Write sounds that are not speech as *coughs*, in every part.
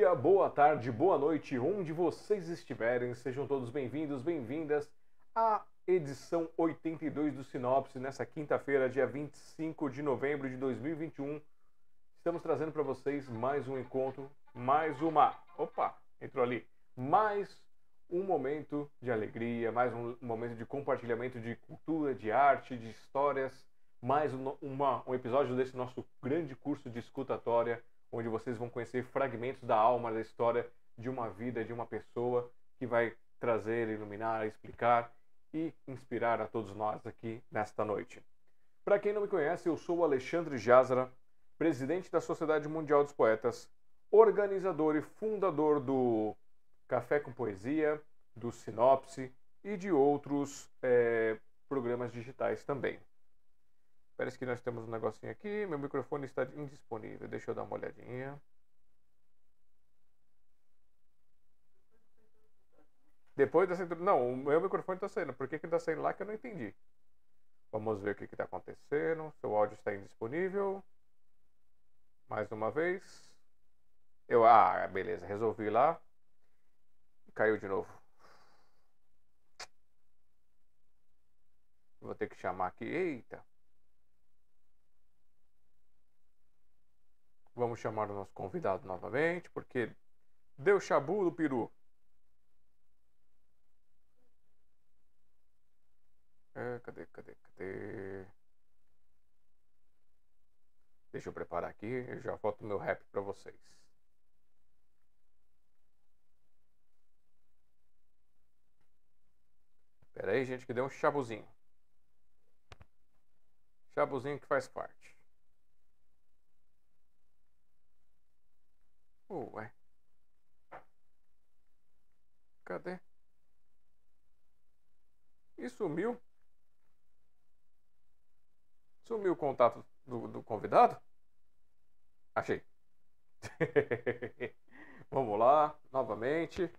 dia, boa tarde, boa noite, onde vocês estiverem. Sejam todos bem-vindos, bem-vindas à edição 82 do Sinopse, nessa quinta-feira, dia 25 de novembro de 2021. Estamos trazendo para vocês mais um encontro, mais uma. Opa, entrou ali. Mais um momento de alegria, mais um momento de compartilhamento de cultura, de arte, de histórias, mais um, uma, um episódio desse nosso grande curso de escutatória onde vocês vão conhecer fragmentos da alma, da história de uma vida, de uma pessoa que vai trazer, iluminar, explicar e inspirar a todos nós aqui nesta noite. Para quem não me conhece, eu sou Alexandre Jazara, presidente da Sociedade Mundial dos Poetas, organizador e fundador do Café com Poesia, do Sinopse e de outros é, programas digitais também. Parece que nós temos um negocinho aqui. Meu microfone está indisponível. Deixa eu dar uma olhadinha. Depois dessa Não, o meu microfone está saindo. Por que, está saindo lá que eu não entendi? Vamos ver o que está acontecendo. Seu áudio está indisponível. Mais uma vez. Eu. Ah, beleza. Resolvi lá. Caiu de novo. Vou ter que chamar aqui. Eita. Vamos chamar o nosso convidado novamente, porque deu chabu do peru. É, cadê, cadê, cadê? Deixa eu preparar aqui, eu já volto meu rap para vocês. Pera aí, gente, que deu um chabuzinho. Chabuzinho que faz parte. Ué. Cadê? E sumiu? Sumiu o contato do, do convidado? Achei. *laughs* Vamos lá, novamente.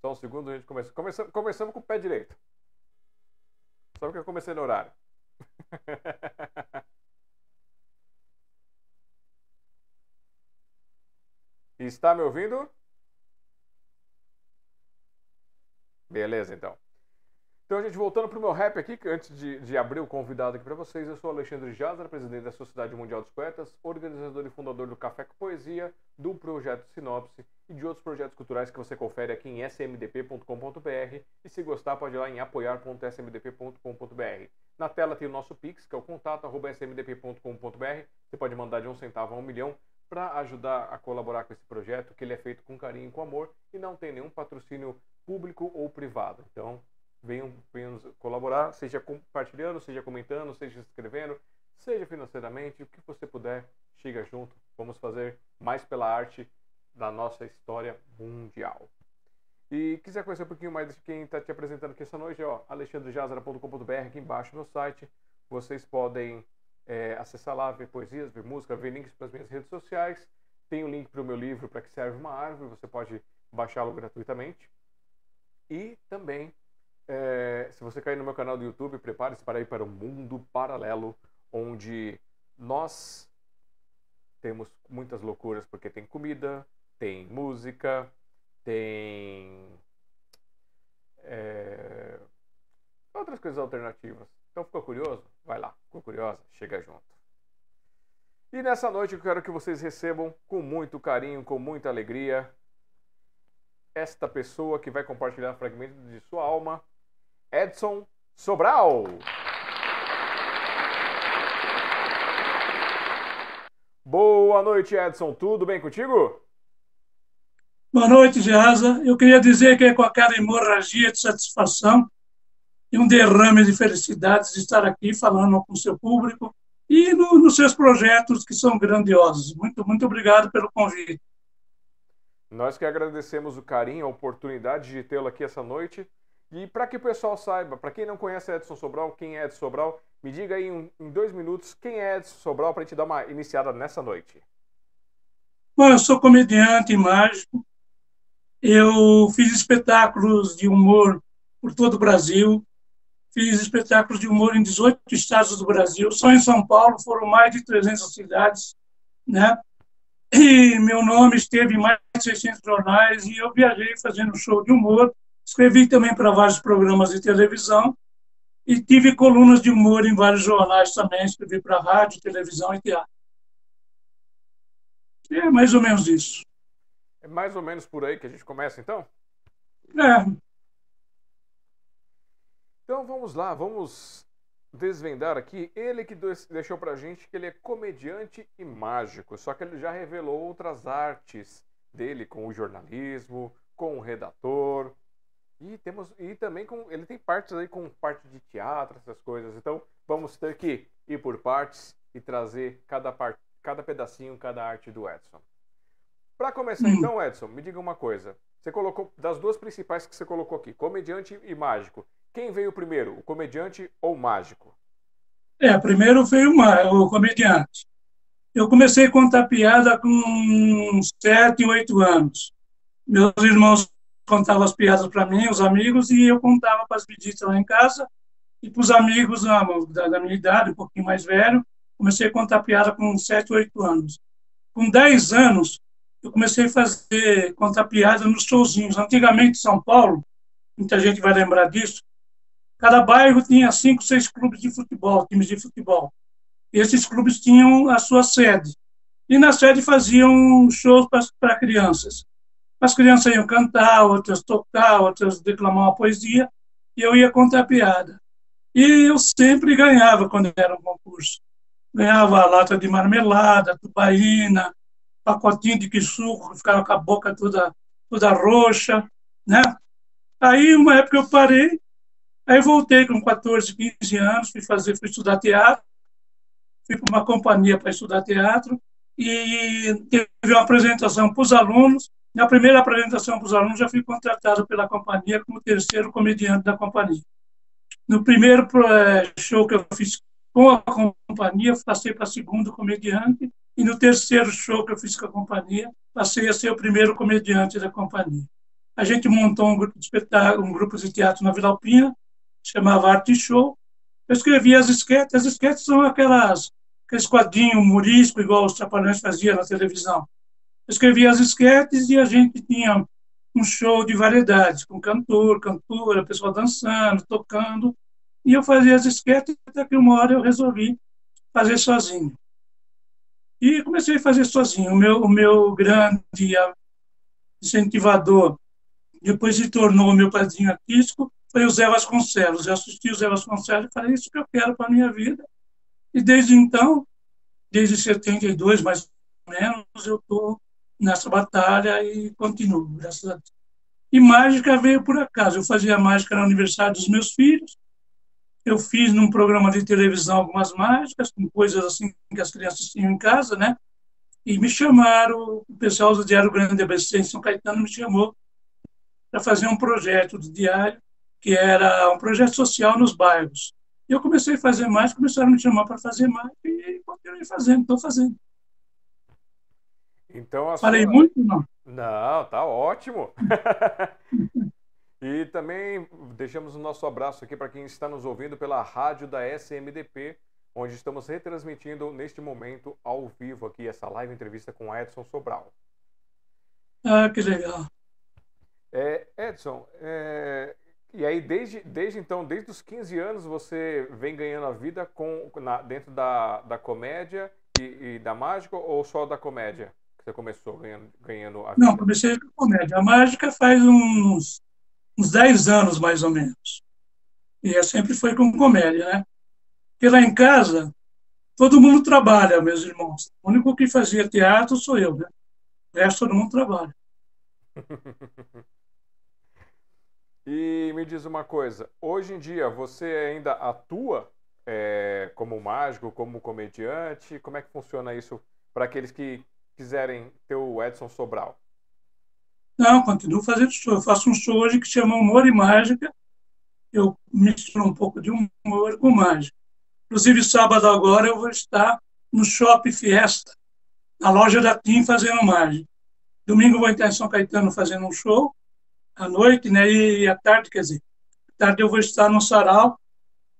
Só um segundo, a gente começa. Começamos, começamos com o pé direito. Só porque eu comecei no horário. *laughs* Está me ouvindo? Beleza, então. Então, gente, voltando para o meu rap aqui, antes de, de abrir o convidado aqui para vocês, eu sou Alexandre Jazar, presidente da Sociedade Mundial dos Poetas, organizador e fundador do Café com Poesia, do projeto Sinopse e de outros projetos culturais que você confere aqui em smdp.com.br e se gostar pode ir lá em apoiar.smdp.com.br. Na tela tem o nosso Pix, que é o contato.smdp.com.br. Você pode mandar de um centavo a um milhão para ajudar a colaborar com esse projeto, que ele é feito com carinho e com amor e não tem nenhum patrocínio público ou privado. Então, venham, venham colaborar, seja compartilhando, seja comentando, seja escrevendo, seja financeiramente, o que você puder, chega junto. Vamos fazer mais pela arte da nossa história mundial. E quiser conhecer um pouquinho mais de quem está te apresentando aqui essa noite, ó, alexandrejazara.com.br aqui embaixo no site. Vocês podem é, acessar lá, ver poesias, ver música, ver links para as minhas redes sociais. Tem o um link para o meu livro Para que serve uma árvore, você pode baixá-lo gratuitamente. E também, é, se você cair no meu canal do YouTube, prepare-se para ir para um mundo paralelo, onde nós temos muitas loucuras, porque tem comida, tem música, tem é, outras coisas alternativas. Então ficou curioso? Vai lá, ficou curiosa? Chega junto. E nessa noite eu quero que vocês recebam com muito carinho, com muita alegria, esta pessoa que vai compartilhar fragmentos de sua alma, Edson Sobral. Boa noite, Edson. Tudo bem contigo? Boa noite, Geasa. Eu queria dizer que é com aquela hemorragia de satisfação e um derrame de felicidade de estar aqui falando com o seu público e no, nos seus projetos que são grandiosos. Muito, muito obrigado pelo convite. Nós que agradecemos o carinho, a oportunidade de tê-lo aqui essa noite. E para que o pessoal saiba, para quem não conhece Edson Sobral, quem é Edson Sobral, me diga aí em, em dois minutos quem é Edson Sobral para a gente dar uma iniciada nessa noite. Bom, eu sou comediante mágico. Eu fiz espetáculos de humor por todo o Brasil fiz espetáculos de humor em 18 estados do Brasil. Só em São Paulo foram mais de 300 cidades, né? e meu nome esteve em mais de 600 jornais e eu viajei fazendo show de humor. Escrevi também para vários programas de televisão e tive colunas de humor em vários jornais também. Escrevi para rádio, televisão e teatro. E é mais ou menos isso. É mais ou menos por aí que a gente começa, então? É. Então vamos lá, vamos desvendar aqui. Ele que deixou pra gente que ele é comediante e mágico, só que ele já revelou outras artes dele com o jornalismo, com o redator. E temos e também com ele tem partes aí com parte de teatro, essas coisas. Então, vamos ter que ir por partes e trazer cada parte, cada pedacinho, cada arte do Edson. Para começar hum. então, Edson, me diga uma coisa. Você colocou das duas principais que você colocou aqui, comediante e mágico. Quem veio primeiro, o comediante ou o mágico? É, primeiro veio o comediante. Eu comecei a contar piada com sete, oito anos. Meus irmãos contavam as piadas para mim, os amigos, e eu contava para as visitas lá em casa e para os amigos da, da, minha idade, um pouquinho mais velho. Comecei a contar piada com sete, oito anos. Com dez anos, eu comecei a fazer, contar piada nos showzinhos. Antigamente, em São Paulo, muita gente vai lembrar disso, Cada bairro tinha cinco, seis clubes de futebol, times de futebol. Esses clubes tinham a sua sede. E na sede faziam shows para crianças. As crianças iam cantar, outras tocar, outras declamar uma poesia, e eu ia contar piada. E eu sempre ganhava quando era um concurso. Ganhava lata de marmelada, tubaína, pacotinho de quisuco, ficava com a boca toda, toda roxa, né? Aí, uma época eu parei, Aí voltei com 14, 15 anos, fui fazer, fui estudar teatro, fui para uma companhia para estudar teatro e teve uma apresentação para os alunos. Na primeira apresentação para os alunos, já fui contratado pela companhia como terceiro comediante da companhia. No primeiro eh, show que eu fiz com a companhia, passei para segundo comediante, e no terceiro show que eu fiz com a companhia, passei a ser o primeiro comediante da companhia. A gente montou um grupo de espetáculo, um grupo de teatro na Vila Alpina, chamava Arte Show. Eu escrevia as esquetes. As esquetes são aquelas, aqueles quadrinhos humorísticos, igual os trapalhões faziam na televisão. Eu escrevia as esquetes e a gente tinha um show de variedades, com cantor, cantora, pessoal dançando, tocando. E eu fazia as esquetes até que uma hora eu resolvi fazer sozinho. E comecei a fazer sozinho. O meu, o meu grande incentivador depois se tornou meu padrinho artístico, foi o Zé Vasconcelos. Eu assisti o Zé Vasconcelos e falei, isso que eu quero para a minha vida. E desde então, desde 72 mais ou menos, eu estou nessa batalha e continuo, graças a Deus. E mágica veio por acaso. Eu fazia mágica no aniversário dos meus filhos. Eu fiz num programa de televisão algumas mágicas, com coisas assim que as crianças tinham em casa, né? E me chamaram, o pessoal do Diário Grande ABC em São Caetano me chamou para fazer um projeto do diário que era um projeto social nos bairros. E eu comecei a fazer mais, começaram a me chamar para fazer mais e continuei fazendo, estou fazendo. Então, Falei sua... muito, não? Não, tá ótimo. *laughs* e também deixamos o nosso abraço aqui para quem está nos ouvindo pela rádio da SMDP, onde estamos retransmitindo neste momento ao vivo aqui essa live entrevista com Edson Sobral. Ah, que legal. É, Edson, é, e aí, desde, desde então, desde os 15 anos, você vem ganhando a vida com, na, dentro da, da comédia e, e, da mágica ou só da comédia que você começou ganhando, ganhando a vida? Não, comecei com comédia. A mágica faz uns, uns 10 anos, mais ou menos. E sempre foi com comédia, né? Porque lá em casa, todo mundo trabalha, meus irmãos. O único que fazia teatro sou eu, né? O resto todo mundo trabalha. *laughs* E me diz uma coisa, hoje em dia você ainda atua é, como mágico, como comediante? Como é que funciona isso para aqueles que quiserem ter o Edson Sobral? Não, continuo fazendo show. Eu faço um show hoje que chama Humor e Mágica. Eu misturo um pouco de humor com mágica. Inclusive, sábado agora eu vou estar no Shopping Fiesta, na loja da TIM, fazendo mágica. Domingo eu vou estar em São Caetano fazendo um show à noite, né? E à tarde, quer dizer, à tarde eu vou estar no Sarau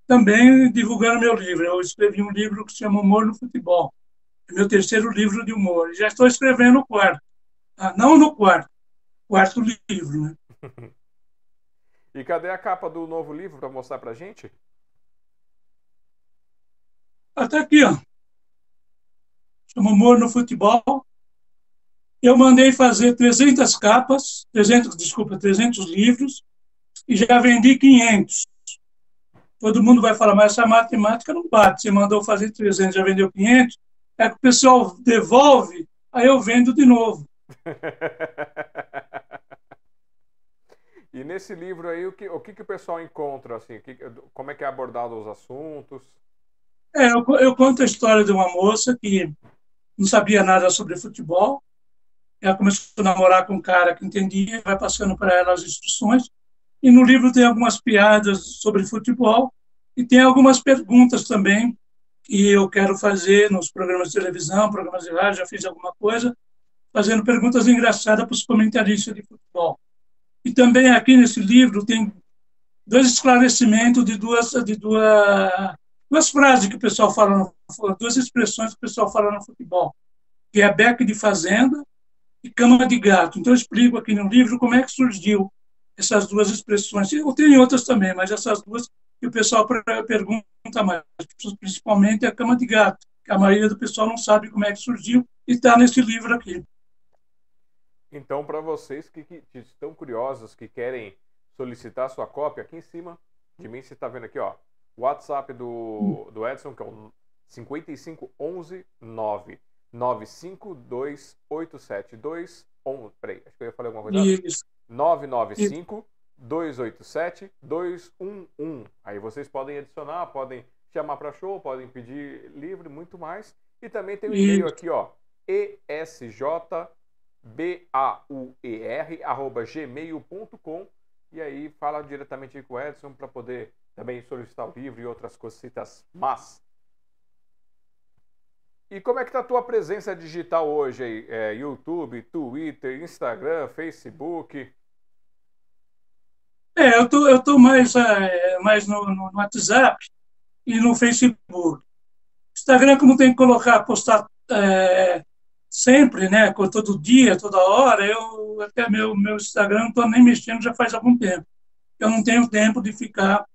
também divulgando meu livro. Eu escrevi um livro que se chama Humor no Futebol. É meu terceiro livro de humor. Já estou escrevendo o quarto. Ah, não no quarto, quarto livro, né? *laughs* e cadê a capa do novo livro para mostrar para gente? Até aqui, ó. Chama Humor no Futebol. Eu mandei fazer 300 capas, 300, desculpa, 300 livros, e já vendi 500. Todo mundo vai falar, mas essa matemática não bate. Você mandou fazer 300, já vendeu 500. É que o pessoal devolve, aí eu vendo de novo. *laughs* e nesse livro aí, o que, o que, que o pessoal encontra? Assim, que, como é que é abordado os assuntos? É, eu, eu conto a história de uma moça que não sabia nada sobre futebol. Ela começou a namorar com um cara que entendia, vai passando para ela as instruções. E no livro tem algumas piadas sobre futebol e tem algumas perguntas também que eu quero fazer nos programas de televisão, programas de rádio, já fiz alguma coisa, fazendo perguntas engraçadas para os comentaristas de futebol. E também aqui nesse livro tem dois esclarecimentos de duas, de duas duas frases que o pessoal fala, no, duas expressões que o pessoal fala no futebol, que é beca de fazenda e cama de gato. Então eu explico aqui no livro como é que surgiu essas duas expressões. Eu tenho outras também, mas essas duas que o pessoal pergunta mais, principalmente a cama de gato, que a maioria do pessoal não sabe como é que surgiu e está nesse livro aqui. Então, para vocês que, que, estão curiosos, que querem solicitar sua cópia, aqui em cima de mim você está vendo aqui, ó, WhatsApp do, do Edson, que é o 5511 9 9528721. Peraí, acho que eu ia falar alguma coisa. Isso. 995 287 211. Aí vocês podem adicionar, podem chamar para show, podem pedir livre, muito mais. E também tem o um e-mail aqui, ó, esjbauer@gmail.com e aí fala diretamente com o Edson para poder também solicitar o livro e outras cositas más. E como é que tá a tua presença digital hoje aí? É, YouTube, Twitter, Instagram, Facebook? É, eu tô, eu tô mais, é, mais no, no, WhatsApp e no Facebook. Instagram, como tem que colocar, postar é, sempre, né, todo dia, toda hora, eu até meu, meu Instagram não estou nem mexendo já faz algum tempo. Eu não tenho tempo de ficar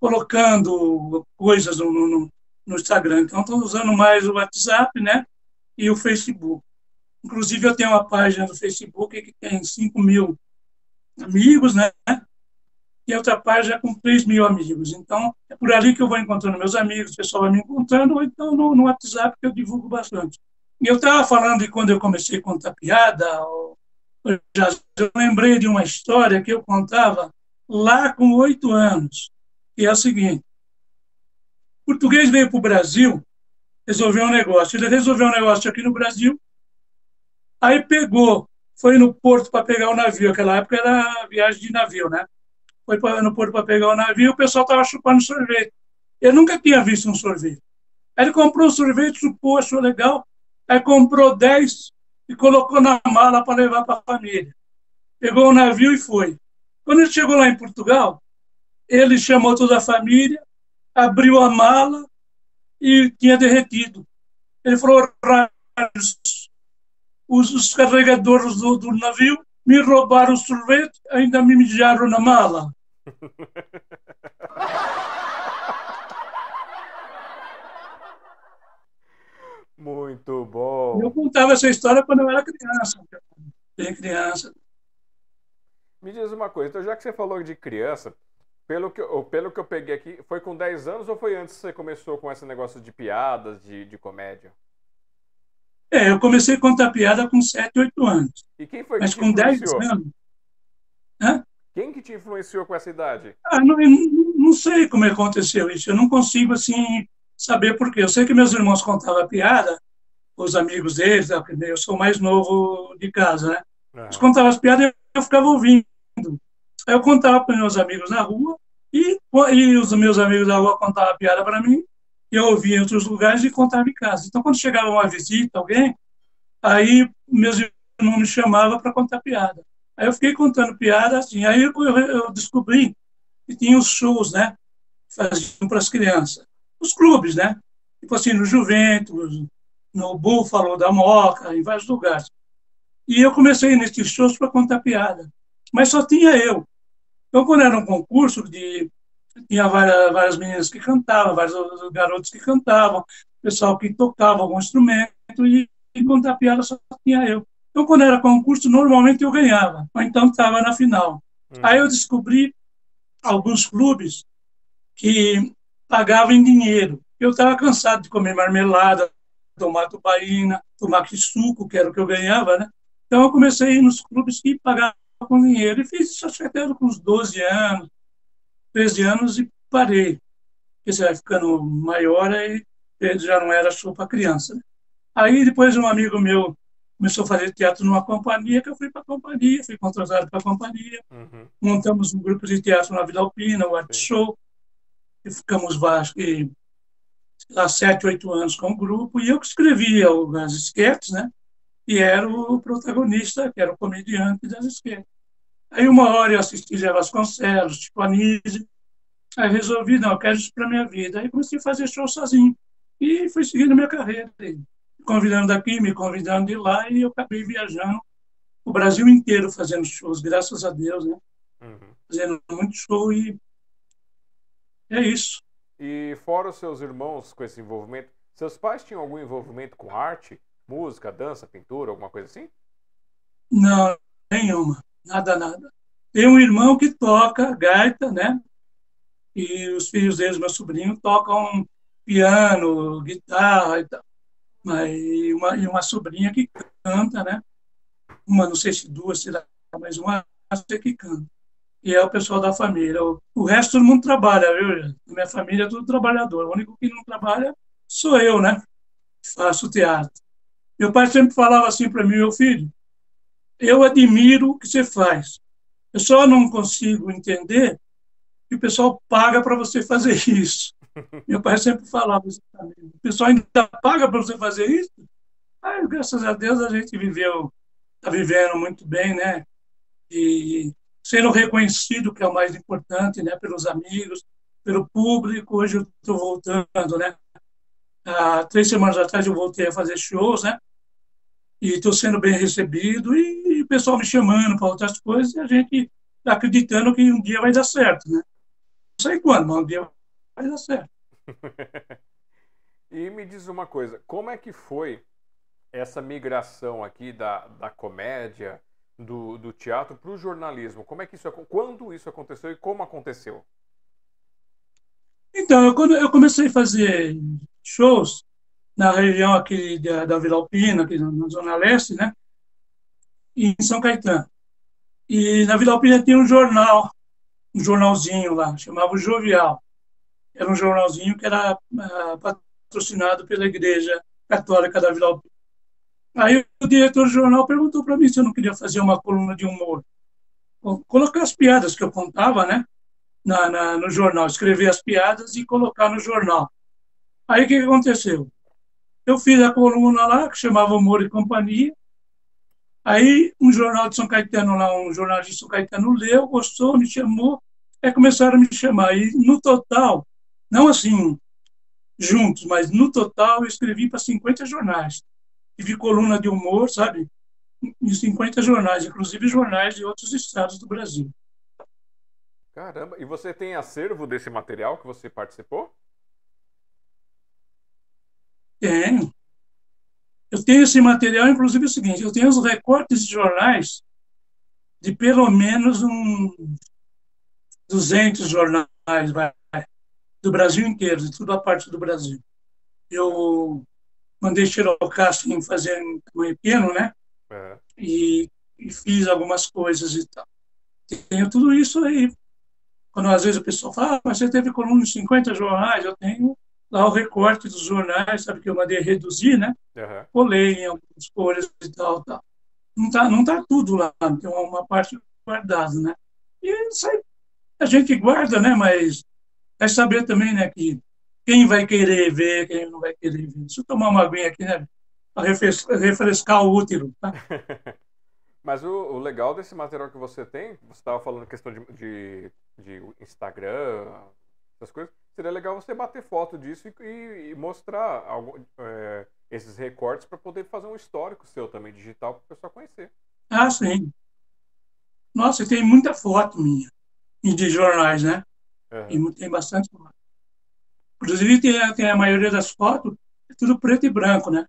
colocando coisas no, no, no Instagram. Então, estou usando mais o WhatsApp né, e o Facebook. Inclusive, eu tenho uma página do Facebook que tem 5 mil amigos, né? E outra página com 3 mil amigos. Então, é por ali que eu vou encontrando meus amigos, o pessoal vai me encontrando, ou então no, no WhatsApp que eu divulgo bastante. Eu estava falando de quando eu comecei a contar piada, eu, já, eu lembrei de uma história que eu contava lá com oito anos que é o seguinte: português veio para o Brasil, resolveu um negócio. Ele resolveu um negócio aqui no Brasil, aí pegou, foi no porto para pegar o navio. Aquela época era viagem de navio, né? Foi no porto para pegar o navio, o pessoal estava chupando sorvete. Ele nunca tinha visto um sorvete. Aí ele comprou um sorvete, chupou, achou legal, aí comprou 10 e colocou na mala para levar para a família. Pegou o navio e foi. Quando ele chegou lá em Portugal, ele chamou toda a família, abriu a mala e tinha derretido. Ele falou: os, os carregadores do, do, navio me roubaram o sorvete, ainda me mijaram na mala. *laughs* Muito bom. Eu contava essa história quando eu era criança. Bem criança. Me diz uma coisa, então já que você falou de criança, pelo que, eu, pelo que eu peguei aqui, foi com 10 anos ou foi antes que você começou com esse negócio de piadas, de, de comédia? É, eu comecei a contar piada com 7, 8 anos. E quem foi Mas que com 10 anos. Hã? Quem que te influenciou com essa idade? Ah, não, não sei como aconteceu isso. Eu não consigo, assim, saber por quê. Eu sei que meus irmãos contavam piada, os amigos deles, né, eu sou mais novo de casa, né? Eles contavam as piadas e eu ficava ouvindo. Aí eu contava para meus amigos na rua e, e os meus amigos da rua contavam piada para mim e eu ouvia em outros lugares e contava em casa. Então, quando chegava uma visita, alguém, aí meus irmãos me chamavam para contar piada. Aí eu fiquei contando piada assim. Aí eu, eu, descobri que tinha os shows, né? Faziam para as crianças. Os clubes, né? Tipo assim, no Juventus, no Búfalo, da Moca, em vários lugares. E eu comecei nesses shows para contar piada. Mas só tinha eu. Então, quando era um concurso, de, tinha várias, várias meninas que cantavam, vários garotos que cantavam, pessoal que tocava algum instrumento, e, e contar piada só tinha eu. Então, quando era concurso, normalmente eu ganhava, ou então estava na final. Uhum. Aí eu descobri alguns clubes que pagavam em dinheiro. Eu estava cansado de comer marmelada, tomar tubaína, tomar suco, que era o que eu ganhava, né? Então eu comecei a ir nos clubes que pagavam com dinheiro. E fiz isso até com uns 12 anos, 13 anos e parei. Porque você vai ficando maior, aí já não era show para criança. Né? Aí depois um amigo meu começou a fazer teatro numa companhia, que eu fui para a companhia, fui contratado para a companhia. Uhum. Montamos um grupo de teatro na Vila Alpina, o Art Show, e ficamos, acho que, lá, sete, oito anos com o grupo, e eu que escrevia as esquetes, né? E era o protagonista, que era o comediante das esquetes. Aí uma hora eu assisti Zé Vasconcelos, Chico Anísio, aí resolvi, não, eu quero isso para minha vida. Aí comecei a fazer show sozinho, e fui seguindo minha carreira convidando daqui, me convidando de lá, e eu acabei viajando o Brasil inteiro fazendo shows, graças a Deus, né? Uhum. Fazendo muito show e é isso. E fora os seus irmãos com esse envolvimento, seus pais tinham algum envolvimento com arte, música, dança, pintura, alguma coisa assim? Não, nenhuma, nada, nada. Tem um irmão que toca gaita, né? E os filhos deles, meu sobrinho, tocam piano, guitarra e tal mas, e, uma, e uma sobrinha que canta, né? Uma, não sei se duas, será, mas uma que canta. E é o pessoal da família. O, o resto todo mundo trabalha, viu? Minha família é tudo trabalhador. O único que não trabalha sou eu, né? Faço teatro. Meu pai sempre falava assim para mim, meu filho, eu admiro o que você faz. Eu só não consigo entender que o pessoal paga para você fazer *laughs* isso. Meu pai sempre falava isso mim. O pessoal ainda paga para você fazer isso? Aí, graças a Deus, a gente viveu, está vivendo muito bem, né? E sendo reconhecido, que é o mais importante, né? Pelos amigos, pelo público. Hoje eu estou voltando, né? Há três semanas atrás eu voltei a fazer shows, né? E estou sendo bem recebido e, e o pessoal me chamando para outras coisas e a gente está acreditando que um dia vai dar certo, né? Não sei quando, mas um dia vai dar certo. *laughs* e me diz uma coisa, como é que foi essa migração aqui da, da comédia, do, do teatro para o jornalismo? Como é que isso, quando isso aconteceu e como aconteceu? Então, eu, quando eu comecei a fazer shows na região aqui da, da Vila Alpina, aqui na, na Zona Leste, né? em São Caetano. E na Vila Alpina tinha um jornal, um jornalzinho lá, chamava o Jovial era um jornalzinho que era uh, patrocinado pela Igreja Católica da Vila Alpina. Aí o diretor do jornal perguntou para mim se eu não queria fazer uma coluna de humor. Colocar as piadas que eu contava, né? Na, na, no jornal, escrever as piadas e colocar no jornal. Aí o que aconteceu? Eu fiz a coluna lá, que chamava Humor e Companhia. Aí um jornal de São Caetano lá, um jornalista de São Caetano leu, gostou, me chamou, aí começaram a me chamar. E no total, não assim, juntos, mas no total eu escrevi para 50 jornais. Tive coluna de humor, sabe? Em 50 jornais, inclusive jornais de outros estados do Brasil. Caramba, e você tem acervo desse material que você participou? Tenho. Eu tenho esse material, inclusive é o seguinte, eu tenho os recortes de jornais de pelo menos um 200 jornais, vai, do Brasil inteiro, de toda a parte do Brasil. Eu mandei o casting fazer um pequeno, né? É. E, e, fiz algumas coisas e tal. Tenho tudo isso aí. Quando às vezes o pessoal fala, ah, mas você teve coluna de 50 jornais, eu tenho lá o recorte dos jornais, sabe que eu mandei reduzir, né? Uhum. Colei em algumas cores e tal, tal. Não tá, não tá tudo lá, tem uma parte guardada, né? E a gente guarda, né? Mas é saber também, né, que quem vai querer ver, quem não vai querer ver. Deixa eu tomar uma aguinha aqui, né, para refrescar, refrescar o útero, tá? *laughs* Mas o, o, legal desse material que você tem, você estava falando questão de, de, de, Instagram, essas coisas, seria legal você bater foto disso e, e mostrar é, esses recortes para poder fazer um histórico seu também digital para o pessoal conhecer. Ah, sim. Nossa, tem muita foto minha de jornais, né? Uhum. E tem bastante foto. Inclusive, tem, tem a maioria das fotos, é tudo preto e branco, né?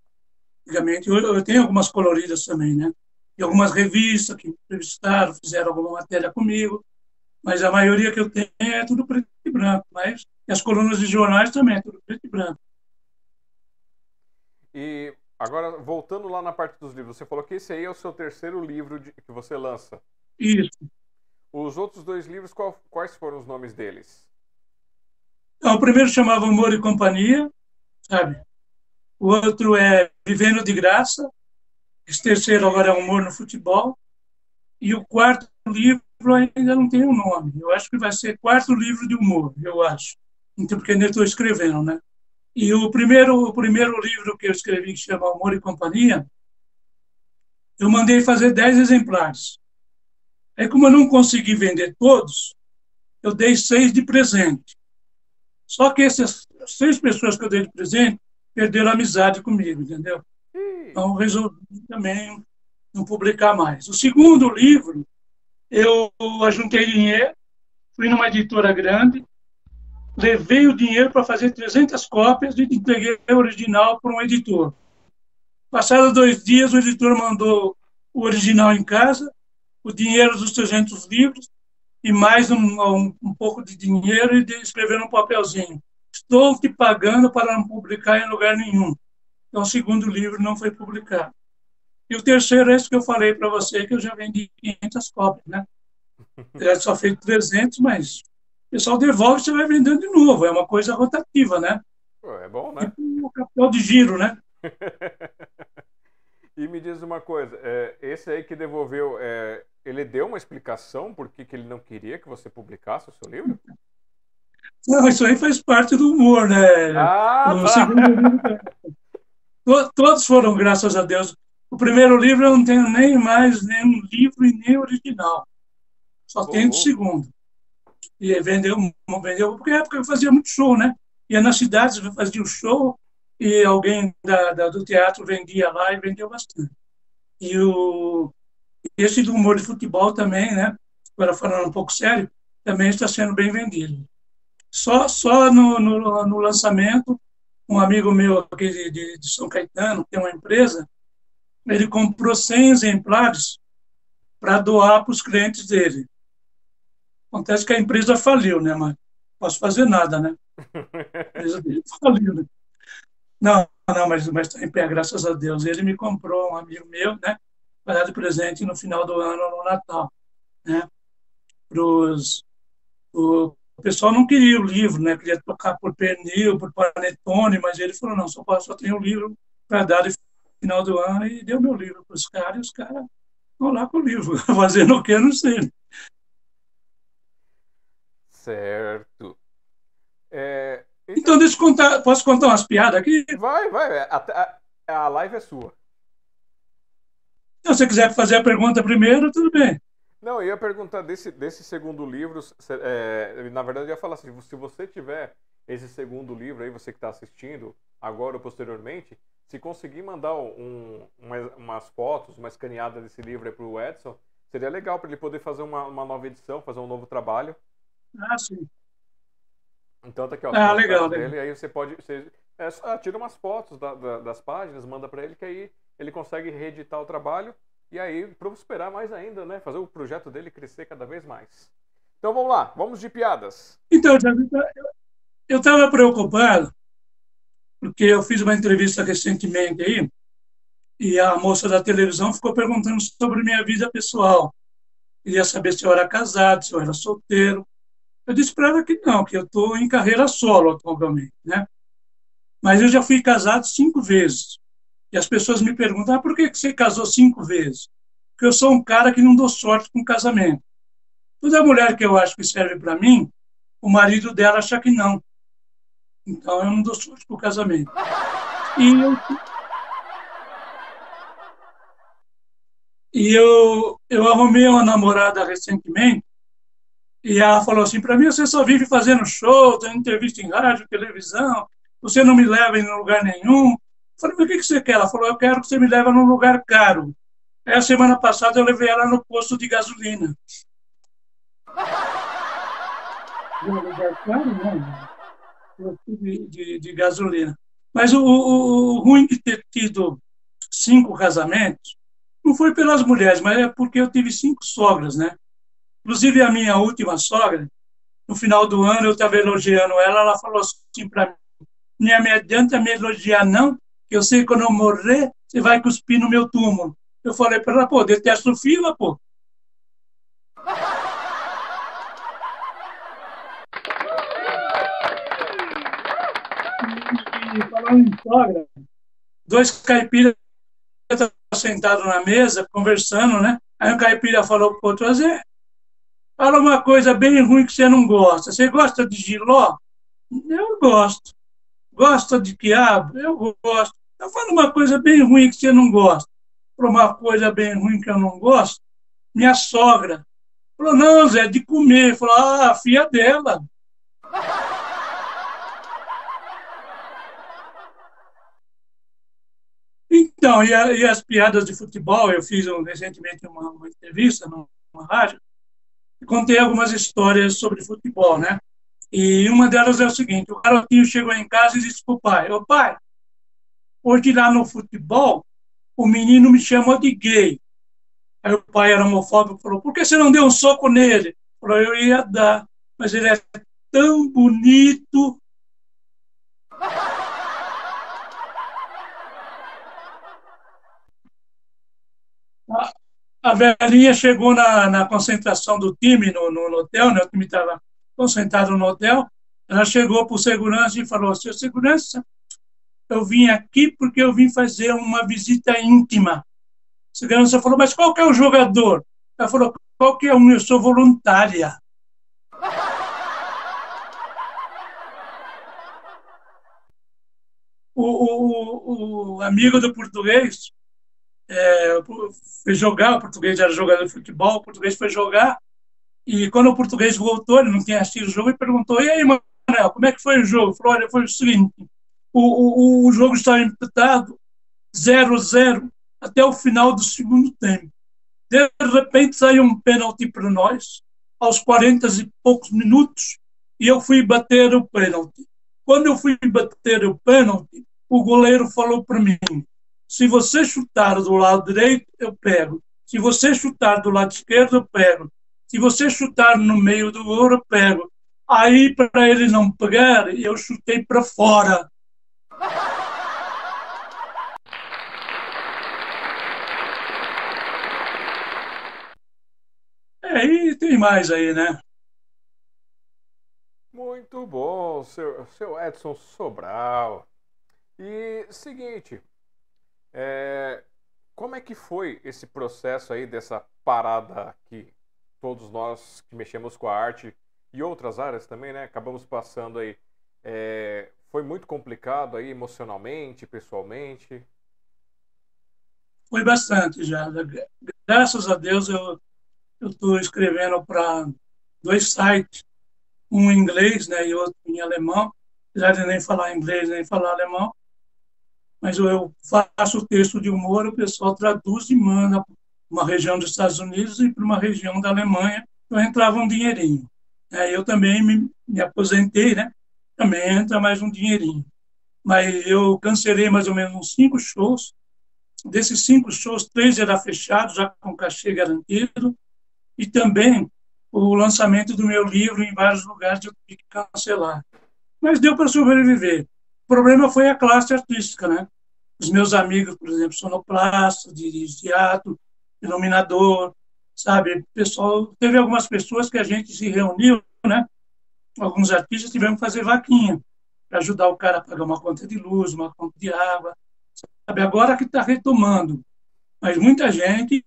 Antigamente, eu, eu tenho algumas coloridas também, né? E algumas revistas que entrevistaram, fizeram alguma matéria comigo, mas a maioria que eu tenho é tudo preto e branco. Mas as colunas de jornais também, tudo preto e branco. E agora, voltando lá na parte dos livros, você falou que esse aí é o seu terceiro livro de, que você lança. Isso. Os outros dois livros, qual, quais foram os nomes deles? Então, o primeiro chamava Humor e Companhia, sabe? O outro é Vivendo de Graça. Esse terceiro agora é Humor no Futebol. E o quarto livro ainda não tem um nome. Eu acho que vai ser quarto livro de humor, eu acho. Então, porque ainda estou escrevendo, né? E o primeiro, o primeiro livro que eu escrevi, que chama Amor e Companhia, eu mandei fazer 10 exemplares. Aí, como eu não consegui vender todos, eu dei seis de presente. Só que essas seis pessoas que eu dei de presente perderam a amizade comigo, entendeu? Então, resolvi também não publicar mais. O segundo livro, eu ajuntei dinheiro, fui numa editora grande, levei o dinheiro para fazer 300 cópias e entreguei o original para um editor. Passados dois dias, o editor mandou o original em casa, o dinheiro dos 300 livros e mais um, um, um pouco de dinheiro e de escrever um papelzinho. Estou te pagando para não publicar em lugar nenhum. Então, o segundo livro não foi publicado. E o terceiro é esse que eu falei para você, que eu já vendi 500 cópias, né? *laughs* Eu só fez 300, mas o pessoal devolve e você vai vendendo de novo. É uma coisa rotativa, né? É bom, né? Tipo o capital de giro, né? *laughs* e me diz uma coisa, é, esse aí que devolveu, é, ele deu uma explicação por que, que ele não queria que você publicasse o seu livro? Não, isso aí faz parte do humor, né? Ah, tá. livro, todos foram, graças a Deus. O primeiro livro eu não tenho nem mais nenhum livro e nem original. Só oh, tenho o segundo. E vendeu, vendeu, porque na época eu fazia muito show, né? Ia nas cidades, fazia o show, e alguém da, da, do teatro vendia lá e vendeu bastante. E o, esse do humor de futebol também, né? Agora falando um pouco sério, também está sendo bem vendido. Só, só no, no, no lançamento, um amigo meu aqui de, de, de São Caetano, que tem uma empresa, ele comprou 100 exemplares para doar para os clientes dele. Acontece que a empresa faliu, né, mas posso fazer nada, né? *laughs* A empresa dele faliu, né? Não, não, mas está em pé, graças a Deus. Ele me comprou, um amigo meu, né? Para dar de presente no final do ano, no Natal, né? Pros, o, o pessoal não queria o livro, né? Queria tocar por pernil, por panetone, mas ele falou, não, só, só tem o livro para dar no final do ano e deu meu livro para os caras e os caras estão lá com o livro, *laughs* fazendo o que, eu não sei. Certo. É, então... então, deixa eu contar. Posso contar umas piadas aqui? Vai, vai. A, a, a live é sua. Se você quiser fazer a pergunta primeiro, tudo bem. Não, eu ia perguntar desse, desse segundo livro. É, na verdade, eu ia falar assim: se você tiver esse segundo livro aí, você que está assistindo, agora ou posteriormente, se conseguir mandar um, umas, umas fotos, uma escaneada desse livro para o Edson, seria legal para ele poder fazer uma, uma nova edição, fazer um novo trabalho. Ah, sim. Então tá aqui, ó. Ah, legal, dele, legal. Aí você pode. Você, é, só, tira umas fotos da, da, das páginas, manda para ele, que aí ele consegue reeditar o trabalho e aí prosperar mais ainda, né? Fazer o projeto dele crescer cada vez mais. Então vamos lá, vamos de piadas. Então, eu estava preocupado, porque eu fiz uma entrevista recentemente aí, e a moça da televisão ficou perguntando sobre minha vida pessoal. Queria saber se eu era casado, se eu era solteiro. Eu disse para ela que não, que eu estou em carreira solo atualmente, né? Mas eu já fui casado cinco vezes. E as pessoas me perguntam, ah, por que você casou cinco vezes? Porque eu sou um cara que não dou sorte com casamento. Toda mulher que eu acho que serve para mim, o marido dela acha que não. Então eu não dou sorte com casamento. E eu, e eu, eu arrumei uma namorada recentemente e ela falou assim para mim: você só vive fazendo show, dando entrevista em rádio, televisão, você não me leva em lugar nenhum. Falei, mas o que, que você quer? Ela falou, eu quero que você me leve num lugar caro. Aí a semana passada eu levei ela no posto de gasolina. *laughs* Um lugar caro, não. De, de, de gasolina. Mas o, o, o ruim de ter tido cinco casamentos não foi pelas mulheres, mas é porque eu tive cinco sogras, né? Inclusive a minha última sogra, no final do ano eu estava elogiando ela, ela falou assim para mim, não me adianta me elogiar não, que eu sei que quando eu morrer, você vai cuspir no meu túmulo. Eu falei para ela, pô, detesto fila, pô. E falando em sogra, dois caipiras sentados na mesa, conversando, né? Aí um caipira falou para o outro, fala uma coisa bem ruim que você não gosta. Você gosta de giló? Eu gosto. Gosta de quiabo? Eu gosto. Eu falo uma coisa bem ruim que você não gosta. Falou uma coisa bem ruim que eu não gosto. Minha sogra. Falou, não, Zé, de comer. Falou, ah, filha dela. Então, e, a, e, as piadas de futebol, eu fiz um, recentemente uma, uma entrevista numa rádio, e contei algumas histórias sobre futebol, né? E uma delas é o seguinte: o garotinho chegou em casa e disse para o pai: Ô pai, hoje lá no futebol, o menino me chamou de gay. Aí o pai era homofóbico falou: por que você não deu um soco nele? Falou: eu ia dar, mas ele é tão bonito. A velhinha chegou na, na concentração do time no, no, hotel, né? o time estava concentrado no hotel, ela chegou para o segurança e falou, seu segurança, eu vim aqui porque eu vim fazer uma visita íntima. O segurança falou, mas qual que é o jogador? Ela falou, qual que é meu? Eu sou voluntária. *laughs* O, o, o, amigo do português é, foi jogar, o português era jogador de futebol, o português foi jogar, e quando o português voltou, ele não tinha assistido o jogo, e perguntou: E aí, Manuel, como é que foi o jogo? Falou: Olha, foi o seguinte: o, o, o jogo estava empatado 0-0 até o final do segundo tempo. De repente saiu um pênalti para nós, aos 40 e poucos minutos, e eu fui bater o pênalti. Quando eu fui bater o pênalti, o goleiro falou para mim: se você chutar do lado direito, eu pego. Se você chutar do lado esquerdo, eu pego. Se você chutar no meio do ouro, eu pego. Aí, para ele não pegar, eu chutei para fora. É, e tem mais aí, né? Muito bom, seu, seu Edson Sobral. E seguinte, é, como é que foi esse processo aí dessa parada aqui todos nós que mexemos com a arte e outras áreas também, né? Acabamos passando aí. É, foi muito complicado aí emocionalmente, pessoalmente? Foi bastante já. Graças a Deus eu estou escrevendo para dois sites, um em inglês né, e outro em alemão, apesar de nem falar inglês nem falar alemão. Mas eu faço o texto de humor, o pessoal traduz e manda uma região dos Estados Unidos e para uma região da Alemanha, então entrava um dinheirinho. É, eu também me, me aposentei, né? Também entra mais um dinheirinho. Mas eu cancelei mais ou menos uns cinco shows. Desses cinco shows, três eram fechados, já com cachê garantido. E também o lançamento do meu livro em vários lugares eu tive que cancelar. Mas deu para sobreviver. Problema foi a classe artística, né? Os meus amigos, por exemplo, sonoplastas, de teatro, iluminador, sabe? Pessoal, teve algumas pessoas que a gente se reuniu, né? Alguns artistas tivemos que fazer vaquinha para ajudar o cara a pagar uma conta de luz, uma conta de água, sabe? Agora que está retomando, mas muita gente,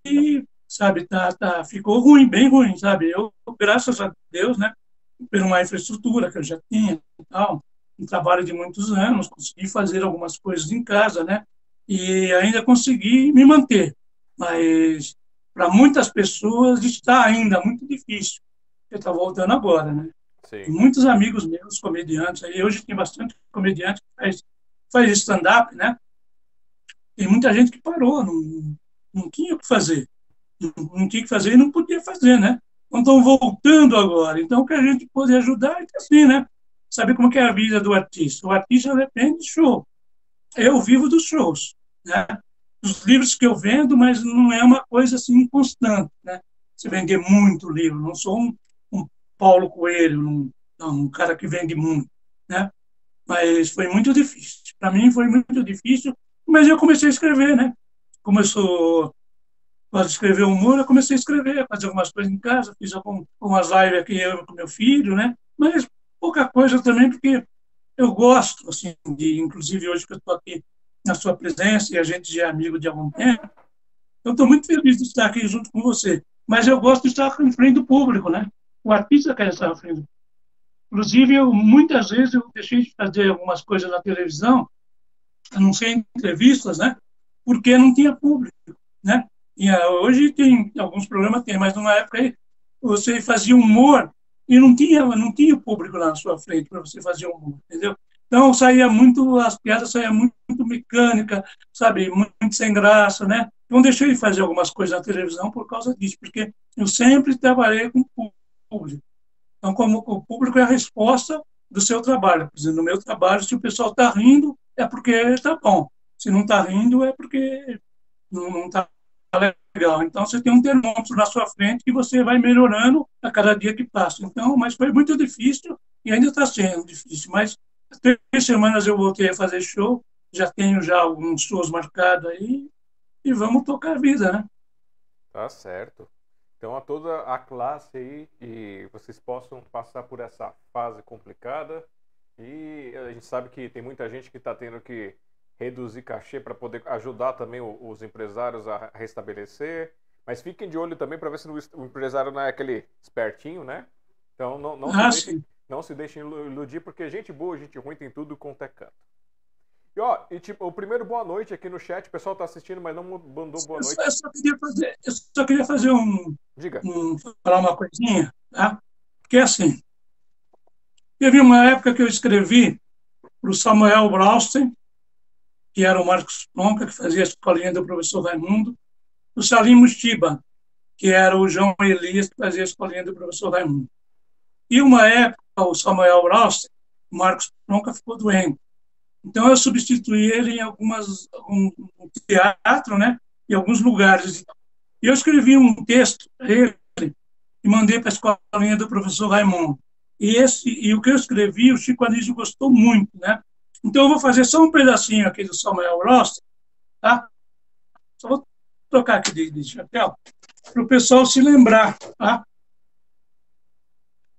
sabe, tá, tá, ficou ruim, bem ruim, sabe? Eu, graças a Deus, né? Por uma infraestrutura que eu já tinha e tal, um trabalho de muitos anos, consegui fazer algumas coisas em casa, né? E ainda consegui me manter, mas para muitas pessoas está ainda muito difícil. Ele está voltando agora, né? Sim. Muitos amigos meus, comediantes, aí hoje tem bastante comediante que faz, faz stand-up, né? Tem muita gente que parou, não, não tinha o que fazer. Não, não tinha o que fazer e não podia fazer, né? Então estão voltando agora. Então, o que a gente pode ajudar é assim, né? Sabe como é a vida do artista? O artista depende de show. Eu vivo dos shows, né? Os livros que eu vendo, mas não é uma coisa assim constante, né? Você vender muito livro. Não sou um, um Paulo Coelho, um, um cara que vende muito, né? Mas foi muito difícil. Para mim foi muito difícil, mas eu comecei a escrever, né? Começou a escrever humor, eu comecei a escrever, fazer algumas coisas em casa, fiz algumas lives aqui eu com meu filho, né? Mas pouca coisa também, porque eu gosto, assim, de, inclusive hoje que eu estou aqui na sua presença e a gente já é amigo de algum tempo, eu estou muito feliz de estar aqui junto com você. Mas eu gosto de estar em frente do público, né? O artista quer estar em frente do Inclusive, eu, muitas vezes eu deixei de fazer algumas coisas na televisão, a não ser entrevistas, né? Porque não tinha público, né? E ah, hoje tem alguns programas tem, mas numa época aí você fazia humor e não tinha não tinha público lá na sua frente para você fazer humor, entendeu? Então saía muito as piadas saía muito, muito mecânica, sabe, muito, muito sem graça, né? Então deixei de fazer algumas coisas na televisão por causa disso, porque eu sempre trabalhei com público. Então, como o público é a resposta do seu trabalho. Por exemplo, no meu trabalho, se o pessoal está rindo, é porque está bom. Se não está rindo, é porque não está legal. Então, você tem um termômetro na sua frente que você vai melhorando a cada dia que passa. Então, mas foi muito difícil e ainda está sendo difícil. Mas três semanas eu voltei a fazer show, já tenho já alguns shows marcados aí e vamos tocar a vida, né? Tá certo. Então, a toda a classe aí, e vocês possam passar por essa fase complicada. E a gente sabe que tem muita gente que está tendo que reduzir cachê para poder ajudar também os empresários a restabelecer. Mas fiquem de olho também para ver se o empresário não é aquele espertinho, né? Então, não, não, ah, se, deixem, não se deixem iludir, porque gente boa, gente ruim tem tudo quanto é canto. E ó, e tipo, o primeiro boa noite aqui no chat, o pessoal tá assistindo, mas não mandou boa noite. Eu só, queria fazer, eu só queria fazer um. Diga. Um, falar uma coisinha, tá? Porque assim, teve uma época que eu escrevi para o Samuel Brausten, que era o Marcos Tronca, que fazia a escolinha do professor Raimundo, o Salim Mustiba, que era o João Elias, que fazia a escolinha do professor Raimundo. E uma época, o Samuel Brausten, o Marcos Tronca ficou doente. Então eu substituí ele em algumas um, teatro, né? Em alguns lugares. Eu escrevi um texto para ele e mandei para a escolinha do professor Raimundo. E esse e o que eu escrevi, o Chico Anísio gostou muito, né? Então eu vou fazer só um pedacinho aqui do Samuel Ross, tá? Só vou tocar aqui de, de chapéu para o pessoal se lembrar, tá?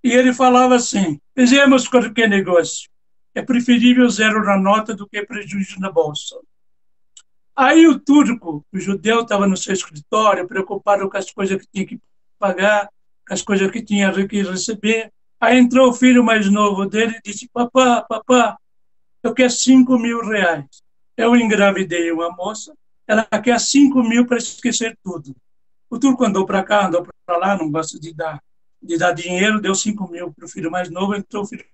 E ele falava assim: fizemos qualquer negócio é preferível zero na nota do que prejuízo na bolsa. Aí o turco, o judeu, estava no seu escritório, preocupado com as coisas que tinha que pagar, com as coisas que tinha que receber. Aí entrou o filho mais novo dele e disse: Papá, papá, eu quero cinco mil reais. Eu engravidei uma moça, ela quer cinco mil para esquecer tudo. O turco andou para cá, andou para lá, não gosta de dar, de dar dinheiro, deu cinco mil para o filho mais novo, entrou o filho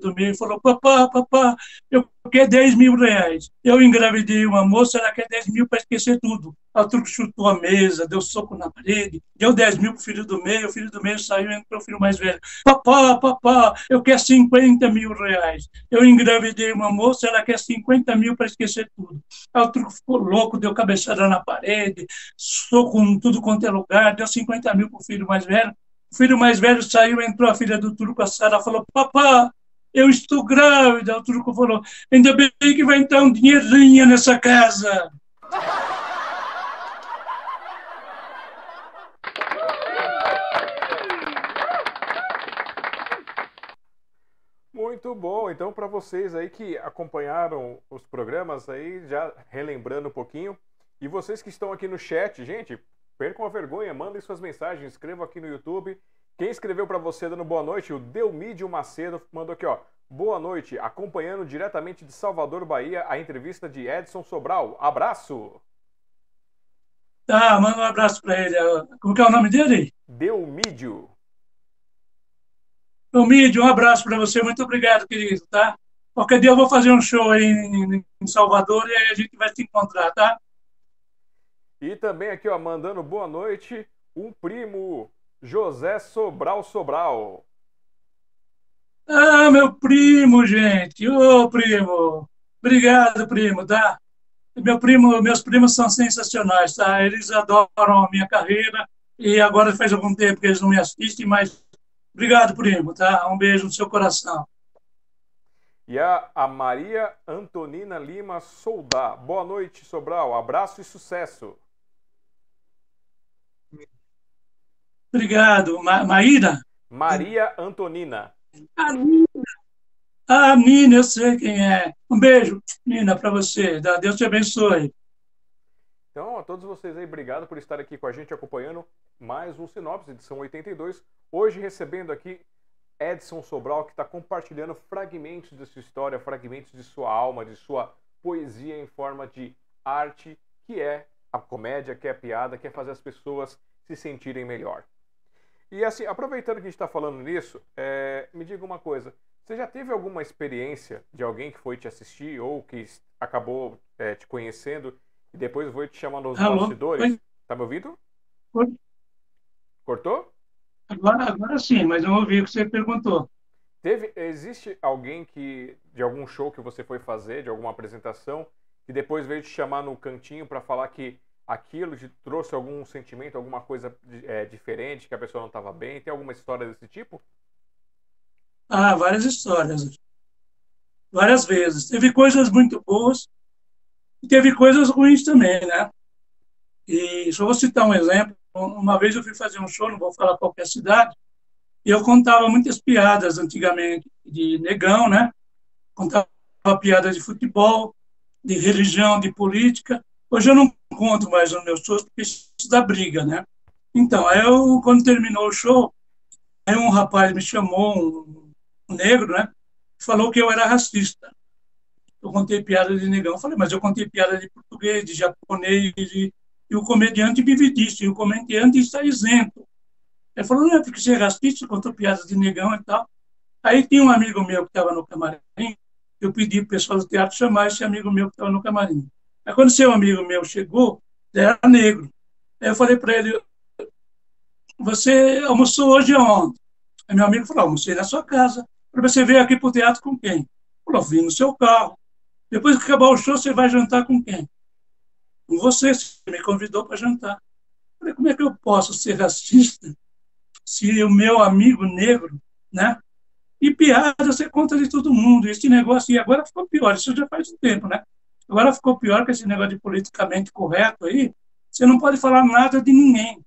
do meio e falou: Papá, papá, eu quero 10 mil reais. Eu engravidei uma moça, ela quer 10 mil para esquecer tudo. A truque chutou a mesa, deu soco na parede, deu 10 mil para o filho do meio, o filho do meio saiu e entrou o filho mais velho. Papá, papá, eu quero 50 mil reais. Eu engravidei uma moça, ela quer 50 mil para esquecer tudo. A truque ficou louco, deu cabeçada na parede, soco em tudo quanto é lugar, deu 50 mil para o filho mais velho. O filho mais velho saiu, entrou a filha do turco, a Sara, falou: Papá, eu estou grávida. O Turco falou, ainda bem que vai entrar um dinheirinho nessa casa. Muito bom. Então, para vocês aí que acompanharam os programas aí, já relembrando um pouquinho, e vocês que estão aqui no chat, gente, percam a vergonha, mandem suas mensagens, escrevam aqui no YouTube quem escreveu para você dando boa noite, o Delmídio Macedo, mandou aqui, ó. Boa noite, acompanhando diretamente de Salvador, Bahia, a entrevista de Edson Sobral. Abraço! Tá, manda um abraço para ele. Como que é o nome dele? Delmídio. Delmídio, um abraço para você. Muito obrigado, querido, tá? Qualquer dia eu vou fazer um show aí em, em Salvador e aí a gente vai se encontrar, tá? E também aqui, ó, mandando boa noite, um primo, José Sobral Sobral. Ah, meu primo, gente. Ô, primo. Obrigado, primo, tá? Meu primo, meus primos são sensacionais, tá? Eles adoram a minha carreira e agora faz algum tempo que eles não me assistem, mas obrigado, primo, tá? Um beijo no seu coração. E a, a Maria Antonina Lima Soldá. Boa noite, Sobral. Abraço e sucesso. Obrigado. Ma Maíra? Maria Antonina. Ah, ah, Nina, eu sei quem é. Um beijo, Nina, para você. Deus te abençoe. Então, a todos vocês aí, obrigado por estar aqui com a gente acompanhando mais um Sinopse, edição 82. Hoje recebendo aqui Edson Sobral, que está compartilhando fragmentos de sua história, fragmentos de sua alma, de sua poesia em forma de arte, que é a comédia, que é a piada, que é fazer as pessoas se sentirem melhor. E assim, aproveitando que a gente está falando nisso, é, me diga uma coisa. Você já teve alguma experiência de alguém que foi te assistir ou que acabou é, te conhecendo e depois foi te chamar nos Alô? bastidores? Oi? Tá me ouvindo? Oi? Cortou? Agora, agora sim, mas não ouvi o que você perguntou. Teve, existe alguém que de algum show que você foi fazer, de alguma apresentação, que depois veio te chamar no cantinho para falar que aquilo te trouxe algum sentimento, alguma coisa é, diferente, que a pessoa não estava bem? Tem alguma história desse tipo? Ah, várias histórias. Várias vezes. Teve coisas muito boas e teve coisas ruins também, né? E só vou citar um exemplo. Uma vez eu fui fazer um show, não vou falar qualquer é cidade, e eu contava muitas piadas antigamente de negão, né? Contava piadas de futebol, de religião, de política. Hoje eu não conto mais nos meus shows porque isso dá briga, né? Então, aí eu, quando terminou o show, aí um rapaz me chamou, um, negro, né? Falou que eu era racista. Eu contei piada de negão. Eu falei, mas eu contei piada de português, de japonês, de e o comediante vive disso, e o comediante está isento. Ele falou, não é porque você é racista, contou piadas de negão e tal. Aí tinha um amigo meu que estava no camarim, eu pedi para o pessoal do teatro chamar esse amigo meu que estava no camarim. Aí quando seu amigo meu chegou, era negro. Aí eu falei para ele, você almoçou hoje aonde? Aí meu amigo falou, almocei na sua casa. Falei, você veio aqui para o teatro com quem? Falou, vim no seu carro. Depois que acabar o show, você vai jantar com quem? com você, você me convidou para jantar. Falei, como é que eu posso ser racista se o meu amigo negro, né? E piada você conta de todo mundo. Esse negócio, e agora ficou pior, isso já faz um tempo, né? Agora ficou pior que esse negócio de politicamente correto aí, você não pode falar nada de ninguém.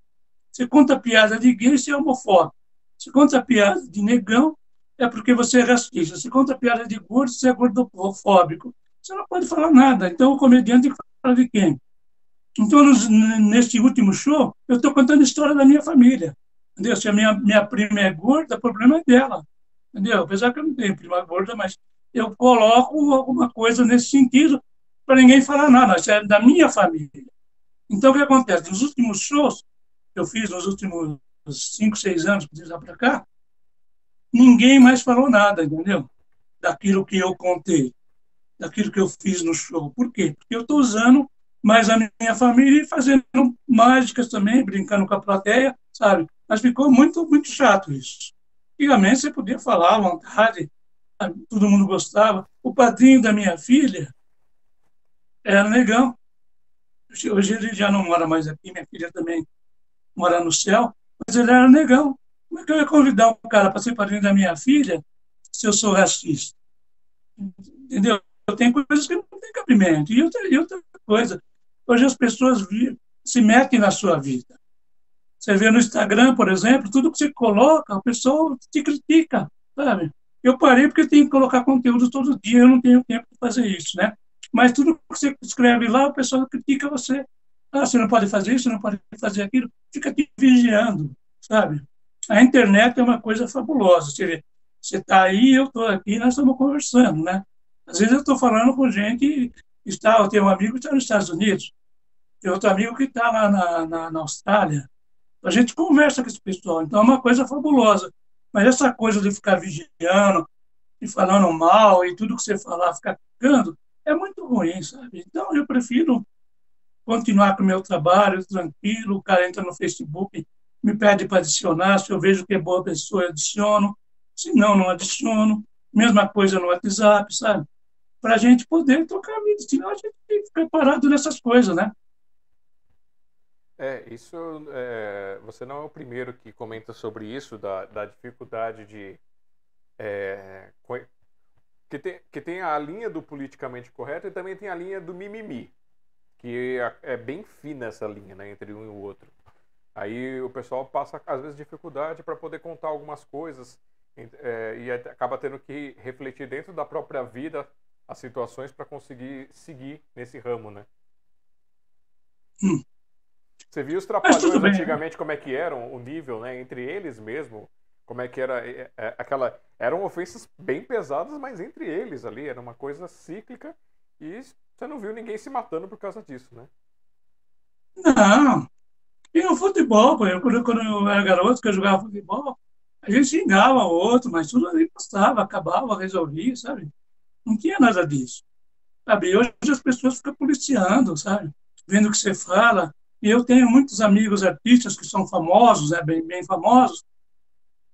Você conta piada de gay, você é homofóbico. Você conta piada de negão, é porque você é racista. Você conta piada de gordo, você é gordofóbico. Você não pode falar nada. Então, o comediante fala de quem? Então, neste último show, eu estou contando a história da minha família. Entendeu? Se a minha, minha prima é gorda, o problema é dela. Entendeu? Apesar que eu não tenho prima gorda, mas eu coloco alguma coisa nesse sentido para ninguém falar nada. É da minha família. Então, o que acontece? Nos últimos shows que eu fiz, nos últimos cinco, seis anos, de lá para cá, ninguém mais falou nada, entendeu? Daquilo que eu contei, daquilo que eu fiz no show. Por quê? Porque eu estou usando mas a minha família fazendo mágicas também, brincando com a plateia, sabe? Mas ficou muito, muito chato isso. Antigamente você podia falar à vontade, todo mundo gostava. O padrinho da minha filha era negão. Hoje ele já não mora mais aqui, minha filha também mora no céu, mas ele era negão. Como é que eu ia convidar um cara para ser padrinho da minha filha se eu sou racista? Entendeu? Eu tenho coisas que não tem cabimento. E outra, e outra coisa, Hoje as pessoas se metem na sua vida. Você vê no Instagram, por exemplo, tudo que você coloca, o pessoal te critica, sabe? Eu parei porque tenho que colocar conteúdo todo dia, eu não tenho tempo de fazer isso, né? Mas tudo que você escreve lá, o pessoal critica você. Ah, você não pode fazer isso, não pode fazer aquilo. Fica te vigiando, sabe? A internet é uma coisa fabulosa. Você está aí, eu estou aqui, nós estamos conversando, né? Às vezes eu estou falando com gente, está, eu tenho um amigo que está nos Estados Unidos, tem outro amigo que está lá na, na, na, Austrália. A gente conversa com esse pessoal, então é uma coisa fabulosa. Mas essa coisa de ficar vigiando, e falando mal e tudo que você falar ficar ficando, é muito ruim, sabe? Então eu prefiro continuar com o meu trabalho tranquilo, o cara entra no Facebook, me pede para adicionar, se eu vejo que é boa pessoa, eu adiciono, se não, não adiciono. Mesma coisa no WhatsApp, sabe? Para a gente poder trocar vida, senão a gente fica parado nessas coisas, né? É, isso. É, você não é o primeiro que comenta sobre isso, da, da dificuldade de. É, que, tem, que tem a linha do politicamente correto e também tem a linha do mimimi, que é, é bem fina essa linha né, entre um e o outro. Aí o pessoal passa, às vezes, dificuldade para poder contar algumas coisas é, e acaba tendo que refletir dentro da própria vida as situações para conseguir seguir nesse ramo, né? Hum. Você viu os trapalhões antigamente como é que eram o nível, né? Entre eles mesmo, como é que era é, é, aquela eram ofensas bem pesadas, mas entre eles ali era uma coisa cíclica e você não viu ninguém se matando por causa disso, né? Não. E no futebol, eu, quando, quando eu era garoto, que eu jogava futebol, a gente xingava o outro, mas tudo ali passava, acabava, resolvia, sabe? Não tinha nada disso. Sabe? Hoje as pessoas ficam policiando, sabe? Vendo o que você fala, e eu tenho muitos amigos artistas que são famosos, né, bem, bem famosos,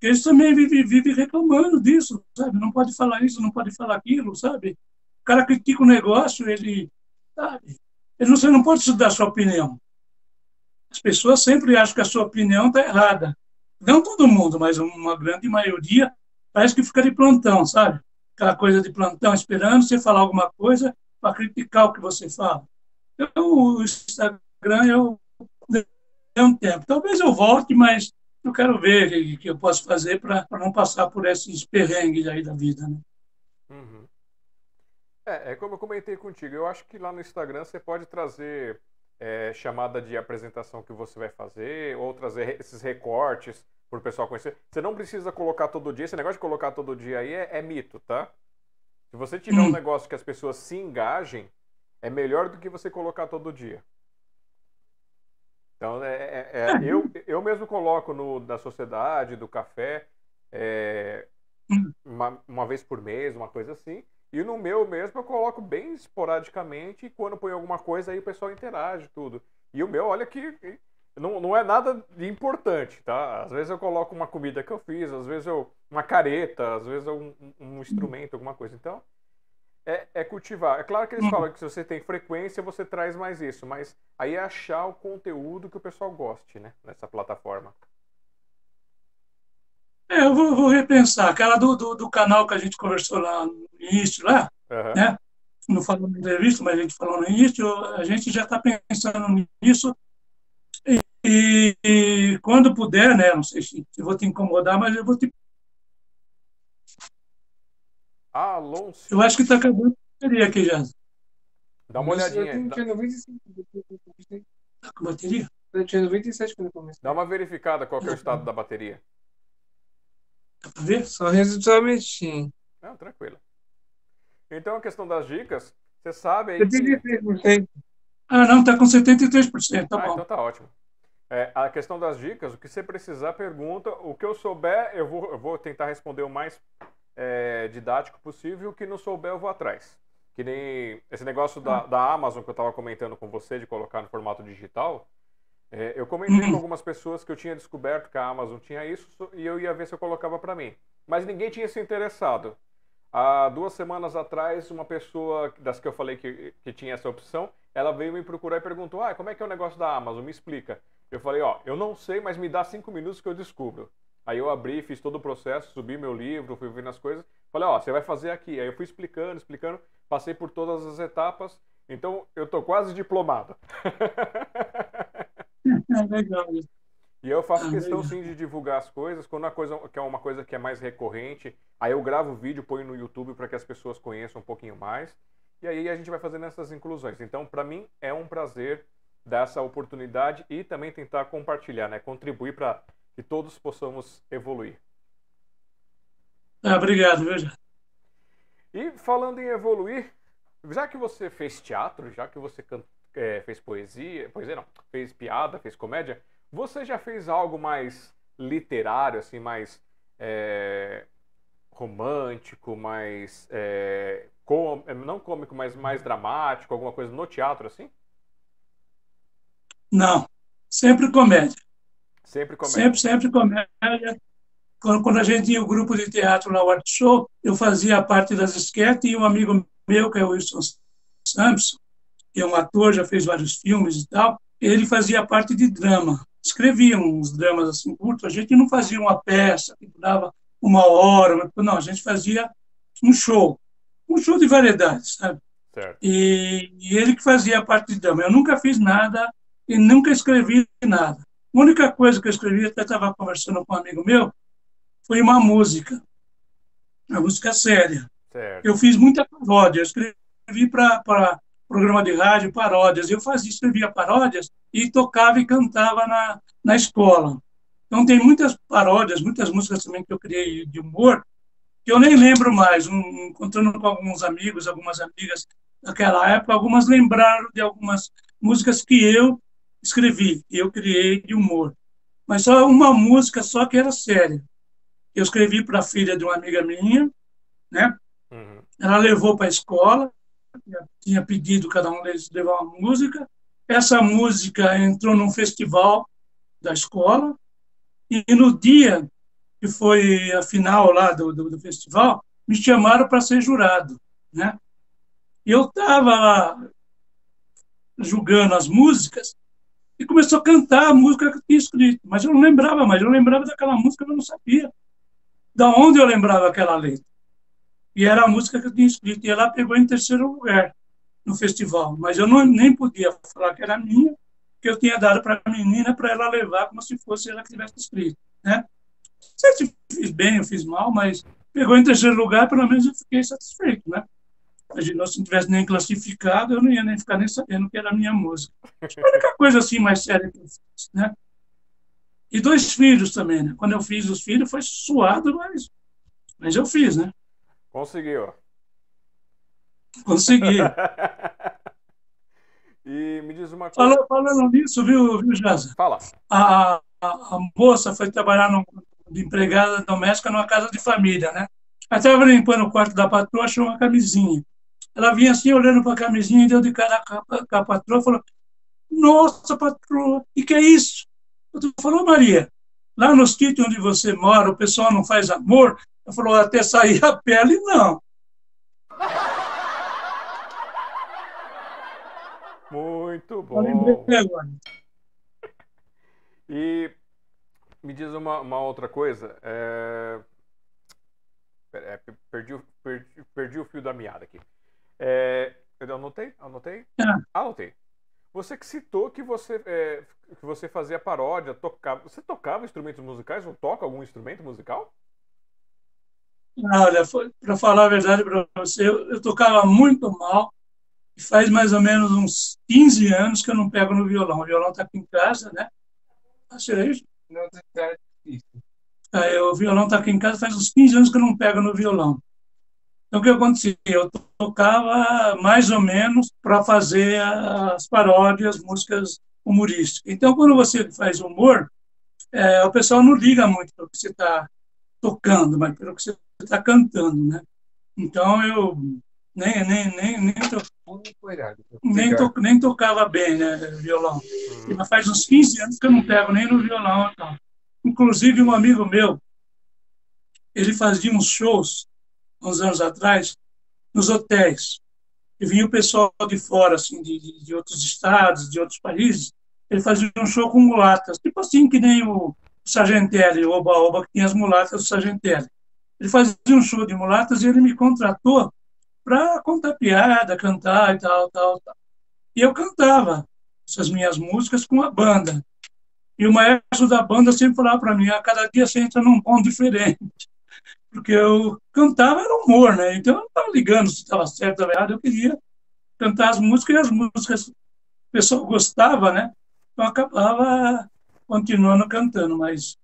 eles também vivem, reclamando disso, sabe? Não pode falar isso, não pode falar aquilo, sabe? O cara critica o negócio, ele, sabe? Ele não, você não pode dar sua opinião. As pessoas sempre acham que a sua opinião está errada. Não todo mundo, mas uma grande maioria parece que fica de plantão, sabe? Aquela coisa de plantão, esperando você falar alguma coisa para criticar o que você fala. Então, o Instagram eu dei um tempo. Talvez eu volte, mas eu quero ver o que eu posso fazer para não passar por esses perrengues aí da vida. Né? Uhum. É, é como eu comentei contigo, eu acho que lá no Instagram você pode trazer é, chamada de apresentação que você vai fazer, ou trazer esses recortes para o pessoal conhecer. Você não precisa colocar todo dia, esse negócio de colocar todo dia aí é, é mito, tá? Se você tiver hum. um negócio que as pessoas se engajem, é melhor do que você colocar todo dia. Então, é, é, é, *laughs* eu, eu mesmo coloco no, da sociedade, do café, é, uma, uma vez por mês, uma coisa assim. E no meu mesmo eu coloco bem esporadicamente e quando põe alguma coisa aí o pessoal interage tudo. E o meu, olha que não, não é nada de importante, tá? Às vezes eu coloco uma comida que eu fiz, às vezes eu uma careta, às vezes um, um instrumento, alguma coisa. Então, é, é, cultivar. É claro que eles uhum. falam que se você tem frequência, você traz mais isso, mas aí é achar o conteúdo que o pessoal goste, né? Nessa plataforma. É, eu vou, vou repensar. Aquela do, do, do, canal que a gente conversou lá no início, lá, uhum. né? Não falou na entrevista, mas a gente falou no início, a gente já está pensando nisso. E, e, e, quando puder, né? Não sei se, se vou te incomodar, mas eu vou te Alonso. Eu acho que está acabando a bateria aqui já. Dá uma olhadinha. Tinha 95. Tá com bateria? Eu tinha 97 quando eu comecei. Dá uma verificada qual é o estado da bateria. Dá pra ver? Só resultadamente sim. Não, tranquilo. Então a questão das dicas, você sabe aí. 73%. Que... Ah, não, tá com 73%, tá ah, bom. Então tá ótimo. É, a questão das dicas, o que você precisar, pergunta. O que eu souber, eu vou, eu vou tentar responder o mais é, didático possível. O que não souber, eu vou atrás. Que nem esse negócio da, ah. da Amazon que eu estava comentando com você, de colocar no formato digital. É, eu comentei com uhum. algumas pessoas que eu tinha descoberto que a Amazon tinha isso e eu ia ver se eu colocava para mim. Mas ninguém tinha se interessado. Há duas semanas atrás, uma pessoa das que eu falei que, que tinha essa opção, ela veio me procurar e perguntou: ah, como é que é o negócio da Amazon? Me explica. Eu falei: ó, eu não sei, mas me dá cinco minutos que eu descubro. Aí eu abri, fiz todo o processo, subi meu livro, fui vendo as coisas. Falei, ó, você vai fazer aqui. Aí eu fui explicando, explicando, passei por todas as etapas. Então eu tô quase diplomado. *laughs* É legal. E eu faço ah, questão sim de divulgar as coisas. Quando a coisa que é uma coisa que é mais recorrente, aí eu gravo o vídeo, ponho no YouTube para que as pessoas conheçam um pouquinho mais. E aí a gente vai fazendo essas inclusões. Então, para mim é um prazer dar essa oportunidade e também tentar compartilhar, né? Contribuir para que todos possamos evoluir. Ah, obrigado, viu? E falando em evoluir, já que você fez teatro, já que você é, fez poesia, poesia não, fez piada, fez comédia, você já fez algo mais literário, assim, mais é, romântico, mais. É, com, não cômico, mas mais dramático, alguma coisa no teatro assim? Não, sempre comédia. Sempre comédia. Sempre, sempre comédia. Quando, a gente tinha o grupo de teatro lá, o Art Show, eu fazia parte das esquetes e um amigo meu, que é o Wilson Sampson, que é um ator, já fez vários filmes e tal, ele fazia parte de drama. Escrevia uns dramas assim curtos. A gente não fazia uma peça que durava uma hora, não, a gente fazia um show, um show de variedades, sabe? E, e ele que fazia parte de drama. Eu nunca fiz nada e nunca escrevi nada. A única coisa que eu escrevi, até estava conversando com um amigo meu, foi uma música, uma música séria. Certo. Eu fiz muita paródia, eu escrevi para programa de rádio, paródias. Eu fazia, escrevia paródias e tocava e cantava na, na escola. Então tem muitas paródias, muitas músicas também que eu criei de humor, que eu nem lembro mais. Um, encontrando com alguns amigos, algumas amigas daquela época, algumas lembraram de algumas músicas que eu escrevi, eu criei de humor. Mas só uma música só que era séria. Eu escrevi para a filha de uma amiga minha, né? Uhum. Ela levou para a escola, tinha pedido cada um deles levar uma música. Essa música entrou num festival da escola e no dia que foi a final lá do, do, do festival, me chamaram para ser jurado, né? E eu estava lá julgando as músicas e começou a cantar a música que tinha escrito, mas eu não lembrava mais, eu lembrava daquela música, eu não sabia da onde eu lembrava aquela letra. E era a música que eu tinha escrito, e ela pegou em terceiro lugar no festival, mas eu não, nem podia falar que era minha, que eu tinha dado para a menina para ela levar como se fosse ela que tivesse escrito, né? Não sei se fiz bem ou fiz mal, mas pegou em terceiro lugar, pelo menos eu fiquei satisfeito, né? Se não tivesse nem classificado, eu não ia nem ficar nem sabendo que era a minha música. A única coisa assim mais séria que eu fiz, né? E dois filhos também, né? Quando eu fiz os filhos foi suado, mas, mas eu fiz, né? Conseguiu. Consegui. *laughs* e me diz uma coisa. Falando, falando nisso, viu, viu Jaza? Fala. A, a, a, moça foi trabalhar no, de empregada doméstica numa casa de família, né? Ela estava limpando o quarto da patroa, achou uma camisinha. Ela vinha assim, olhando para a camisinha, e deu de cara com a patroa, falou, nossa, patroa, e que é isso? Eu falou, Maria, lá no sítio onde você mora, o pessoal não faz amor? Ela falou, até sair a pele, não. *laughs* Muito bom. E me diz uma, uma outra coisa. É... É, perdi, perdi, perdi, o fio da meada aqui. É, eu anotei? Anotei? É. Anotei. Você que citou que você, é, que você fazia paródia, tocava. Você tocava instrumentos musicais ou toca algum instrumento musical? Olha, para falar a verdade para você, eu, eu, tocava muito mal. E faz mais ou menos uns 15 anos que eu não pego no violão. O violão está aqui em casa, né? Achei isso? Não, tá difícil. Aí, o violão está aqui em casa, faz uns 15 anos que eu não pego no violão. Então, o que acontecia? Eu tocava mais ou menos para fazer as paródias, músicas humorísticas. Então, quando você faz humor, é, o pessoal não liga muito para o que você está tocando, mas para o que você está cantando, né? Então, eu nem, nem, nem, nem, to, nem, to, nem tocava bem né, violão. Uhum. Mas faz uns 15 anos que eu não pego nem no violão. Então. Inclusive, um amigo meu, ele fazia uns shows, uns anos atrás, nos hotéis. E vinha o pessoal de fora, assim, de, de outros estados, de outros países. Ele fazia um show com mulatas, tipo assim que nem o Sargentelli, o Oba-Oba, que tinha as mulatas do Sargentelli. Ele fazia um show de mulatas e ele me contratou para contar piada, cantar e tal, tal, tal. E eu cantava essas minhas músicas com a banda. E o maestro da banda sempre falava para mim, a cada dia você entra num ponto diferente. Porque eu cantava era humor, né? Então eu não estava ligando se estava certo ou errado, eu queria cantar as músicas e as músicas o pessoal gostava, né? Então eu acabava continuando cantando, mas,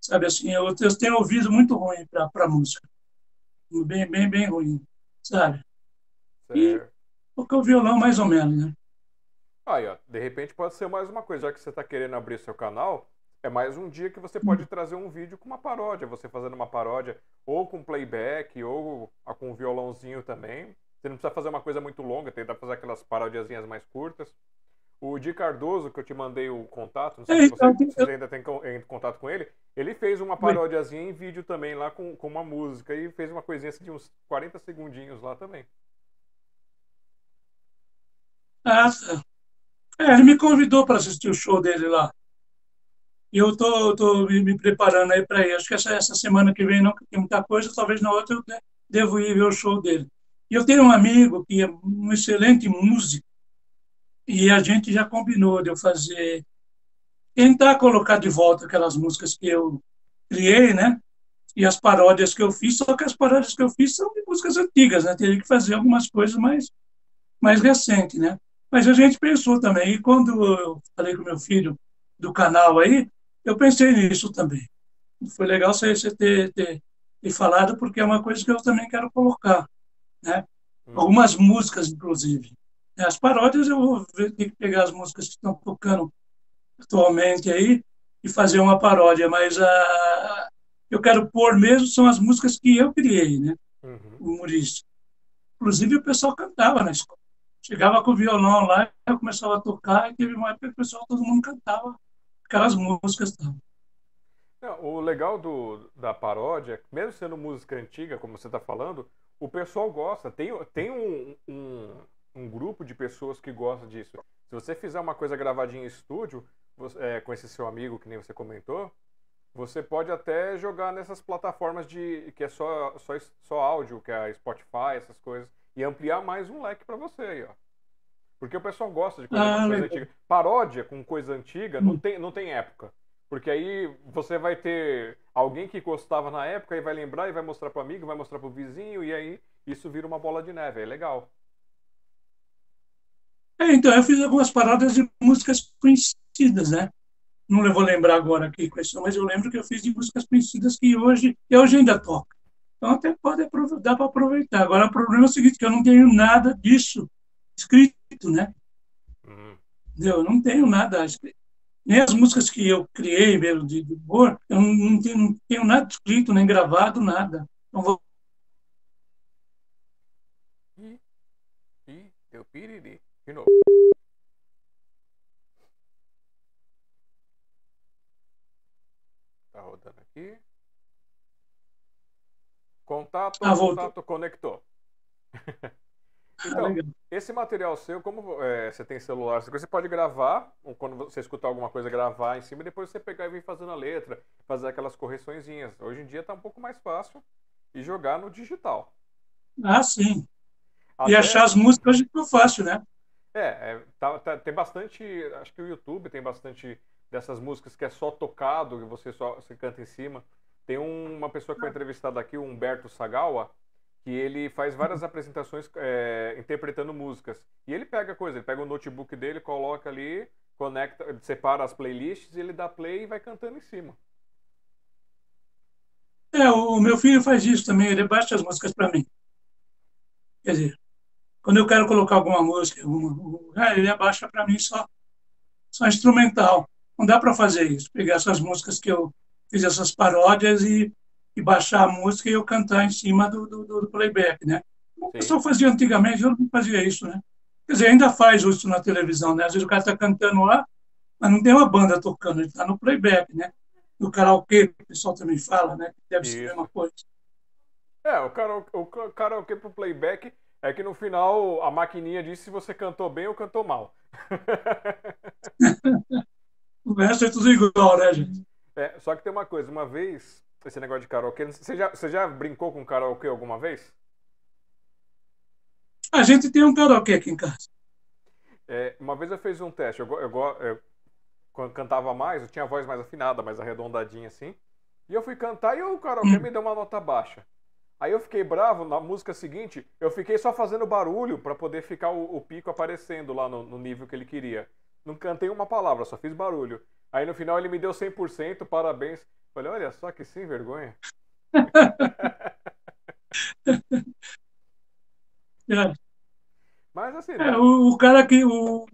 sabe assim, eu, eu tenho ouvido muito ruim para música. Bem, bem, bem ruim, sabe? E tocar o violão mais ou menos, né? Aí, ó, de repente pode ser mais uma coisa, já que você está querendo abrir seu canal, É mais um dia que você pode trazer um vídeo com uma paródia, você fazendo uma paródia, ou com playback, ou com um violãozinho também. Você não precisa fazer uma coisa muito longa, tentar fazer aquelas parodiazinhas mais curtas. O Di Cardoso, que eu te mandei o contato, não sei se você, você ainda tem em contato com ele, ele fez uma paródiazinha em vídeo também lá com, com uma música e fez uma coisinha assim de uns 40 segundinhos lá também. Ah. É, ele me convidou para assistir o show dele lá. E eu tô, tô me, preparando aí para ir. Acho que essa, essa semana que vem não tem muita coisa, talvez na outra eu devo ir ver o show dele. E eu tenho um amigo que é um excelente músico, e a gente já combinou de eu fazer, tentar colocar de volta aquelas músicas que eu criei, né? E as paródias que eu fiz, só que as paródias que eu fiz são de músicas antigas, né? Teria que fazer algumas coisas mais, mais recentes, né? Mas a gente pensou também, e quando eu falei com meu filho do canal aí, eu pensei nisso também. Foi legal você, ter, ter, ter falado, porque é uma coisa que eu também quero colocar, né? Hum. Algumas músicas, inclusive. As paródias eu vou ter que pegar as músicas que estão tocando atualmente aí e fazer uma paródia, mas a, ah, eu quero pôr mesmo são as músicas que eu criei, né? Uhum. Humorista. Inclusive o pessoal cantava na escola. Chegava com o violão lá, eu começava a tocar e teve uma época que o pessoal, todo mundo cantava aquelas músicas. Não, o legal do, da paródia, mesmo sendo música antiga, como você está falando, o pessoal gosta. Tem, tem um, um, um grupo de pessoas que gosta disso. Se você fizer uma coisa gravadinha em estúdio, você, é, com esse seu amigo que nem você comentou, você pode até jogar nessas plataformas de que é só, só, só áudio, que é Spotify, essas coisas, e ampliar mais um leque para você aí, ó. Porque o pessoal gosta de coisa, ah, coisa antiga. Paródia com coisa antiga não hum. tem, não tem época. Porque aí você vai ter alguém que gostava na época e vai lembrar e vai mostrar para o amigo, vai mostrar para o vizinho, e aí isso vira uma bola de neve. É legal. É, então, eu fiz algumas paradas de músicas conhecidas, né? Não vou lembrar agora aqui quais são, mas eu lembro que eu fiz de músicas conhecidas que hoje, que hoje ainda toca. Então, até pode dar para aproveitar. Agora, o problema é o seguinte, que eu não tenho nada disso escrito, né? Uhum. Eu não tenho nada escrito. Nem as músicas que eu criei mesmo de, de humor, eu não, não, tenho, não tenho nada escrito, nem gravado, nada. Então, vou... Ih, ih, deu piriri. De novo. Tá rodando aqui. Contato, ah, contato, conectou. *laughs* então, ah, esse material seu, como é, você tem celular, você pode gravar, ou quando você escutar alguma coisa, gravar em cima, e depois você pegar e vir fazendo a letra, fazer aquelas correçõezinhas. Hoje em dia está um pouco mais fácil e jogar no digital. Ah, sim. Até... E achar as músicas hoje é fácil, né? É, é tá, tá, tem bastante. Acho que o YouTube tem bastante dessas músicas que é só tocado, que você só você canta em cima. Tem um, uma pessoa que foi entrevistada aqui, o Humberto Sagawa, que ele faz várias apresentações é, interpretando músicas. E ele pega coisa, ele pega o notebook dele, coloca ali, conecta, separa as playlists, ele dá play e vai cantando em cima. É, o meu filho faz isso também, ele baixa as músicas para mim. Quer dizer, quando eu quero colocar alguma música, uma, ele abaixa para mim só, só instrumental. Não dá para fazer isso, pegar essas músicas que eu fiz essas paródias e, e baixar a música e eu cantar em cima do, do, do playback, né? O pessoal fazia antigamente, eu não fazia isso, né? Quer dizer, ainda faz isso na televisão, né? Às vezes o cara está cantando lá, mas não tem uma banda tocando, ele está no playback, né? No karaokê, o pessoal também fala, né? Deve isso. ser a mesma coisa. É, o karaokê, o karaokê pro playback é que no final a maquininha diz se você cantou bem ou cantou mal. *laughs* o resto é tudo igual, né, gente? É, só que tem uma coisa, uma vez, esse negócio de karaokê, você já, você já brincou com karaokê alguma vez? A gente tem um karaokê aqui em casa. É, uma vez eu fiz um teste, eu, eu, eu, quando cantava mais, eu tinha a voz mais afinada, mais arredondadinha assim, e eu fui cantar e o karaokê hum. me deu uma nota baixa. Aí eu fiquei bravo, na música seguinte, eu fiquei só fazendo barulho para poder ficar o, o, pico aparecendo lá no, no, nível que ele queria. Não cantei uma palavra, só fiz barulho. Aí no final ele me deu 100%, parabéns. Falei, olha só que sem vergonha. *laughs* é. Mas assim, né? é, o, o, cara que o,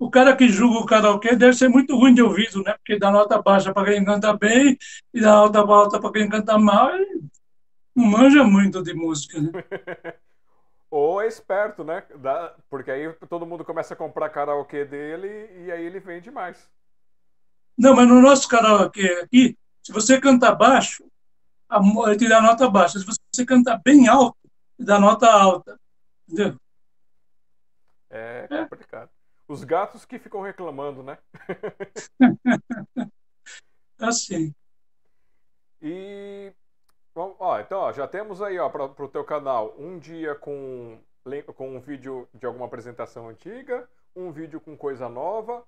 o cara que julga o karaokê deve ser muito ruim de ouvido, né? Porque dá nota baixa para quem canta bem e dá nota alta para quem canta mal. Ele não manja muito de música, né? *laughs* Ou é esperto, né? Dá, porque aí todo mundo começa a comprar karaokê dele e aí ele vende mais. Não, mas no nosso karaokê aqui, se você cantar baixo, ele te dá nota baixa. Se você cantar bem alto, ele dá nota alta. Entendeu? É complicado. É. Os gatos que ficam reclamando, né? *laughs* assim. E ó, então ó, já temos aí ó para o teu canal um dia com com um vídeo de alguma apresentação antiga, um vídeo com coisa nova,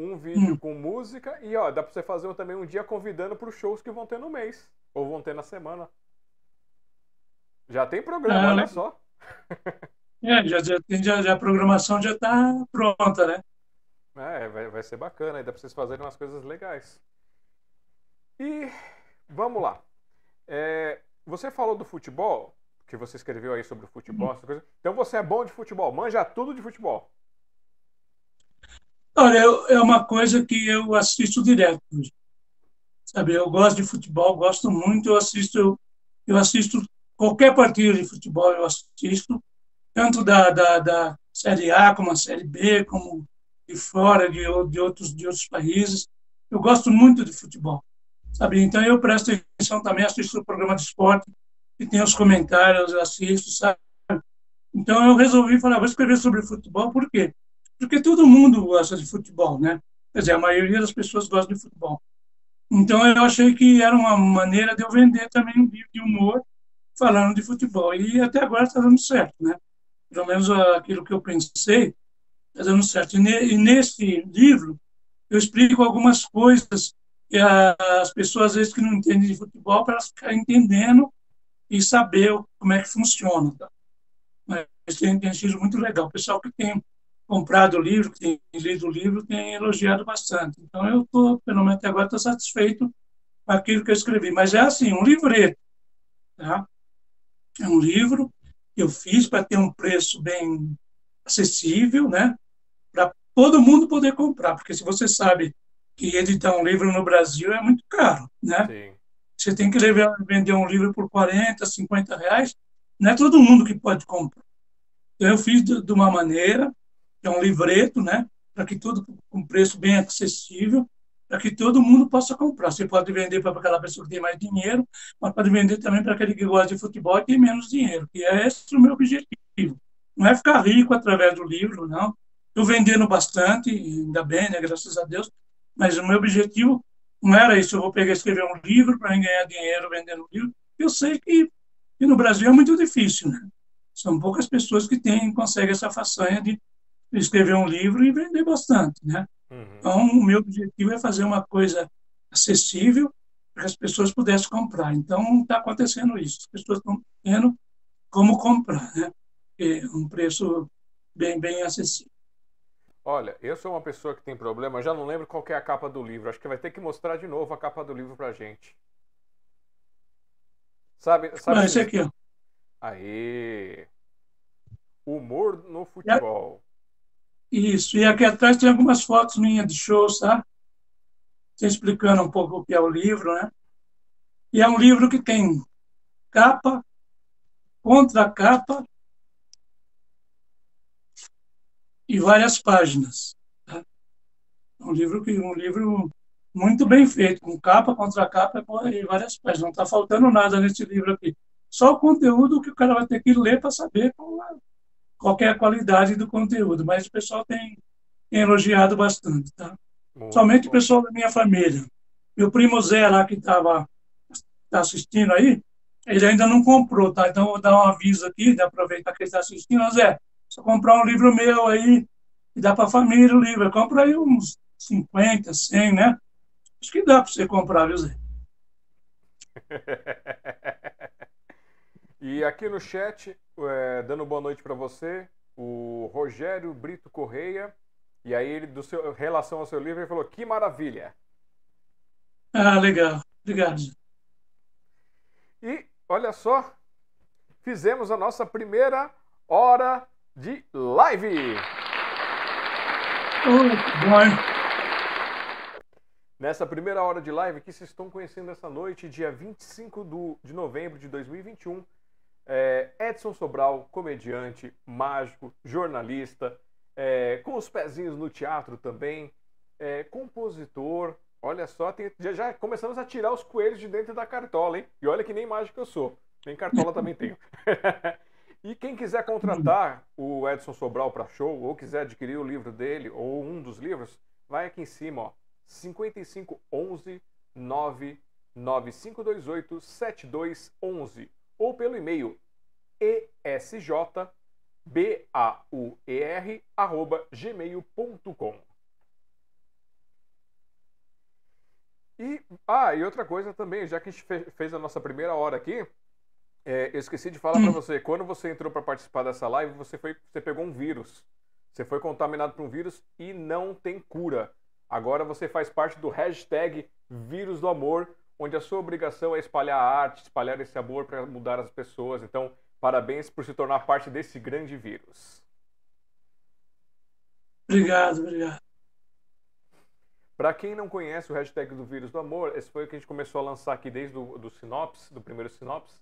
um vídeo hum. com música e ó dá para você fazer também um dia convidando para os shows que vão ter no mês ou vão ter na semana. Já tem programa, ah, olha só. *laughs* É, já, já, já, já a programação já está pronta, né? É, vai, vai ser bacana, ainda pra vocês fazerem umas coisas legais. E vamos lá. É, você falou do futebol, que você escreveu aí sobre o futebol, coisas. Então você é bom de futebol, manja tudo de futebol. Olha, eu, é uma coisa que eu assisto direto. Sabe, eu gosto de futebol, gosto muito, eu assisto, eu, assisto qualquer partida de futebol, eu assisto tanto da, da, da Série A como a Série B, como de fora, de, de, outros, de outros países. Eu gosto muito de futebol, sabe? Então eu presto atenção também, assisto o programa de esporte, que tem os comentários, assisto, sabe? Então eu resolvi falar, vou escrever sobre futebol, por quê? Porque todo mundo gosta de futebol, né? Quer dizer, a maioria das pessoas gosta de futebol. Então eu achei que era uma maneira de eu vender também um livro de humor falando de futebol. E até agora está dando certo, né? pelo menos aquilo que eu pensei, está dando certo. E, nesse livro, eu explico algumas coisas que as pessoas, às vezes, que não entendem de futebol, para elas ficarem entendendo e saber como é que funciona. Tá? Mas tem, tem sido muito legal. O pessoal que tem comprado o livro, que tem lido o livro, tem elogiado bastante. Então, eu estou, pelo menos até agora, estou satisfeito com aquilo que eu escrevi. Mas é assim, um livreto. Tá? É um livro eu fiz para ter um preço bem acessível, né? Para todo mundo poder comprar, porque se você sabe que editar um livro no Brasil é muito caro, né? Sim. Você tem que levar, vender um livro por 40, 50 reais, não é todo mundo que pode comprar. Então, eu fiz de, de uma maneira, que é um livreto, né? Para que tudo com preço bem acessível, para que todo mundo possa comprar. Você pode vender para aquela pessoa que tem mais dinheiro, mas pode vender também para aquele que gosta de futebol e tem menos dinheiro, que é esse o meu objetivo. Não é ficar rico através do livro, não. Estou vendendo bastante, ainda bem, né, graças a Deus, mas o meu objetivo não era isso. Eu vou pegar e escrever um livro para ganhar dinheiro vendendo livro. Eu sei que, que no Brasil é muito difícil, né? São poucas pessoas que têm, conseguem essa façanha de escrever um livro e vender bastante, né? Uhum. Então, o meu objetivo é fazer uma coisa acessível para que as pessoas pudessem comprar. Então, está acontecendo isso. As pessoas estão tendo como comprar, né? É um preço bem, bem acessível. Olha, eu sou uma pessoa que tem problema, já não lembro qual é a capa do livro. Acho que vai ter que mostrar de novo a capa do livro para gente. Sabe? sabe ah, esse aqui, ó. Aí. Humor no futebol. Isso, e aqui atrás tem algumas fotos minhas de shows, tá? explicando um pouco o que é o livro, né? E é um livro que tem capa, contracapa e várias páginas. Tá? É um livro que um livro muito bem feito, com capa, contracapa e várias páginas. Não está faltando nada nesse livro aqui. Só o conteúdo que o cara vai ter que ler para saber qual é qualquer qualidade do conteúdo, mas o pessoal tem, tem elogiado bastante, tá? Somente o pessoal da minha família. Meu primo Zé lá que estava tá assistindo aí, ele ainda não comprou, tá? Então vou dar um aviso aqui, de aproveitar que ele está assistindo, Zé, só comprar um livro meu aí, e dá para a família o livro. Compra aí uns 50, 100, né? Acho que dá para você comprar, viu, Zé? *laughs* E aqui no chat, é, dando boa noite para você, o Rogério Brito Correia. E aí, ele, do seu, relação ao seu livro, ele falou: Que maravilha! Ah, legal. Obrigado. E olha só, fizemos a nossa primeira hora de live. Oh. Nessa primeira hora de live que vocês estão conhecendo essa noite, dia 25 do, de novembro de 2021, é, Edson Sobral, comediante, mágico, jornalista, é, com os pezinhos no teatro também, é, compositor. Olha só, tem, já, já, começamos a tirar os coelhos de dentro da cartola, hein? E olha que nem mágico eu sou, nem cartola também tenho. *laughs* e quem quiser contratar o Edson Sobral para show, ou quiser adquirir o livro dele, ou um dos livros, vai aqui em cima, ó 5511 99528 7211 ou pelo e-mail esjbauer@gmail.com. E ah, e outra coisa também, já que a gente fez a nossa primeira hora aqui, é, eu esqueci de falar para você, quando você entrou para participar dessa live, você foi você pegou um vírus. Você foi contaminado por um vírus e não tem cura. Agora você faz parte do hashtag Vírus do Amor, onde a sua obrigação é espalhar a arte, espalhar esse amor para mudar as pessoas. Então, parabéns por se tornar parte desse grande vírus. Obrigado, obrigado. Para quem não conhece o hashtag do Vírus do Amor, esse foi o que a gente começou a lançar aqui desde o do Sinopse, do primeiro Sinopse,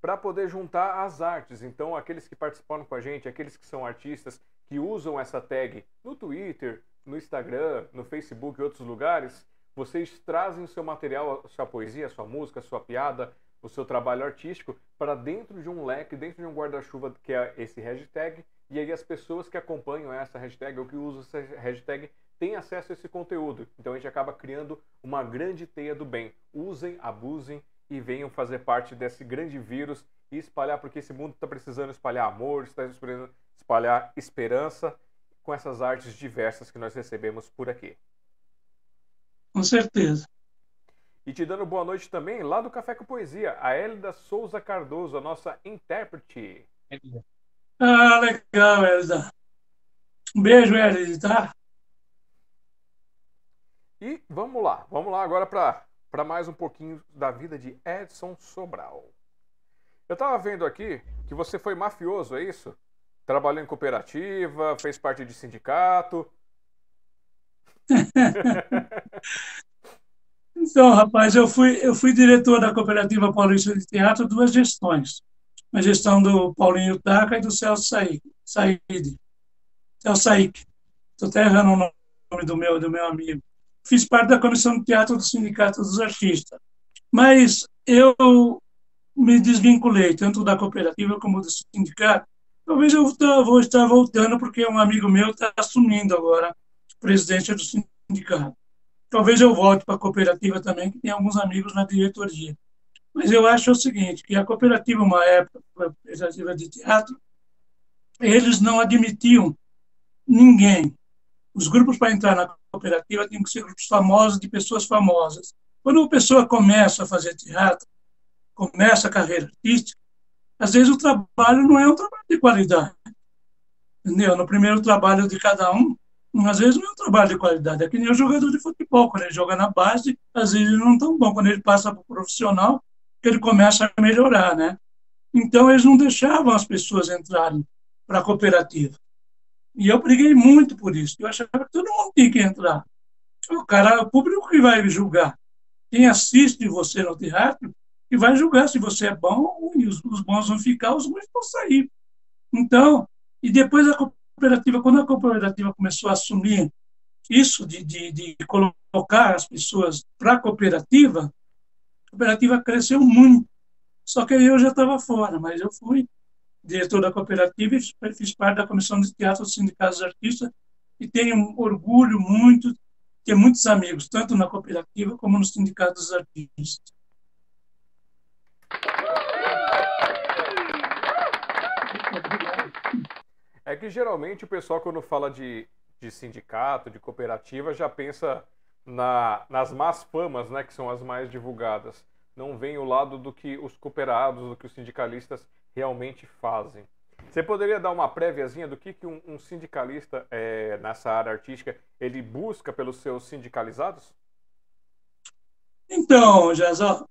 para poder juntar as artes. Então, aqueles que participaram com a gente, aqueles que são artistas, que usam essa tag no Twitter, no Instagram, no Facebook e outros lugares, vocês trazem o seu material, a sua poesia, a sua música, a sua piada, o seu trabalho artístico para dentro de um leque, dentro de um guarda-chuva que é esse hashtag, e aí as pessoas que acompanham essa hashtag ou que usam essa hashtag têm acesso a esse conteúdo. Então a gente acaba criando uma grande teia do bem. Usem, abusem e venham fazer parte desse grande vírus e espalhar, porque esse mundo está precisando espalhar amor, está precisando espalhar esperança com essas artes diversas que nós recebemos por aqui. Com certeza. E te dando boa noite também, lá do Café com Poesia, a Hélida Souza Cardoso, a nossa intérprete. Ah, legal, Hélida. Um beijo, Hélida, tá? E vamos lá, vamos lá agora para mais um pouquinho da vida de Edson Sobral. Eu estava vendo aqui que você foi mafioso, é isso? Trabalhou em cooperativa, fez parte de sindicato. *laughs* então, rapaz, eu fui, eu fui diretor da Cooperativa Paulista de Teatro duas gestões. A gestão do Paulinho Taca e do Celso Said. Celso Saik. Estou até errando o nome do meu, do meu amigo. Fiz parte da comissão de teatro do Sindicato dos Artistas. Mas eu me desvinculei, tanto da cooperativa como do sindicato, Talvez eu vou estar voltando, porque um amigo meu está assumindo agora presidente do sindicato. Talvez eu volte para a cooperativa também, que tem alguns amigos na diretoria. Mas eu acho o seguinte, que a cooperativa, uma época, a cooperativa de teatro, eles não admitiam ninguém. Os grupos para entrar na cooperativa tinham que ser grupos famosos, de pessoas famosas. Quando uma pessoa começa a fazer teatro, começa a carreira artística, às vezes o trabalho não é um trabalho de qualidade. Entendeu? No primeiro trabalho de cada um, às vezes não é um trabalho de qualidade. É que nem o jogador de futebol. Quando ele joga na base, às vezes não é tão bom. Quando ele passa para o profissional, ele começa a melhorar, né? Então, eles não deixavam as pessoas entrarem para a cooperativa. E eu briguei muito por isso. Eu achava que todo mundo tinha que entrar. O cara, o público que vai julgar. Quem assiste você no teatro e vai julgar se você é bom. Os, os bons vão ficar, os ruins vão sair. Então, e depois a cooperativa, quando a cooperativa começou a assumir isso de, de, de colocar as pessoas para a cooperativa, a cooperativa cresceu muito. Só que eu já estava fora, mas eu fui diretor da cooperativa e fiz parte da comissão de teatro dos sindicatos artistas e tenho orgulho muito de ter muitos amigos, tanto na cooperativa como no sindicato dos artistas. É que geralmente o pessoal, quando fala de, de sindicato, de cooperativa, já pensa na, nas más famas, né, que são as mais divulgadas. Não vem o lado do que os cooperados, do que os sindicalistas realmente fazem. Você poderia dar uma préviazinha do que, que um, um sindicalista é, nessa área artística ele busca pelos seus sindicalizados? Então, Jazó,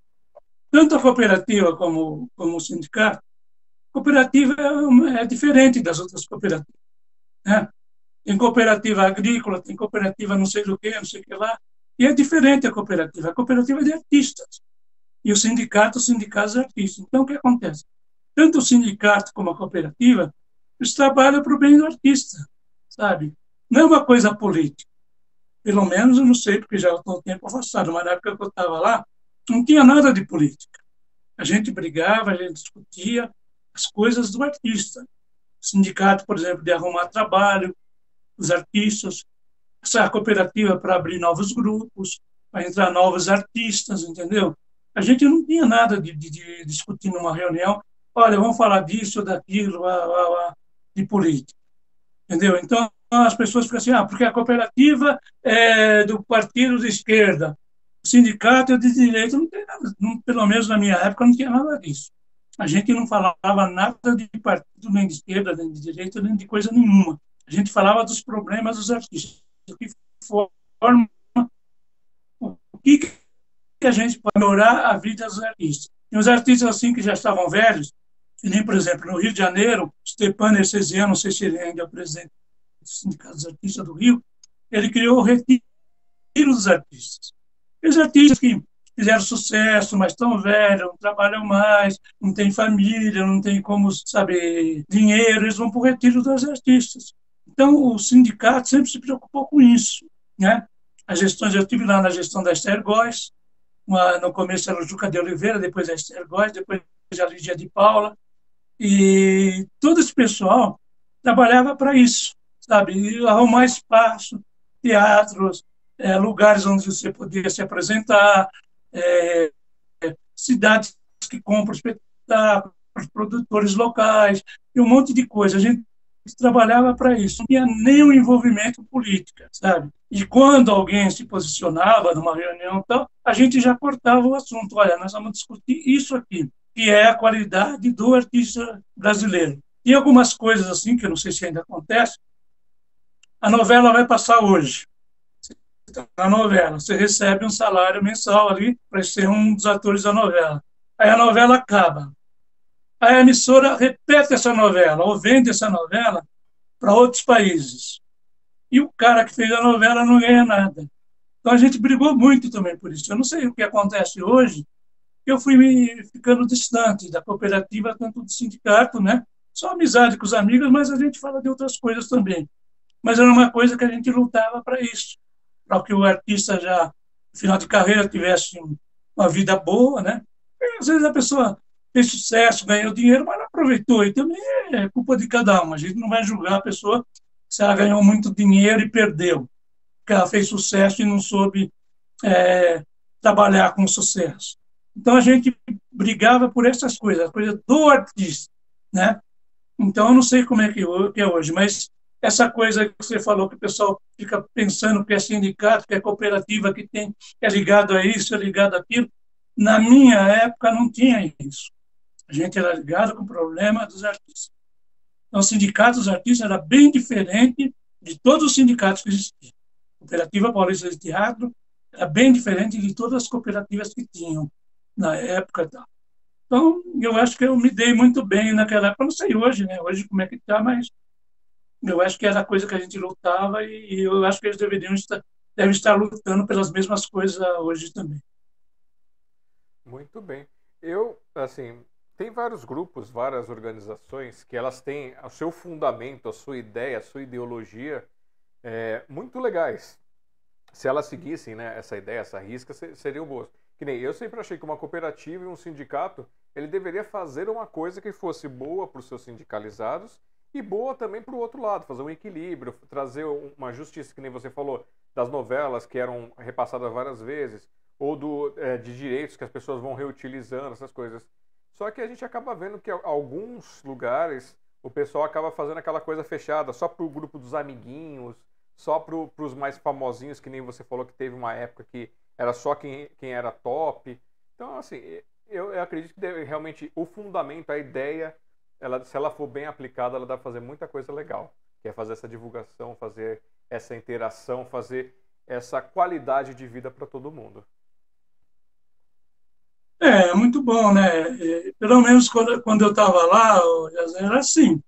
tanto a cooperativa como, como o sindicato, cooperativa é, é diferente das outras cooperativas. Né? tem cooperativa agrícola, tem cooperativa não sei do que, não sei o que lá. E é diferente a cooperativa. A cooperativa é de artistas. E o sindicato, os sindicatos de artistas. Então, o que acontece? Tanto o sindicato como a cooperativa, trabalham para o bem do artista, sabe? Não é uma coisa política. Pelo menos eu não sei, porque já estou um tempo afastado, mas na época que eu estava lá, não tinha nada de política. A gente brigava, a gente discutia as coisas do artista. O sindicato, por exemplo, de arrumar trabalho, os artistas, essa cooperativa para abrir novos grupos, para entrar novos artistas, entendeu? A gente não tinha nada de, de, de discutir numa reunião, olha, vamos falar disso, daquilo, de política, entendeu? Então, as pessoas ficam assim, ah, porque a cooperativa é do partido de esquerda, o sindicato é de direita, não tem nada, não, pelo menos na minha época não tinha nada disso. A gente não falava nada de partido nem de esquerda, nem de direita, nem de coisa nenhuma. A gente falava dos problemas dos artistas, o que forma, o que, que a gente pode melhorar a vida dos artistas. E os artistas assim que já estavam velhos, que nem, por exemplo, no Rio de Janeiro, Stepan Ercesiano, não sei se ele ainda é presidente do Sindicato dos Artistas do Rio, ele criou o Retiro dos Artistas. Os artistas que fizeram sucesso, mas estão velhos, não trabalham mais, não têm família, não têm como saber dinheiro, eles vão para o retiro dos artistas. Então, o sindicato sempre se preocupou com isso. Né? As gestões, eu estive lá na gestão da Esther Góes, uma, no começo era o Juca de Oliveira, depois a Esther Góes, depois a Lídia de Paula, e todo esse pessoal trabalhava para isso, sabe? Arrumar espaço, teatros, é, lugares onde você podia se apresentar, é, cidades que compram espetáculos, produtores locais, e um monte de coisa. A gente trabalhava para isso, não tinha nenhum envolvimento político, sabe? E quando alguém se posicionava numa reunião tal, a gente já cortava o assunto. Olha, nós vamos discutir isso aqui, que é a qualidade do artista brasileiro. E algumas coisas assim, que eu não sei se ainda acontece, a novela vai passar hoje. Na novela, você recebe um salário mensal ali para ser um dos atores da novela. Aí a novela acaba a emissora repete essa novela ou vende essa novela para outros países. E o cara que fez a novela não ganha nada. Então a gente brigou muito também por isso. Eu não sei o que acontece hoje, eu fui me ficando distante da cooperativa, tanto do sindicato, né? Só amizade com os amigos, mas a gente fala de outras coisas também. Mas era uma coisa que a gente lutava para isso, para que o artista já, no final de carreira, tivesse uma vida boa, né? E, às vezes a pessoa fez sucesso, ganhou dinheiro, mas não aproveitou. E também é culpa de cada um. A gente não vai julgar a pessoa se ela ganhou muito dinheiro e perdeu, porque ela fez sucesso e não soube é, trabalhar com sucesso. Então a gente brigava por essas coisas, a coisa do artista, né? Então eu não sei como é que é hoje, mas essa coisa que você falou que o pessoal fica pensando que é sindicato, que é cooperativa, que tem é ligado a isso, é ligado a aquilo. Na minha época não tinha isso. A gente era ligado com o problema dos artistas. Então, o sindicato dos artistas era bem diferente de todos os sindicatos que existiam. A Cooperativa Paulista de Teatro era bem diferente de todas as cooperativas que tinham na época. Então, eu acho que eu me dei muito bem naquela época. Não sei hoje, né? Hoje como é que está, mas eu acho que era a coisa que a gente lutava e eu acho que eles deveriam estar, devem estar lutando pelas mesmas coisas hoje também. Muito bem. Eu, assim, tem vários grupos, várias organizações que elas têm o seu fundamento, a sua ideia, a sua ideologia é, muito legais. Se elas seguissem né, essa ideia, essa risca, seriam boas. Que nem eu sempre achei que uma cooperativa e um sindicato ele deveria fazer uma coisa que fosse boa para os seus sindicalizados e boa também para o outro lado, fazer um equilíbrio, trazer uma justiça, que nem você falou, das novelas que eram repassadas várias vezes, ou do, é, de direitos que as pessoas vão reutilizando, essas coisas. Só que a gente acaba vendo que alguns lugares o pessoal acaba fazendo aquela coisa fechada, só pro grupo dos amiguinhos, só pro, pros mais famosinhos, que nem você falou que teve uma época que era só quem, quem era top. Então, assim, eu, eu acredito que deve, realmente o fundamento, a ideia, ela, se ela for bem aplicada, ela dá pra fazer muita coisa legal. Que é fazer essa divulgação, fazer essa interação, fazer essa qualidade de vida para todo mundo. É, muito bom, né? Pelo menos quando, eu estava lá, era assim.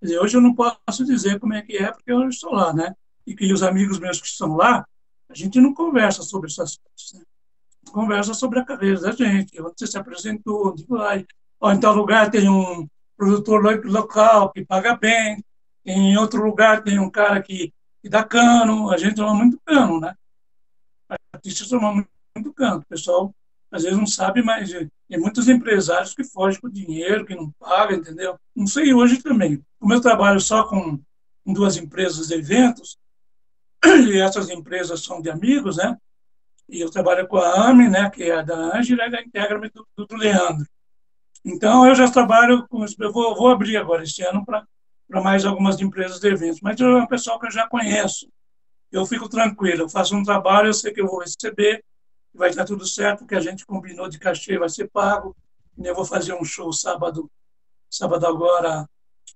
Hoje eu não posso dizer como é que é, porque eu estou lá, né? E que os amigos meus que estão lá, a gente não conversa sobre essas coisas, né? Conversa sobre a carreira da gente, onde você se apresentou, onde vai. Ou em tal lugar tem um produtor local que paga bem, em outro lugar tem um cara que, que dá cano, a gente toma muito cano, né? Artistas tomam muito, muito cano. O pessoal às vezes não sabe, mas tem muitos empresários que fogem com dinheiro, que não pagam, entendeu? Não sei hoje também. Como eu trabalho só com, duas empresas de eventos, e essas empresas são de amigos, né? E eu trabalho com a AME, né, que é a da Ângela, e da Integra do, do, Leandro. Então, eu já trabalho com... Eu vou, vou abrir agora esse ano para mais algumas empresas de eventos, mas é um pessoal que eu já conheço. Eu fico tranquilo, eu faço um trabalho, eu sei que eu vou receber, vai estar tudo certo, que a gente combinou de cachê vai ser pago. Eu vou fazer um show sábado, sábado agora,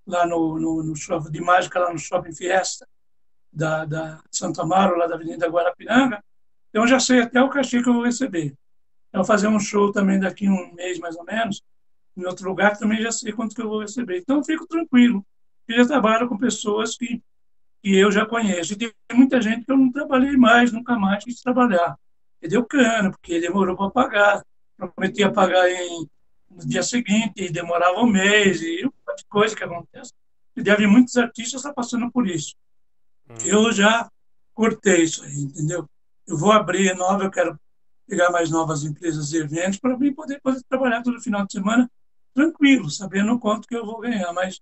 lá no, no, no show de mágica, lá no Shopping Fiesta, da, da Santo Amaro, lá da Avenida Guarapiranga. Então, eu já sei até o cachê que eu vou receber. Eu vou fazer um show também daqui a um mês, mais ou menos, em outro lugar, também já sei quanto que eu vou receber. Então, eu fico tranquilo. Eu já trabalho com pessoas que, que eu já conheço. E tem muita gente que eu não trabalhei mais, nunca mais quis trabalhar ele deu cano, porque demorou para pagar. Prometia pagar em, no dia seguinte, e demorava um mês, e um monte de coisa que acontece. E deve muitos artistas estar passando por isso. Hum. Eu já cortei isso aí, entendeu? Eu vou abrir nova, eu quero pegar mais novas empresas e eventos para mim poder, poder trabalhar todo final de semana tranquilo, sabendo quanto que eu vou ganhar, mas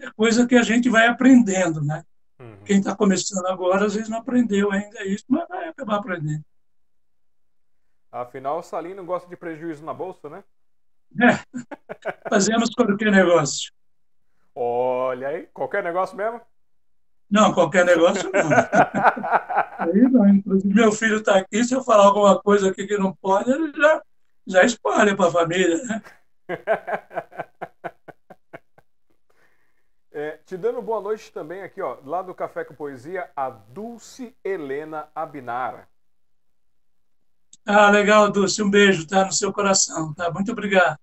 é coisa que a gente vai aprendendo, né? Uhum. Quem está começando agora, às vezes não aprendeu ainda isso, mas vai acabar aprendendo. Afinal, o Salino gosta de prejuízo na bolsa, né? É. *laughs* Fazemos qualquer negócio. Olha aí, qualquer negócio mesmo? Não, qualquer negócio não. *laughs* aí não. Inclusive, meu filho está aqui, se eu falar alguma coisa aqui que não pode, ele já, já espalha para a família, né? *laughs* É, te dando boa noite também aqui, ó, lá do Café com Poesia, a Dulce Helena Abinara. Ah, legal, Dulce. Um beijo, tá? No seu coração, tá? Muito obrigado.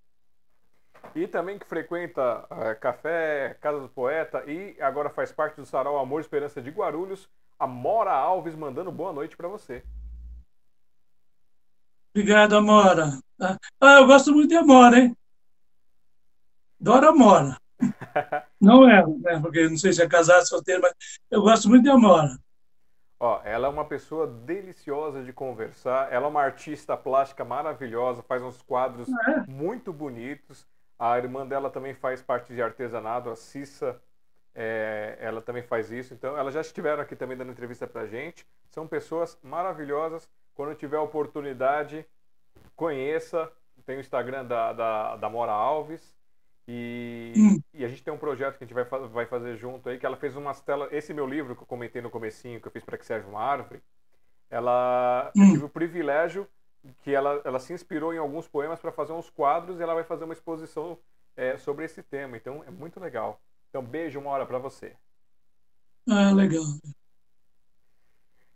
E também que frequenta uh, Café, Casa do Poeta e agora faz parte do Sarau Amor e Esperança de Guarulhos, a Mora Alves mandando boa noite para você. Obrigado, Amora. Tá? Ah, eu gosto muito de Amora, hein? Adoro Amora. *laughs* não é, né? porque não sei se é casado, solteiro, mas eu gosto muito de Amora. Ó, ela é uma pessoa deliciosa de conversar. Ela é uma artista plástica maravilhosa, faz uns quadros é. muito bonitos. A irmã dela também faz parte de artesanato, a Cissa. É, ela também faz isso. Então, elas já estiveram aqui também dando entrevista pra gente. São pessoas maravilhosas. Quando tiver oportunidade, conheça. Tem o Instagram da, da, da Mora Alves. E, hum. e, a gente tem um projeto que a gente vai, vai fazer junto aí, que ela fez umas telas. Esse meu livro que eu comentei no comecinho, que eu fiz para que serve uma árvore, ela hum. eu tive o privilégio que ela, ela se inspirou em alguns poemas para fazer uns quadros e ela vai fazer uma exposição é, sobre esse tema. Então é muito legal. Então beijo uma hora para você. Ah, legal.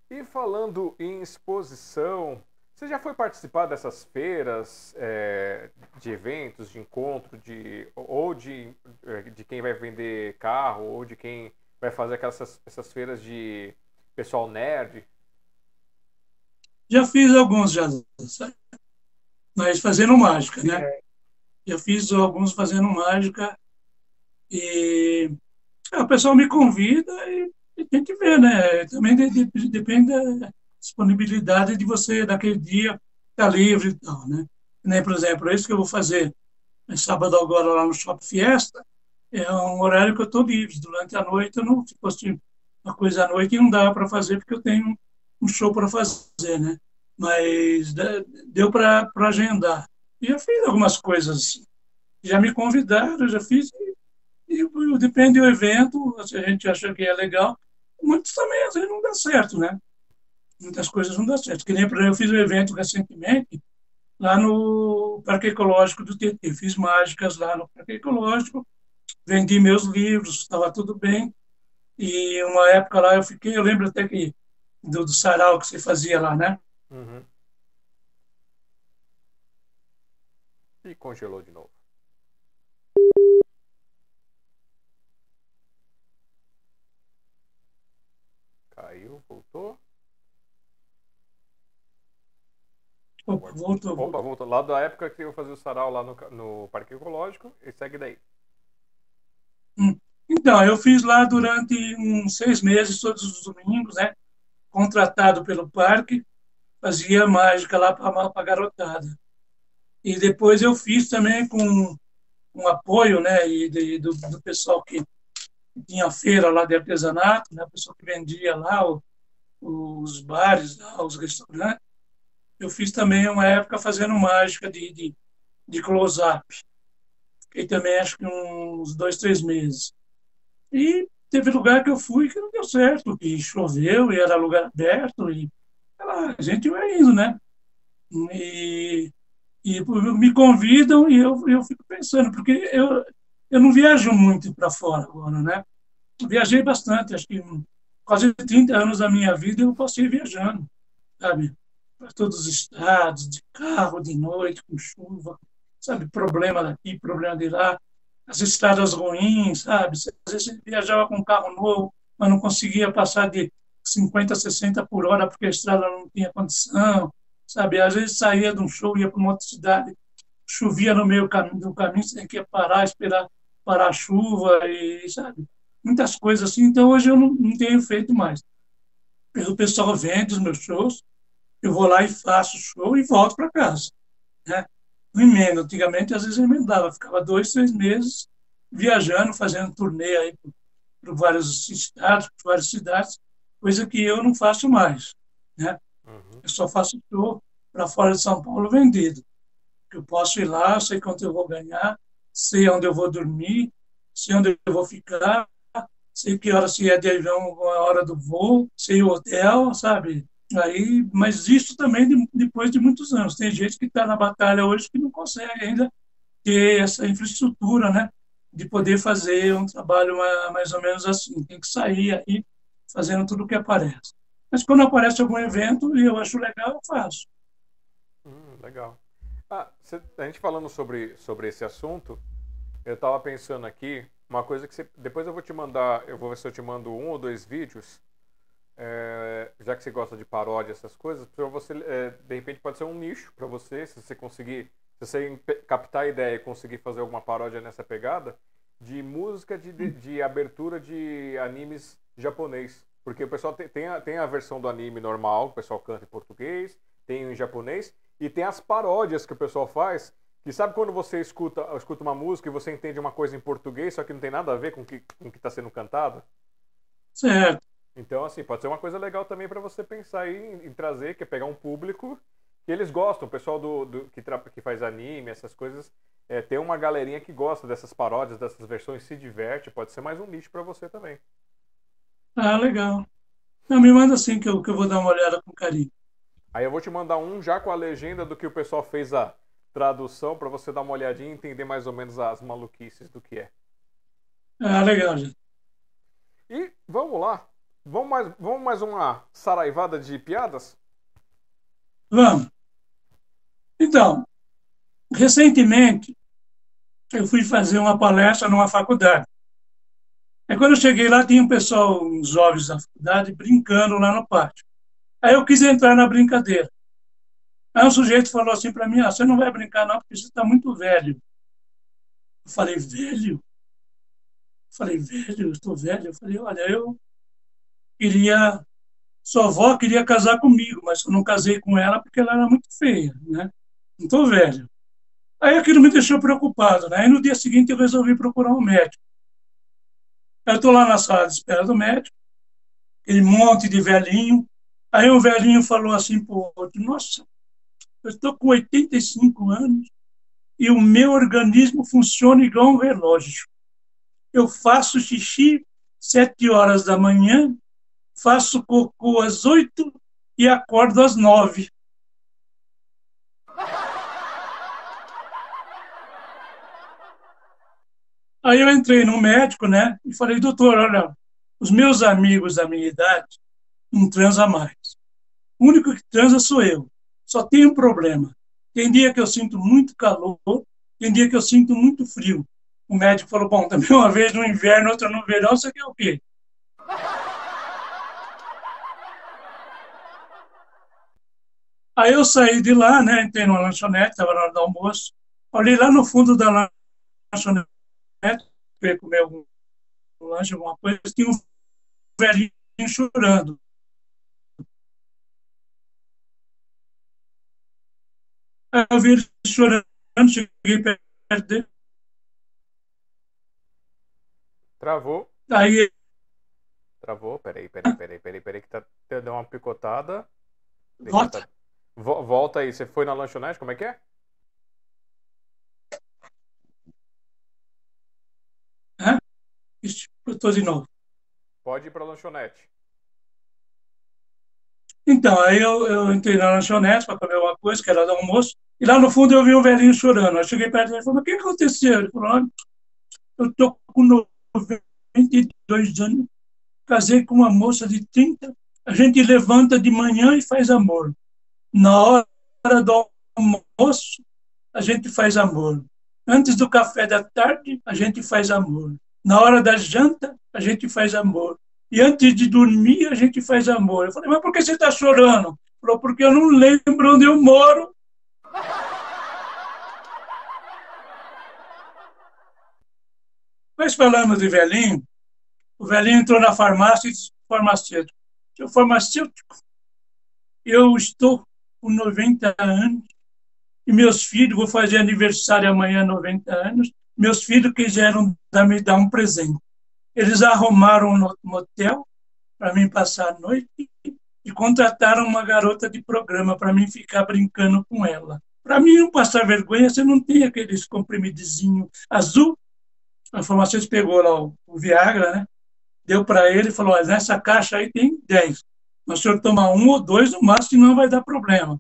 E falando em exposição, você já foi participar dessas feiras é, de eventos, de encontro, de, ou de, é, de quem vai vender carro, ou de quem vai fazer aquelas essas feiras de pessoal nerd? Já fiz alguns, já, mas fazendo mágica, né? É. Já fiz alguns fazendo mágica e é, o pessoal me convida e, e tem que ver, né? Também de, de, depende disponibilidade de você, naquele dia, estar tá livre e tal, né? Nem, por exemplo, isso que eu vou fazer sábado agora lá no Shop Fiesta, é um horário que eu estou livre. Durante a noite, eu não, se fosse uma coisa à noite, não dá para fazer, porque eu tenho um show para fazer, né? Mas deu para agendar. E eu fiz algumas coisas. Já me convidaram, já fiz, e, e depende do evento, se a gente acha que é legal. Muitos também, às vezes, não dá certo, né? muitas coisas não dão certo. Que nem eu fiz um evento recentemente lá no Parque Ecológico do TT. Fiz mágicas lá no Parque Ecológico, vendi meus livros, estava tudo bem. E uma época lá eu fiquei, eu lembro até que do, do sarau que você fazia lá, né? Uhum. E congelou de novo. Caiu, voltou. Opa, voltou. Opa, voltou. Lá da época que eu fazia o sarau lá no, no Parque Ecológico, e segue daí. Então, eu fiz lá durante uns seis meses, todos os domingos, né? Contratado pelo parque, fazia mágica lá para a garotada. E depois eu fiz também com um apoio, né? E de, do, do pessoal que tinha feira lá de artesanato, né? O pessoal que vendia lá, o, os bares, lá, os restaurantes. Eu fiz também uma época fazendo mágica de, de, de close-up. Fiquei também, acho que uns dois, três meses. E teve lugar que eu fui que não deu certo, que choveu e era lugar aberto, e a gente vai indo, né? E, e me convidam e eu, eu fico pensando, porque eu, eu não viajo muito para fora agora, né? Viajei bastante, acho que quase 30 anos da minha vida eu passei viajando, sabe? Para todos os estados, de carro, de noite, com chuva, sabe? Problema daqui, problema de lá as estradas ruins, sabe? Às vezes você viajava com um carro novo, mas não conseguia passar de 50, 60 por hora porque a estrada não tinha condição, sabe? Às vezes saía de um show, ia para uma outra cidade, chovia no meio do caminho, você tinha que parar, esperar parar a chuva e, sabe? Muitas coisas assim. Então, hoje eu não, não tenho feito mais. O pessoal vende os meus shows, eu vou lá e faço show e volto para casa, né? não emenda. Antigamente, às vezes, eu emendava, ficava dois, três meses viajando, fazendo turnê aí por, por vários estados, por várias cidades, coisa que eu não faço mais. Né? Uhum. Eu só faço show para fora de São Paulo vendido. Eu posso ir lá, sei quanto eu vou ganhar, sei onde eu vou dormir, sei onde eu vou ficar, sei que hora se é de avião, a hora do voo, sei o hotel, sabe? Aí, mas isso também de, depois de muitos anos. Tem gente que está na batalha hoje que não consegue ainda ter essa infraestrutura, né? De poder fazer um trabalho mais ou menos assim. Tem que sair aí fazendo tudo o que aparece. Mas quando aparece algum evento e eu acho legal, eu faço. Hum, legal. Ah, cê, a gente falando sobre, sobre esse assunto, eu estava pensando aqui, uma coisa que depois eu vou te mandar, eu vou ver se eu te mando um ou dois vídeos é, já que você gosta de paródia, essas coisas, para você, é, de repente pode ser um nicho para você, se você conseguir, se você captar a ideia e conseguir fazer alguma paródia nessa pegada, de música de, de, de abertura de animes japonês. Porque o pessoal tem, tem, a, tem a versão do anime normal, o pessoal canta em português, tem em japonês, e tem as paródias que o pessoal faz, que sabe quando você escuta, escuta uma música e você entende uma coisa em português, só que não tem nada a ver com o que está sendo cantado? Certo. Então, assim, pode ser uma coisa legal também para você pensar aí em, em, trazer, que é pegar um público que eles gostam, o pessoal do, do que, que faz anime, essas coisas, é, tem uma galerinha que gosta dessas paródias, dessas versões, se diverte, pode ser mais um nicho para você também. Ah, legal. Não, me manda assim que eu, que eu vou dar uma olhada com carinho. Aí eu vou te mandar um já com a legenda do que o pessoal fez a tradução para você dar uma olhadinha e entender mais ou menos as maluquices do que é. Ah, legal, gente. E vamos lá. Vamos mais, vamos mais uma saraivada de piadas? Vamos. Então, recentemente, eu fui fazer uma palestra numa faculdade. Aí, quando eu cheguei lá, tinha um pessoal, uns jovens da faculdade, brincando lá no pátio. Aí eu quis entrar na brincadeira. Aí um sujeito falou assim para mim: ah, você não vai brincar, não, porque você está muito velho. Eu falei: velho? Eu falei: velho, eu estou velho. Eu falei: olha, eu queria sua avó queria casar comigo, mas eu não casei com ela porque ela era muito feia, né? Não velho. Aí aquilo me deixou preocupado, né? Aí no dia seguinte eu resolvi procurar um médico. Eu estou lá na sala de espera do médico, aquele monte de velhinho. Aí um velhinho falou assim para o outro: Nossa, eu estou com 85 anos e o meu organismo funciona igual um relógio. Eu faço xixi sete horas da manhã faço cocô às oito e acordo às nove. Aí eu entrei no médico, né, e falei, doutor, olha, os meus amigos da minha idade não transam mais. O único que transa sou eu. Só tem um problema. Tem dia que eu sinto muito calor, tem dia que eu sinto muito frio. O médico falou, bom, também uma vez no inverno, outra no verão, você quer o quê? Aí eu saí de lá, né, entrei numa lanchonete, estava na hora do almoço, olhei lá no fundo da lanchonete, fui comer algum lanche, alguma coisa, tinha um velhinho chorando. Aí eu vi ele chorando, cheguei perto dele. Travou. Aí Travou. Peraí, peraí, peraí, peraí, peraí, que tá, deu uma picotada. Volta. Volta aí. Você foi na lanchonete? Como é que é? estou de novo. Pode ir pra lanchonete. Então, aí eu, eu entrei na lanchonete para comer uma coisa, que era do almoço, e lá no fundo eu vi um velhinho chorando. Eu cheguei perto dele e falei, o que aconteceu? Ele falou, olha, eu estou com 92 anos, casei com uma moça de 30, a gente levanta de manhã e faz amor. Na hora do almoço, a gente faz amor. Antes do café da tarde, a gente faz amor. Na hora da janta, a gente faz amor. E antes de dormir, a gente faz amor. Eu falei, mas por que você está chorando? Falou, porque eu não lembro onde eu moro. Mas falando de velhinho, o velhinho entrou na farmácia e disse, farmacêutico, seu farmacêutico, eu estou com 90 anos e meus filhos, vou fazer aniversário amanhã, 90 anos, meus filhos quiseram me dar um presente. Eles arrumaram um motel para mim passar a noite e contrataram uma garota de programa para mim ficar brincando com ela. Para mim não passar vergonha, você não tem aqueles comprimidozinho azul. A farmacêutica pegou lá o, o Viagra, né? deu para ele e falou: nessa caixa aí tem 10. Mas o senhor toma um ou dois no máximo, não vai dar problema.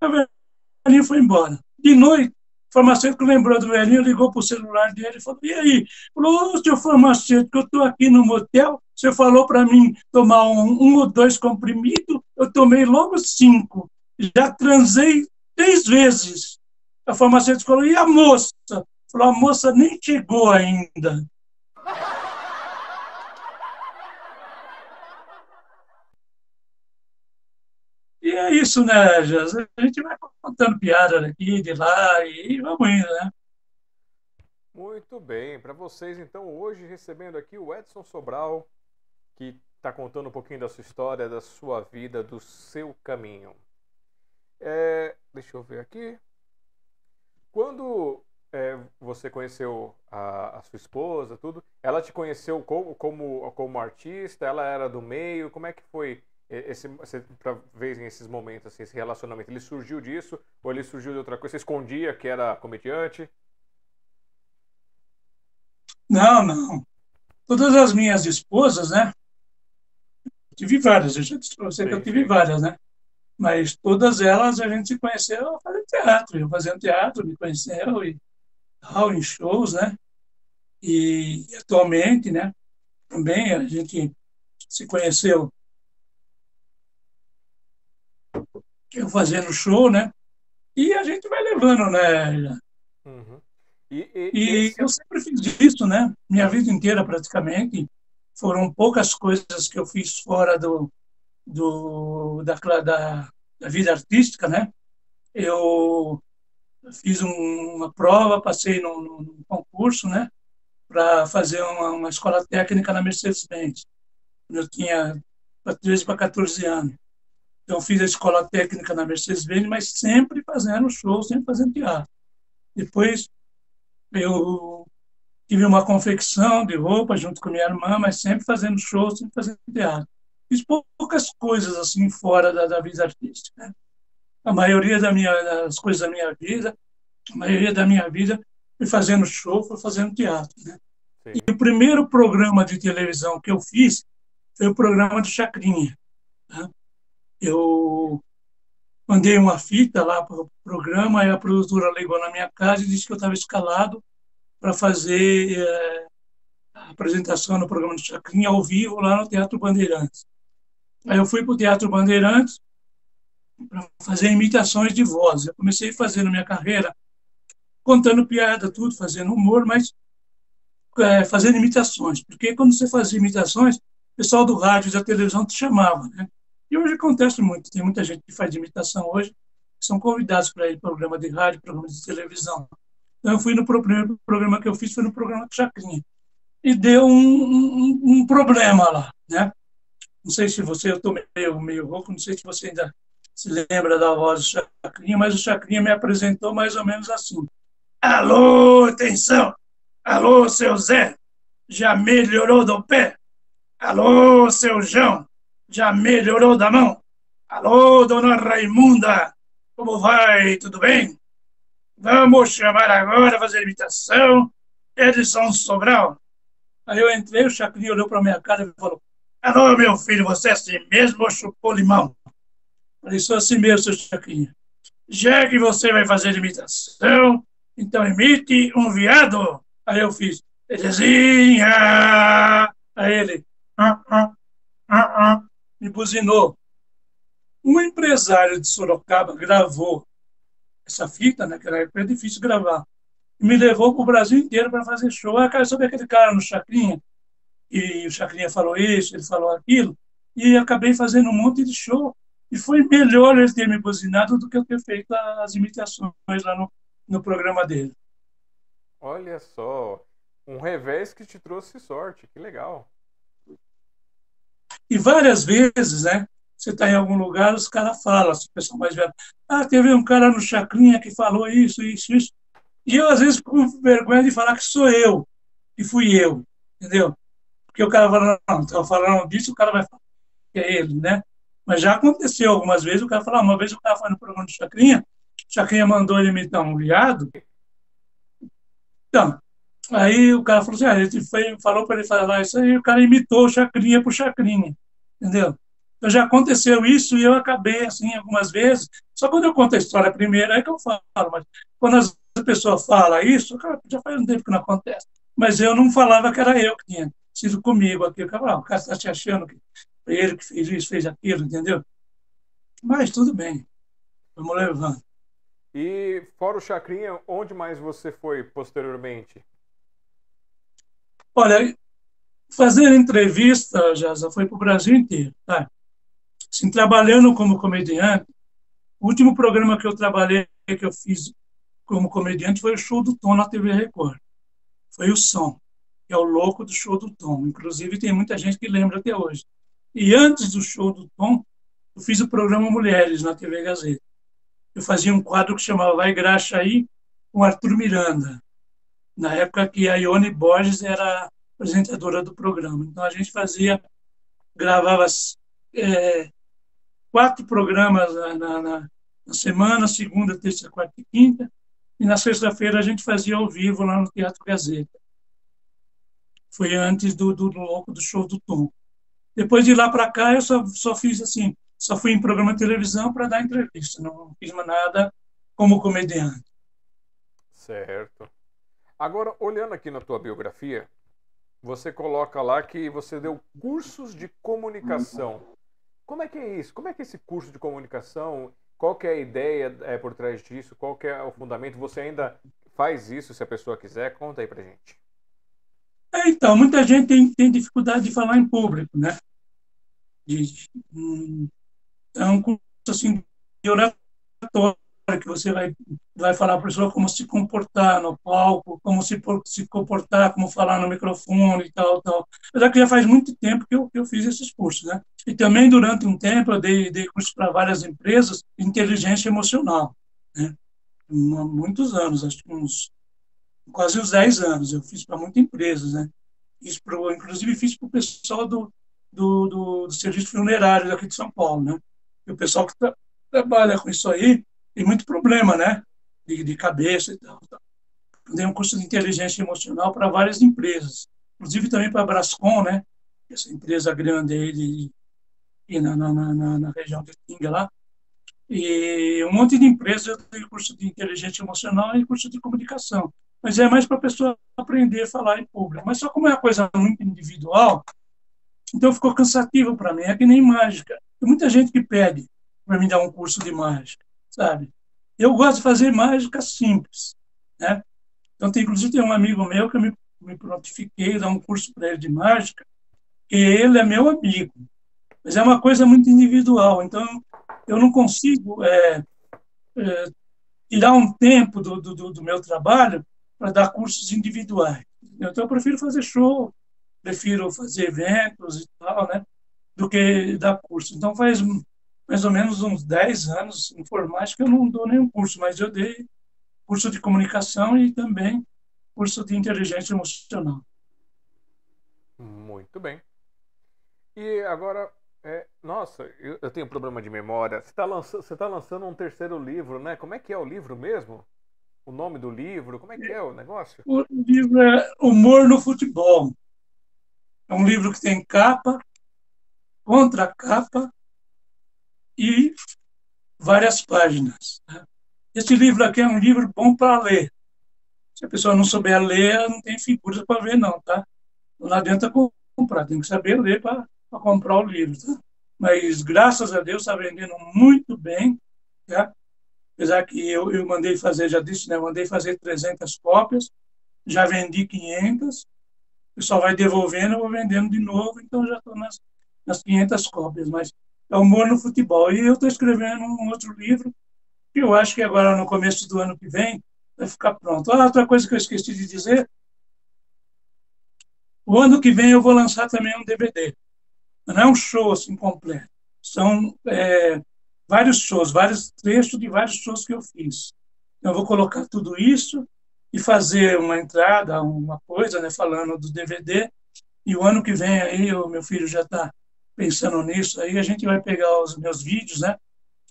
A velhinha foi embora. De noite, o farmacêutico lembrou do velhinho, ligou para o celular dele e falou: E aí? Falou: Ô, seu farmacêutico, eu estou aqui no motel, você falou para mim tomar um, um ou dois comprimidos, eu tomei logo cinco. Já transei três vezes. A farmacêutica falou: E a moça? Falou: A moça nem chegou ainda. É isso, né, Jesus? A gente vai contando piada daqui, de lá, e vamos indo, né? Muito bem. Para vocês, então, hoje recebendo aqui o Edson Sobral, que está contando um pouquinho da sua história, da sua vida, do seu caminho. É, deixa eu ver aqui. Quando é, você conheceu a, a, sua esposa, tudo, ela te conheceu como, como, como artista? Ela era do meio? Como é que foi esse, para ver esses momentos, assim, esse relacionamento? Ele surgiu disso ou ele surgiu de outra coisa? Você escondia que era comediante? Não, não. Todas as minhas esposas, né? Tive várias, eu já para você sim, que eu tive sim. várias, né? Mas todas elas a gente se conheceu fazendo teatro. Eu fazendo teatro, me conheceu e tal, em shows, né? E atualmente, né? Também a gente se conheceu eu fazendo show, né? E a gente vai levando, né? Uhum. E, e, e esse... eu sempre fiz isso, né? Minha vida inteira, praticamente. Foram poucas coisas que eu fiz fora do, do da, da, da vida artística, né? Eu fiz um, uma prova, passei num, num concurso, né? Para fazer uma, uma, escola técnica na Mercedes-Benz. Eu tinha 13 para 14 anos. Então, fiz a escola técnica na Mercedes-Benz, mas sempre fazendo show, sempre fazendo teatro. Depois, eu tive uma confecção de roupa junto com minha irmã, mas sempre fazendo show, sempre fazendo teatro. Fiz poucas coisas assim fora da, da vida artística. Né? A maioria da minha, das coisas da minha vida, a maioria da minha vida foi fazendo show, foi fazendo teatro. Né? E o primeiro programa de televisão que eu fiz foi o programa do Chacrinha. Né? Eu mandei uma fita lá para o programa, e a produtora ligou na minha casa e disse que eu estava escalado para fazer é, a apresentação no programa do Chacrinha ao vivo lá no Teatro Bandeirantes. Aí eu fui para o Teatro Bandeirantes para fazer imitações de voz. Eu comecei a fazer na minha carreira contando piada, tudo, fazendo humor, mas é, fazendo imitações. Porque quando você fazia imitações, o pessoal do rádio e da televisão te chamava, né? E hoje acontece muito. Tem muita gente que faz imitação hoje, que são convidados para ir programa de rádio, programa de televisão. Então, eu fui no primeiro programa que eu fiz, foi no programa do Chacrinha. E deu um, um, um problema lá, né? Não sei se você, eu estou meio, meio rouco, não sei se você ainda se lembra da voz do Chacrinha, mas o Chacrinha me apresentou mais ou menos assim. Alô, atenção! Alô, seu Zé, já melhorou do pé? Alô, seu João, já melhorou da mão? Alô, dona Raimunda, como vai? Tudo bem? Vamos chamar agora, fazer imitação, Edson Sobral. Aí eu entrei, o Chacrinha olhou para minha cara e falou, Alô, meu filho, você é assim mesmo ou chupou limão? Falei, sou assim mesmo, seu Chacrinha. Já que você vai fazer imitação, então imite um viado. Aí eu fiz, Terezinha! Aí ele, ah, ah, ah, ah, me buzinou. Um empresário de Sorocaba gravou essa fita, naquela né, época é difícil gravar, e me levou para o Brasil inteiro para fazer show. Ah, cara, sobre aquele cara no Chacrinha, e o Chacrinha falou isso, ele falou aquilo, e acabei fazendo um monte de show. E foi melhor ele ter me buzinado do que eu ter feito as imitações lá no, no programa dele. Olha só, um revés que te trouxe sorte, que legal. E várias vezes, né? Você está em algum lugar, os caras falam, o pessoal mais velho, ah, teve um cara no Chacrinha que falou isso, isso, isso. E eu, às vezes, com vergonha de falar que sou eu, que fui eu, entendeu? Porque o cara fala, não, estava falando disso, o cara vai falar que é ele, né? Mas já aconteceu algumas vezes, o cara fala, ah, uma vez o cara foi no programa do Chacrinha, o Chacrinha mandou ele imitar um viado. Então, aí o cara falou assim, ah, ele foi, falou para ele falar isso aí, o cara imitou o Chacrinha por Chacrinha, entendeu? Então já aconteceu isso e eu acabei assim algumas vezes. Só quando eu conto a história primeiro é que eu falo, mas quando as pessoa fala isso, cara, já faz um tempo que não acontece. Mas eu não falava que era eu que tinha sido comigo aqui. O cara, ah, o cara está te achando que foi ele que fez isso, fez aquilo, entendeu? Mas tudo bem, vamos levando. E fora o Chacrinha, onde mais você foi posteriormente? Olha, fazer entrevista já, já foi para o Brasil inteiro, tá? Assim, trabalhando como comediante, o último programa que eu trabalhei, que eu fiz como comediante, foi o Show do Tom na TV Record. Foi o Som que é o louco do show do Tom. Inclusive, tem muita gente que lembra até hoje. E antes do show do Tom, eu fiz o programa Mulheres na TV Gazeta. Eu fazia um quadro que chamava Vai Graxa aí, com Arthur Miranda, na época que a Ione Borges era apresentadora do programa. Então a gente fazia, gravava é, quatro programas na, na, na, semana, segunda, terça, quarta e quinta, e na sexta-feira a gente fazia ao vivo lá no Teatro Gazeta foi antes do, do, do, do show do Tom. Depois de lá para cá, eu só, só fiz assim, só fui em programa de televisão para dar entrevista, não fiz mais nada como comediante. Certo. Agora, olhando aqui na tua biografia, você coloca lá que você deu cursos de comunicação. Como é que é isso? Como é que é esse curso de comunicação? Qual que é a ideia é, por trás disso? Qual que é o fundamento? Você ainda faz isso se a pessoa quiser? Conta aí pra gente. É, então, muita gente tem, tem dificuldade de falar em público, né? Hum, é um curso assim, de oratória, que você vai, vai falar para a pessoa como se comportar no palco, como se, se comportar, como falar no microfone e tal, tal. Apesar que já faz muito tempo que eu, que eu fiz esses cursos, né? E também, durante um tempo, eu dei, dei cursos para várias empresas inteligência emocional, né? Muitos anos, acho que uns quase uns 10 anos. Eu fiz para muitas empresas, né? Fiz pro, inclusive fiz para o pessoal do, do, do, do, serviço funerário aqui de São Paulo, né? E o pessoal que tra trabalha com isso aí tem muito problema, né? De, de cabeça e tal. tal. Dei um curso de inteligência emocional para várias empresas, inclusive também para a Brascom, né? Essa empresa grande aí de, de na, na, na, na região de Tinga lá. E um monte de empresas eu dei curso de inteligência emocional e curso de comunicação mas é mais para a pessoa aprender a falar em público. Mas só como é uma coisa muito individual, então ficou cansativo para mim. É que nem mágica. Tem muita gente que pede para me dar um curso de mágica, sabe? Eu gosto de fazer mágica simples, né? Então, tem, inclusive, tem um amigo meu que eu me, me prontifiquei dar um curso para ele de mágica, que ele é meu amigo. mas é uma coisa muito individual. Então, eu não consigo é, é, tirar um tempo do, do, do meu trabalho para dar cursos individuais. Então, eu prefiro fazer show, prefiro fazer eventos e tal, né? Do que dar curso. Então, faz mais ou menos uns 10 anos informática eu não dou nenhum curso, mas eu dei curso de comunicação e também curso de inteligência emocional. Muito bem. E agora, é, nossa, eu, eu, tenho problema de memória. Você está lançando, tá lançando um terceiro livro, né? Como é que é o livro mesmo? O nome do livro? Como é que é o negócio? O livro é Humor no Futebol. É um livro que tem capa, contracapa e várias páginas. Né? Esse livro aqui é um livro bom para ler. Se a pessoa não souber ler, não tem figuras para ver, não, tá? Não adianta comprar, tem que saber ler para comprar o livro, tá? Mas, graças a Deus, está vendendo muito bem, tá? Apesar que eu, eu mandei fazer, já disse, né? Mandei fazer 300 cópias, já vendi 500, o pessoal vai devolvendo, eu vou vendendo de novo, então já estou nas, nas 500 cópias. Mas é humor no futebol. E eu estou escrevendo um outro livro, que eu acho que agora, no começo do ano que vem, vai ficar pronto. Ah, outra coisa que eu esqueci de dizer, o ano que vem eu vou lançar também um DVD. Não é um show assim completo. São é, vários shows, vários trechos de vários shows que eu fiz. Então, eu vou colocar tudo isso e fazer uma entrada, uma coisa, né, falando do DVD. E o ano que vem aí, o meu filho já está pensando nisso, aí a gente vai pegar os meus vídeos, né,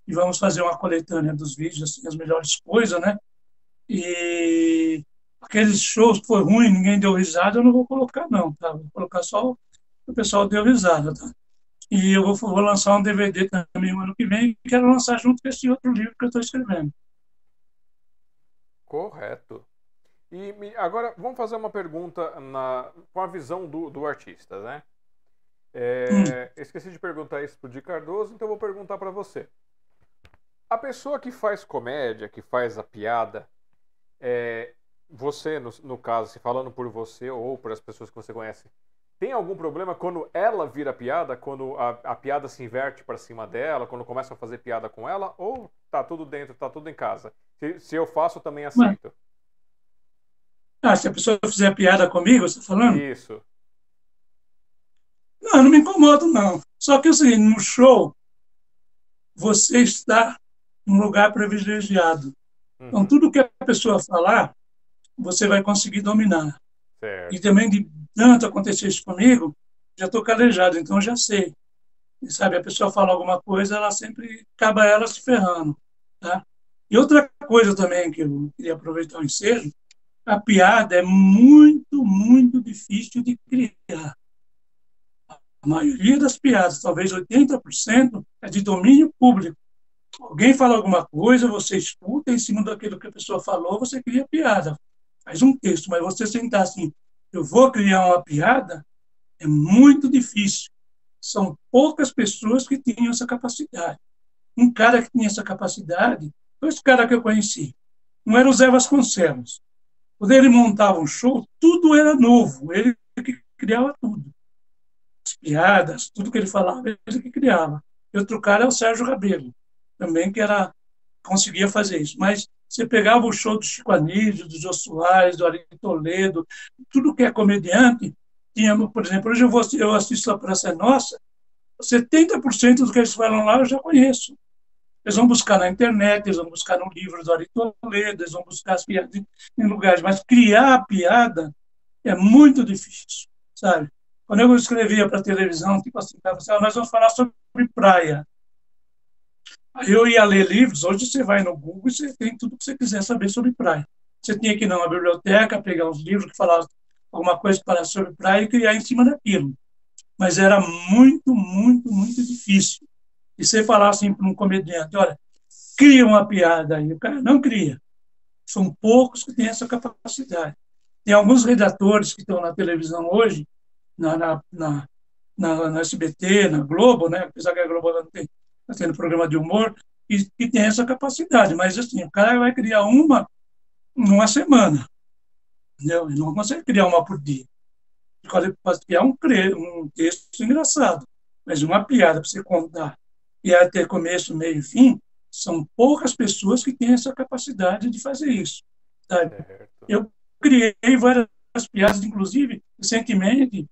e vamos fazer uma coletânea dos vídeos, assim, as melhores coisas, né, e aqueles shows que foi ruim, ninguém deu risada, eu não vou colocar não, tá, vou colocar só o pessoal deu risada, tá. E eu vou, vou lançar um DVD também no ano que vem, e quero lançar junto com esse outro livro que eu estou escrevendo. Correto. E agora vamos fazer uma pergunta na, com a visão do, do artista, né? É, hum. Esqueci de perguntar isso pro Di Cardoso, então vou perguntar para você. A pessoa que faz comédia, que faz a piada, é, você, no, no caso, se falando por você ou por as pessoas que você conhece, tem algum problema quando ela vira piada, quando a, a piada se inverte para cima dela, quando começa a fazer piada com ela, ou tá tudo dentro, tá tudo em casa? Se, se eu faço, também aceito. Ah, se a pessoa fizer piada comigo, você está falando? Isso. Não, não me incomodo, não. Só que assim, no show, você está num lugar privilegiado. Então, uhum. Então, tudo que a pessoa falar, você vai conseguir dominar. Certo. E também, de tanto acontecer isso comigo, já estou calejado, então já sei. E, sabe, a pessoa fala alguma coisa, ela sempre acaba ela se ferrando. Tá? E outra coisa também que eu queria aproveitar o ensejo, a piada é muito, muito difícil de criar. A maioria das piadas, talvez 80%, é de domínio público. Alguém fala alguma coisa, você escuta, em cima daquilo que a pessoa falou, você cria piada. Faz um texto, mas você sentar assim, eu vou criar uma piada, é muito difícil. São poucas pessoas que tinham essa capacidade. Um cara que tinha essa capacidade, dois caras que eu conheci. Um era o Zé Vasconcelos. Quando ele montava um show, tudo era novo, ele que criava tudo. As piadas, tudo que ele falava, ele que criava. E outro cara é o Sérgio Rabelo, também que era conseguia fazer isso. Mas você pegava o show do Chico Anísio, do Jô Soares, do Ari Toledo, tudo que é comediante, tinha, por exemplo, hoje eu, vou, eu assisto a Praça é Nossa, 70% do que eles falam lá eu já conheço. Eles vão buscar na internet, eles vão buscar no livro do Ari Toledo, eles vão buscar as piadas em lugares, mas criar a piada é muito difícil, sabe? Quando eu escrevia para televisão, tipo assim, assim nós vamos falar sobre praia. Aí eu ia ler livros, hoje você vai no Google e você tem tudo que você quiser saber sobre praia. Você tinha que ir numa biblioteca, pegar uns livros que falavam alguma coisa para sobre praia e criar em cima daquilo. Mas era muito, muito, muito difícil. E você falar assim para um comediante, olha, cria uma piada aí. O cara não cria. São poucos que têm essa capacidade. Tem alguns redatores que estão na televisão hoje, na, na, na, na, na SBT, na Globo, né? apesar que a Globo não tem, está tendo programa de humor, e, e tem essa capacidade. Mas, assim, o cara vai criar uma numa semana. Entendeu? Ele não consegue criar uma por dia. Ele pode criar um, um texto engraçado. Mas uma piada para você contar e ter começo, meio e fim, são poucas pessoas que têm essa capacidade de fazer isso. Sabe? Eu criei várias piadas, inclusive, recentemente,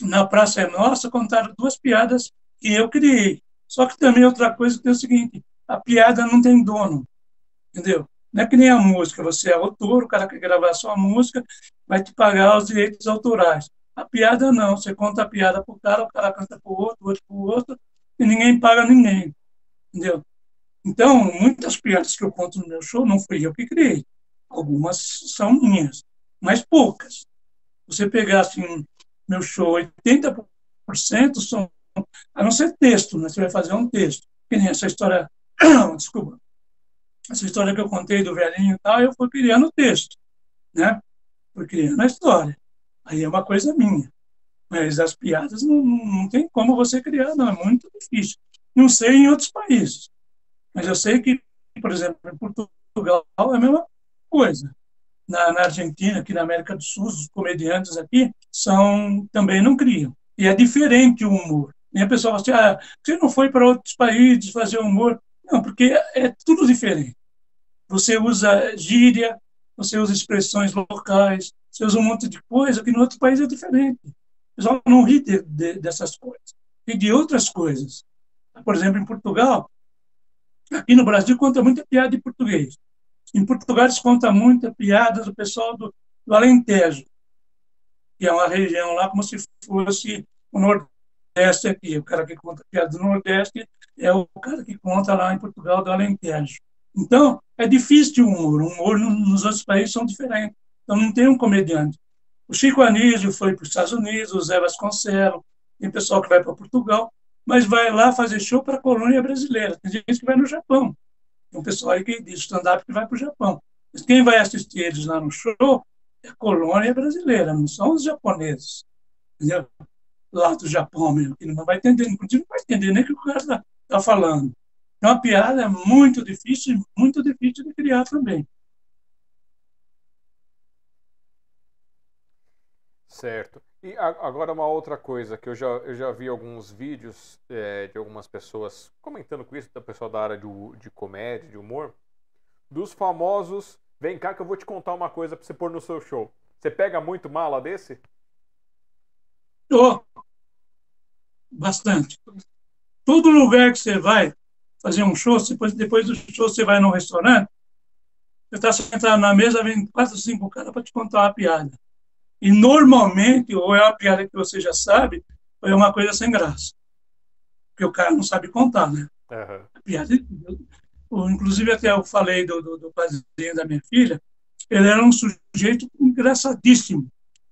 na Praça é Nossa, contaram duas piadas que eu criei. Só que também outra coisa que é o seguinte, a piada não tem dono, entendeu? Não é que nem a música, você é autor, o cara quer gravar a sua música, vai te pagar os direitos autorais. A piada não, você conta a piada para o cara, o cara canta para o outro, o outro para o outro, e ninguém paga ninguém, entendeu? Então, muitas piadas que eu conto no meu show não fui eu que criei. Algumas são minhas, mas poucas. Você pegar assim, meu show, 80% são, a não ser texto, né? você vai fazer um texto. Que nem essa história, *coughs* desculpa, essa história que eu contei do velhinho e tal, eu fui criando o texto, né? Fui criando a história. Aí é uma coisa minha. Mas as piadas não, não tem como você criar, não. É muito difícil. Não sei em outros países. Mas eu sei que, por exemplo, em Portugal é a mesma coisa. Na, na Argentina, aqui na América do Sul, os comediantes aqui são também não criam. E é diferente o humor. E a pessoa fala assim, ah, você não foi para outros países fazer humor? Não, porque é tudo diferente. Você usa gíria, você usa expressões locais, você usa um monte de coisa que no outro país é diferente. O pessoal não ri de, de, dessas coisas. E de outras coisas. Por exemplo, em Portugal, aqui no Brasil conta muita piada em português. Em Portugal eles contam muita piada do pessoal do, do Alentejo, que é uma região lá como se fosse o Nordeste aqui. O cara que conta piada do Nordeste é o cara que conta lá em Portugal do Alentejo. Então, é difícil de humor. O humor nos outros países são diferentes. Então, não tem um comediante. O Chico Anísio foi para os Estados Unidos, o Zé Vasconcelos, tem pessoal que vai para Portugal, mas vai lá fazer show para a colônia brasileira. Tem gente que vai no Japão. Tem um pessoal aí que diz stand-up que vai para o Japão. Mas quem vai assistir eles lá no show colônia brasileira, não são os japoneses. Entendeu? Lá do Japão mesmo, que não vai entender, não vai entender nem o que o cara está tá falando. Então, a piada é muito difícil, muito difícil de criar também. Certo. E agora uma outra coisa que eu já, eu já vi alguns vídeos é, de algumas pessoas comentando com isso, da pessoa da área de, de comédia, de humor, dos famosos. Vem cá que eu vou te contar uma coisa pra você pôr no seu show. Você pega muito mala desse? Oh, bastante. Todo lugar que você vai fazer um show, depois, depois do show você vai num restaurante, você está sentado na mesa, vem quatro, cinco caras para te contar uma piada. E normalmente, ou é uma piada que você já sabe, ou é uma coisa sem graça. Porque o cara não sabe contar, né? Uhum. A piada, inclusive até eu falei do, do, do da minha filha, ele era um sujeito engraçadíssimo,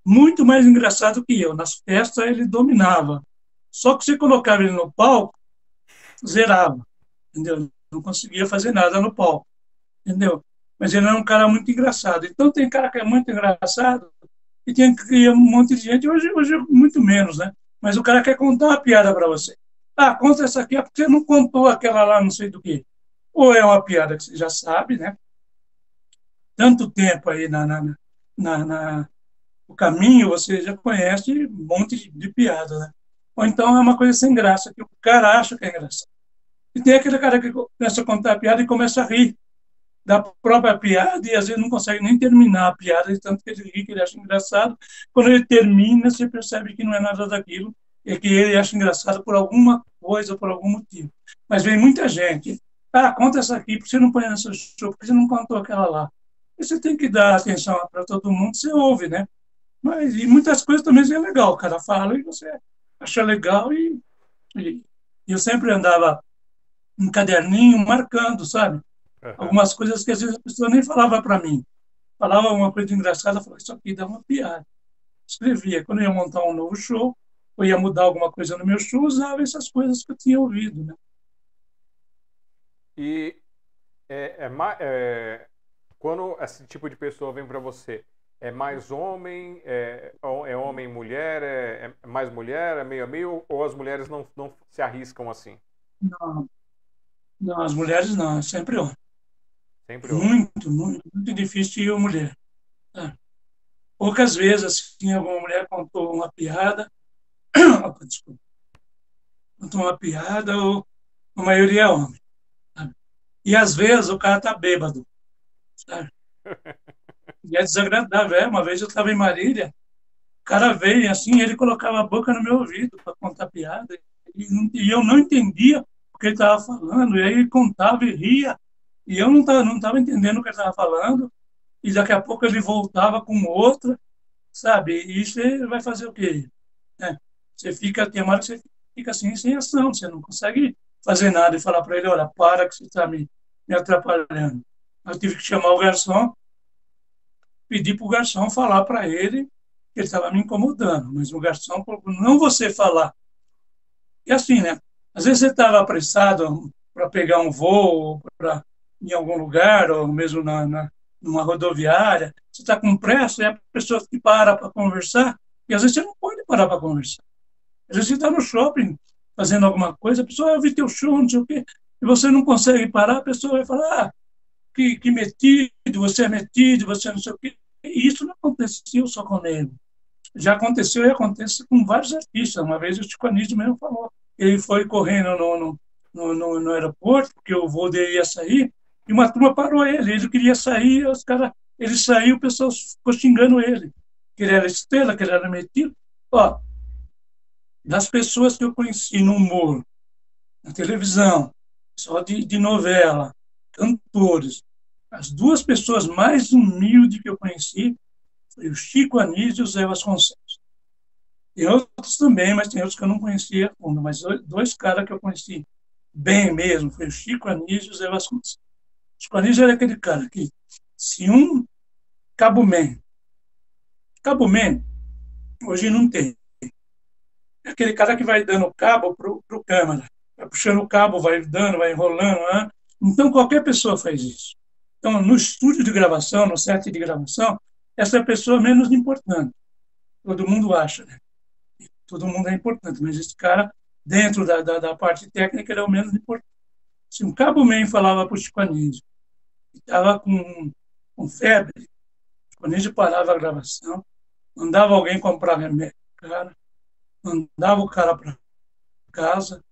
muito mais engraçado que eu. Nas festas ele dominava. Só que você colocava ele no palco, zerava, entendeu? Não conseguia fazer nada no palco, entendeu? Mas ele era um cara muito engraçado. Então tem cara que é muito engraçado, e tinha que um monte de gente. Hoje, hoje muito menos, né? Mas o cara quer contar uma piada para você. Ah, conta essa aqui, é porque você não contou aquela lá, não sei do que. Ou é uma piada que você já sabe, né? Tanto tempo aí na, na, na, na o caminho, você já conhece um monte de, de piada, né? Ou então é uma coisa sem graça, que o cara acha que é engraçado. E tem aquele cara que começa a contar a piada e começa a rir da própria piada e às vezes não consegue nem terminar a piada, de tanto que ele ri, que ele acha engraçado. Quando ele termina, você percebe que não é nada daquilo, é que ele acha engraçado por alguma coisa, por algum motivo. Mas vem muita gente, ah, conta essa aqui, porque você não põe nessa show, porque você não contou aquela lá. Você tem que dar atenção para todo mundo, você ouve, né? Mas e muitas coisas também é legal, o cara fala e você acha legal e, e eu sempre andava um caderninho marcando, sabe? Algumas coisas que às vezes a pessoa nem falava para mim. Falava uma coisa engraçada, falava, isso aqui dá uma piada. Escrevia. Quando eu ia montar um novo show, ou ia mudar alguma coisa no meu show, usava essas coisas que eu tinha ouvido. Né? E é, é, é, quando esse tipo de pessoa vem para você, é mais homem, é, é homem mulher, é, é, mais mulher, é meio a meio, ou as mulheres não, não se arriscam assim? Não, não as mulheres não, é sempre homem. Sempre muito, muito, muito difícil ir mulher. É. Poucas vezes, assim, alguma mulher contou uma piada. *coughs* Opa, desculpa. conta uma piada, ou a maioria é homem. E às vezes o cara tá bêbado. Sabe? *laughs* E é desagradável. É, uma vez eu estava em Marília, o cara veio assim, ele colocava a boca no meu ouvido para contar piada, e, e, eu não entendia o que ele estava falando, e aí ele contava e ria, e eu não estava não tava entendendo o que ele estava falando, e daqui a pouco ele voltava com outra, sabe? E você vai fazer o quê? É, você fica, tem uma hora que você fica assim, sem ação, você não consegue fazer nada e falar para ele, olha, para que você está me, me atrapalhando. Eu tive que chamar o garçom, pedir para o garçom falar para ele que ele estava me incomodando, mas o garçom falou, não você falar. E assim, né? Às vezes você estava apressado para pegar um voo, para em algum lugar, ou mesmo na, na numa rodoviária, você está com pressa e a pessoa que para para conversar, e às vezes você não pode parar para conversar. Às vezes você está no shopping fazendo alguma coisa, a pessoa, ah, eu vi teu show, não sei o quê, e você não consegue parar, a pessoa vai falar, ah, que, que metido, você é metido, você não sei o quê. E isso não aconteceu só com ele. Já aconteceu e acontece com vários artistas. Uma vez o Chico Anísio mesmo falou. Ele foi correndo no, no, no, no aeroporto, porque o voo dele ia sair, e uma turma parou ele. Ele queria sair, os cara, ele saiu, o pessoal ficou xingando ele. Que ele era estrela, que ele era metido. Ó, das pessoas que eu conheci no humor, na televisão, só de, de novela, cantores, as duas pessoas mais humildes que eu conheci foi o Chico Anísio e o Zé Vasconcelos. Tem outros também, mas tem outros que eu não conhecia a. Mas dois caras que eu conheci bem mesmo foi o Chico Anísio e o Zé Vasconcelos. O Chico Anísio era aquele cara que, se um Cabo Man, hoje não tem. Aquele cara que vai dando cabo para o câmera. Vai puxando o cabo, vai dando, vai enrolando. Né? Então, qualquer pessoa faz isso. Então, no estúdio de gravação, no set de gravação, essa é a pessoa menos importante. Todo mundo acha, né? Todo mundo é importante, mas esse cara, dentro da, da, da parte técnica, ele é o menos importante. Se um cabo man falava para o Chico Anísio, estava com, com febre, o Anísio parava a gravação, mandava alguém comprar remédio cara, mandava o cara para casa,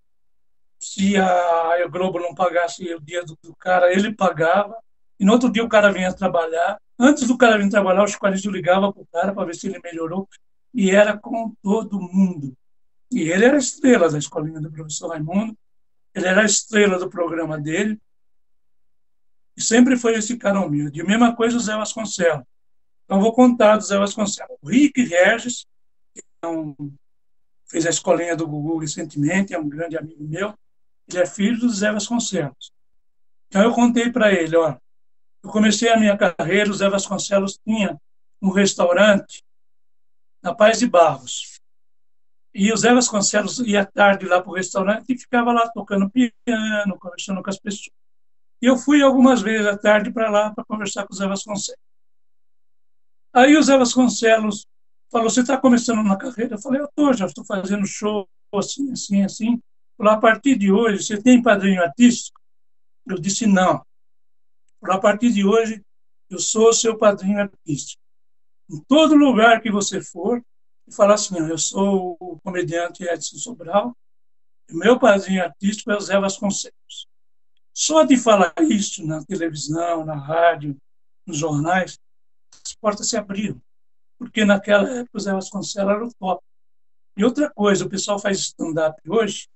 se a, a Globo não pagasse o dia do, do cara, ele pagava, e no outro dia o cara vinha trabalhar. Antes do cara vir trabalhar, o Chico ligava para o cara para ver se ele melhorou. E era com todo mundo. E ele era estrela da escolinha do professor Raimundo. Ele era a estrela do programa dele. E sempre foi esse cara humilde. E a mesma coisa o Zé Vasconcelos. Então, vou contar do Zé Vasconcelos. O Rick Regis, que é um, fez a escolinha do Gugu recentemente, é um grande amigo meu. Ele é filho do Zé Vasconcelos. Então, eu contei para ele, ó, eu comecei a minha carreira, o Zé Vasconcelos tinha um restaurante na Paz de Barros. E o Zé Vasconcelos ia tarde lá para o restaurante e ficava lá tocando piano, conversando com as pessoas. E eu fui algumas vezes à tarde para lá para conversar com o Zé Vasconcelos. Aí o Zé Vasconcelos falou: Você está começando na carreira? Eu falei: Eu estou, já estou fazendo show assim, assim, assim. Falou: A partir de hoje, você tem padrinho artístico? Eu disse: Não a partir de hoje, eu sou seu padrinho artístico. Em todo lugar que você for, e falar assim, eu sou o comediante Edson Sobral, e meu padrinho artístico é o Zé Vasconcelos. Só de falar isso na televisão, na rádio, nos jornais, as portas se abriram. Porque naquela época o Zé Vasconcelos era o top. E outra coisa, o pessoal faz stand-up hoje,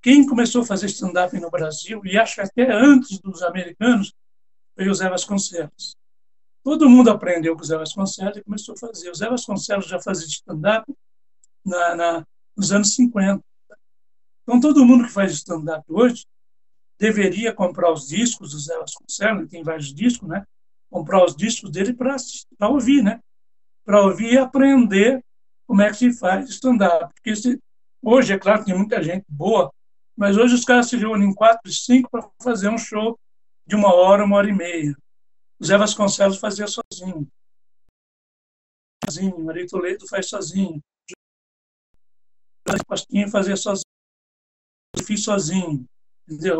quem começou a fazer stand-up no Brasil, e acho que até antes dos americanos, foi o Zé Vasconcelos. Todo mundo aprendeu com o Zé Vasconcelos e começou a fazer. O Zé Vasconcelos já fazia stand-up na, na, nos anos 50. Então, todo mundo que faz stand-up hoje deveria comprar os discos do Zé Vasconcelos, tem vários discos, né? Comprar os discos dele para ouvir, né? Para ouvir e aprender como é que se faz stand-up. Porque se, hoje, é claro, tem muita gente boa mas hoje os caras se reúnem em quatro, cinco para fazer um show de uma hora, uma hora e meia. O Zé Vasconcelos fazia sozinho. Sozinho. Maria Toledo faz sozinho. O Pastinha fazia sozinho. Eu fiz sozinho.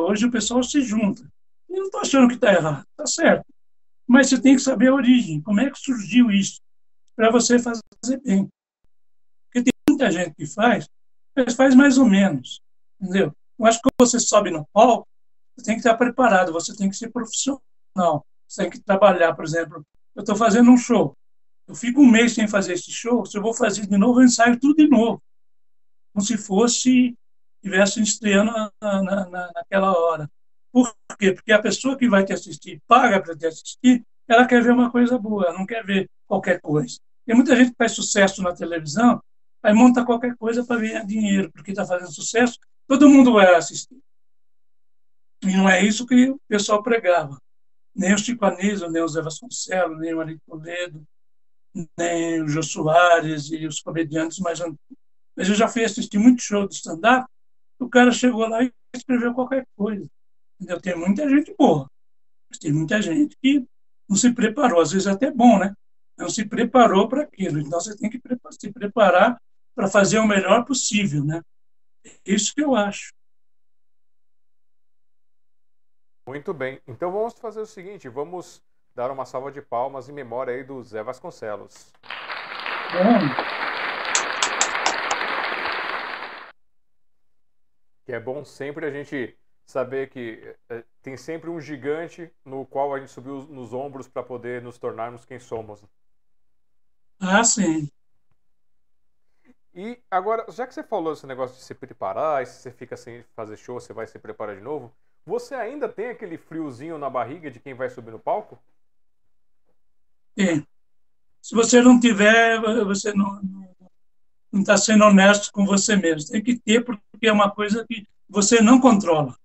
Hoje o pessoal se junta. E não estou achando que está errado. Está certo. Mas você tem que saber a origem. Como é que surgiu isso? Para você fazer bem. Porque tem muita gente que faz mas faz mais ou menos, entendeu? Eu acho que quando você sobe no palco, você tem que estar preparado, você tem que ser profissional, você tem que trabalhar, por exemplo, eu estou fazendo um show, eu fico um mês sem fazer esse show, se eu vou fazer de novo, eu ensaio tudo de novo, como se fosse, estivesse estreando na, na, naquela hora. Por quê? Porque a pessoa que vai te assistir, paga para te assistir, ela quer ver uma coisa boa, ela não quer ver qualquer coisa. Tem muita gente que faz sucesso na televisão, aí monta qualquer coisa para ganhar dinheiro, porque está fazendo sucesso, todo mundo vai assistir. E não é isso que o pessoal pregava. Nem o Chico Anísio, nem o Zé Vasconcelos, nem o Ari Toledo, nem o Jô Soares e os comediantes mais antigos. Mas eu já fui assistir muito show de stand-up, o cara chegou lá e escreveu qualquer coisa. Entendeu? Tem muita gente boa, mas tem muita gente que não se preparou. Às vezes é até bom, né? Não se preparou para aquilo. Então você tem que se preparar para fazer o melhor possível, né? É isso que eu acho. Muito bem. Então vamos fazer o seguinte, vamos dar uma salva de palmas em memória aí do Zé Vasconcelos. Bom. Que é bom sempre a gente saber que é, tem sempre um gigante no qual a gente subiu nos ombros para poder nos tornarmos quem somos. Ah, sim. E agora, já que você falou esse negócio de se preparar, e se você fica sem fazer show, você vai se preparar de novo, você ainda tem aquele friozinho na barriga de quem vai subir no palco? Tem. Se você não tiver, você não está sendo honesto com você mesmo. Tem que ter, porque é uma coisa que você não controla.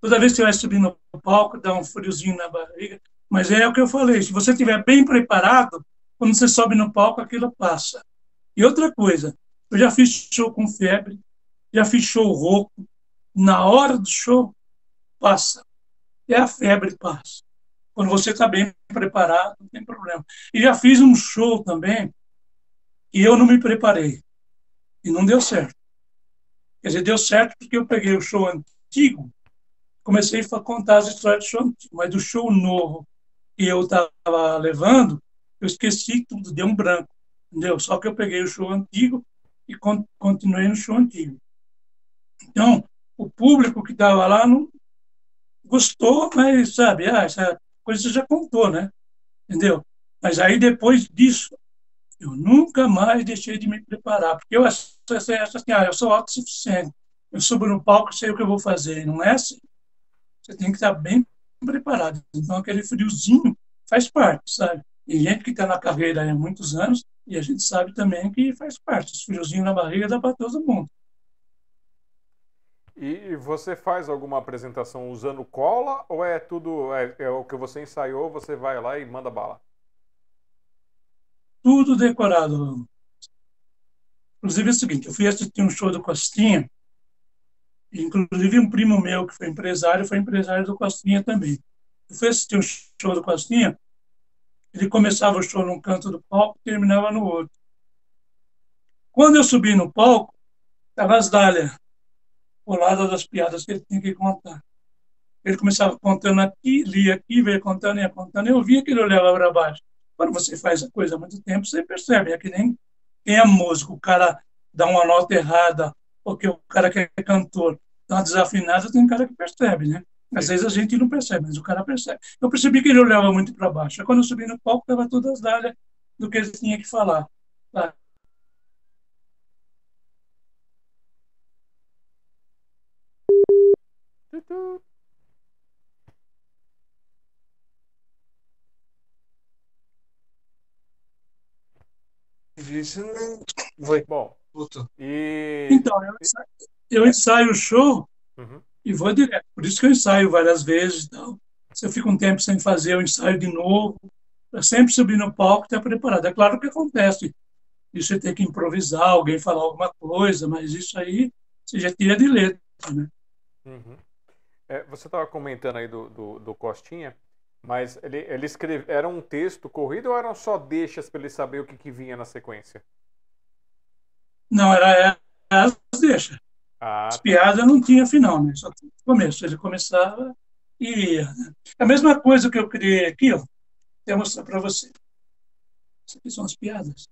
Toda vez que você vai subir no palco, dá um friozinho na barriga. Mas é o que eu falei, se você estiver bem preparado, quando você sobe no palco, aquilo passa. E outra coisa, eu já fiz show com febre, já fiz show rouco. Na hora do show, passa. E a febre passa. Quando você está bem preparado, não tem problema. E já fiz um show também e eu não me preparei. E não deu certo. Quer dizer, deu certo porque eu peguei o show antigo comecei a contar as histórias do show antigo, mas do show novo que eu estava levando, eu esqueci tudo, deu um branco, entendeu? Só que eu peguei o show antigo e continuei no show antigo. Então, o público que estava lá não gostou, mas, sabe, ah, essa coisa você já contou, né? Entendeu? Mas aí, depois disso, eu nunca mais deixei de me preparar, porque eu acho assim, ah, eu sou autossuficiente, eu subo no palco sei o que eu vou fazer, não é assim você tem que estar bem preparado. Então, aquele friozinho faz parte, sabe? E gente que está na carreira há muitos anos, e a gente sabe também que faz parte. Esse friozinho na barriga dá para todo mundo. E você faz alguma apresentação usando cola ou é tudo é, é, o que você ensaiou, você vai lá e manda bala? Tudo decorado. Inclusive é o seguinte, eu fui assistir um show do Costinha Inclusive, um primo meu que foi empresário, foi empresário do Costinha também. Eu fui assistir um show do Costinha, ele começava o show num canto do palco e terminava no outro. Quando eu subi no palco, estava as dálias, ao lado das piadas que ele tinha que contar. Ele começava contando aqui, lia aqui, veio contando, ia contando, eu via que ele olhava para baixo. Quando você faz a coisa há muito tempo, você percebe, é que nem quem é músico, o cara dá uma nota errada, porque o cara que é cantor está desafinado, tem um cara que percebe, né? Às vezes a gente não percebe, mas o cara percebe. Eu percebi que ele olhava muito para baixo. Quando eu subi no palco, estava todas dálias do que ele tinha que falar. Tá? Foi. Bom, Puta. E... Então, eu eu ensaio o show uhum. e vou direto. Por isso que eu ensaio várias vezes. Então, se eu fico um tempo sem fazer, eu ensaio de novo. Para sempre subir no palco e estar preparado. É claro que acontece. Isso você tem que improvisar, alguém falar alguma coisa, mas isso aí você já tira de letra, né? Uhum. É, você estava comentando aí do, do, do, Costinha, mas ele, ele escreve, era um texto corrido ou eram só deixas para ele saber o que, que vinha na sequência? Não, era as deixa. Ah, As piadas não tinha final, né? Só começo. Ele começava e ia. Né? A mesma coisa que eu criei aqui, ó, vou mostrar para você. Isso aqui são as piadas.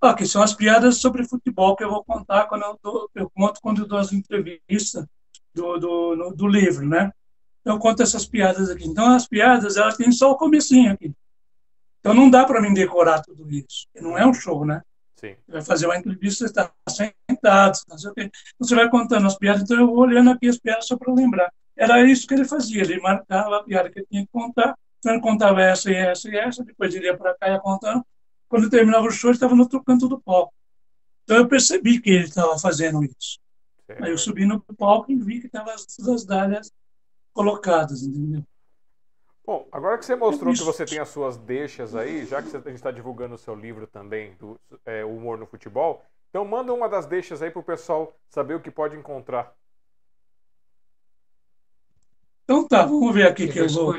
Ah, que são as piadas sobre futebol que eu vou contar quando eu, dou, eu conto quando eu dou as entrevistas do, do, no, do livro, né? Eu conto essas piadas aqui. Então, as piadas, elas têm só o comecinho aqui. Então, não dá para mim decorar tudo isso. Não é um show, né? Sim. Vai fazer uma entrevista, está sentado, não sei o quê. Você vai contando as piadas, então eu vou olhando aqui as piadas só para lembrar. Era isso que ele fazia, ele marcava a piada que ele tinha que contar, então ele contava essa e essa e essa, depois ele ia para cá e ia contando. Quando terminava o show, ele estava no outro canto do palco. Então eu percebi que ele estava fazendo isso. certo. Aí eu subi no palco e vi que estavam as duas dálias colocadas, entendeu? Bom, agora que você mostrou que você tem as suas deixas aí, já que você- a gente está divulgando o seu livro também, do é, Humor no Futebol, então manda uma das deixas aí pro pessoal saber o que pode encontrar. Então tá, vamos ver aqui que a eu vou.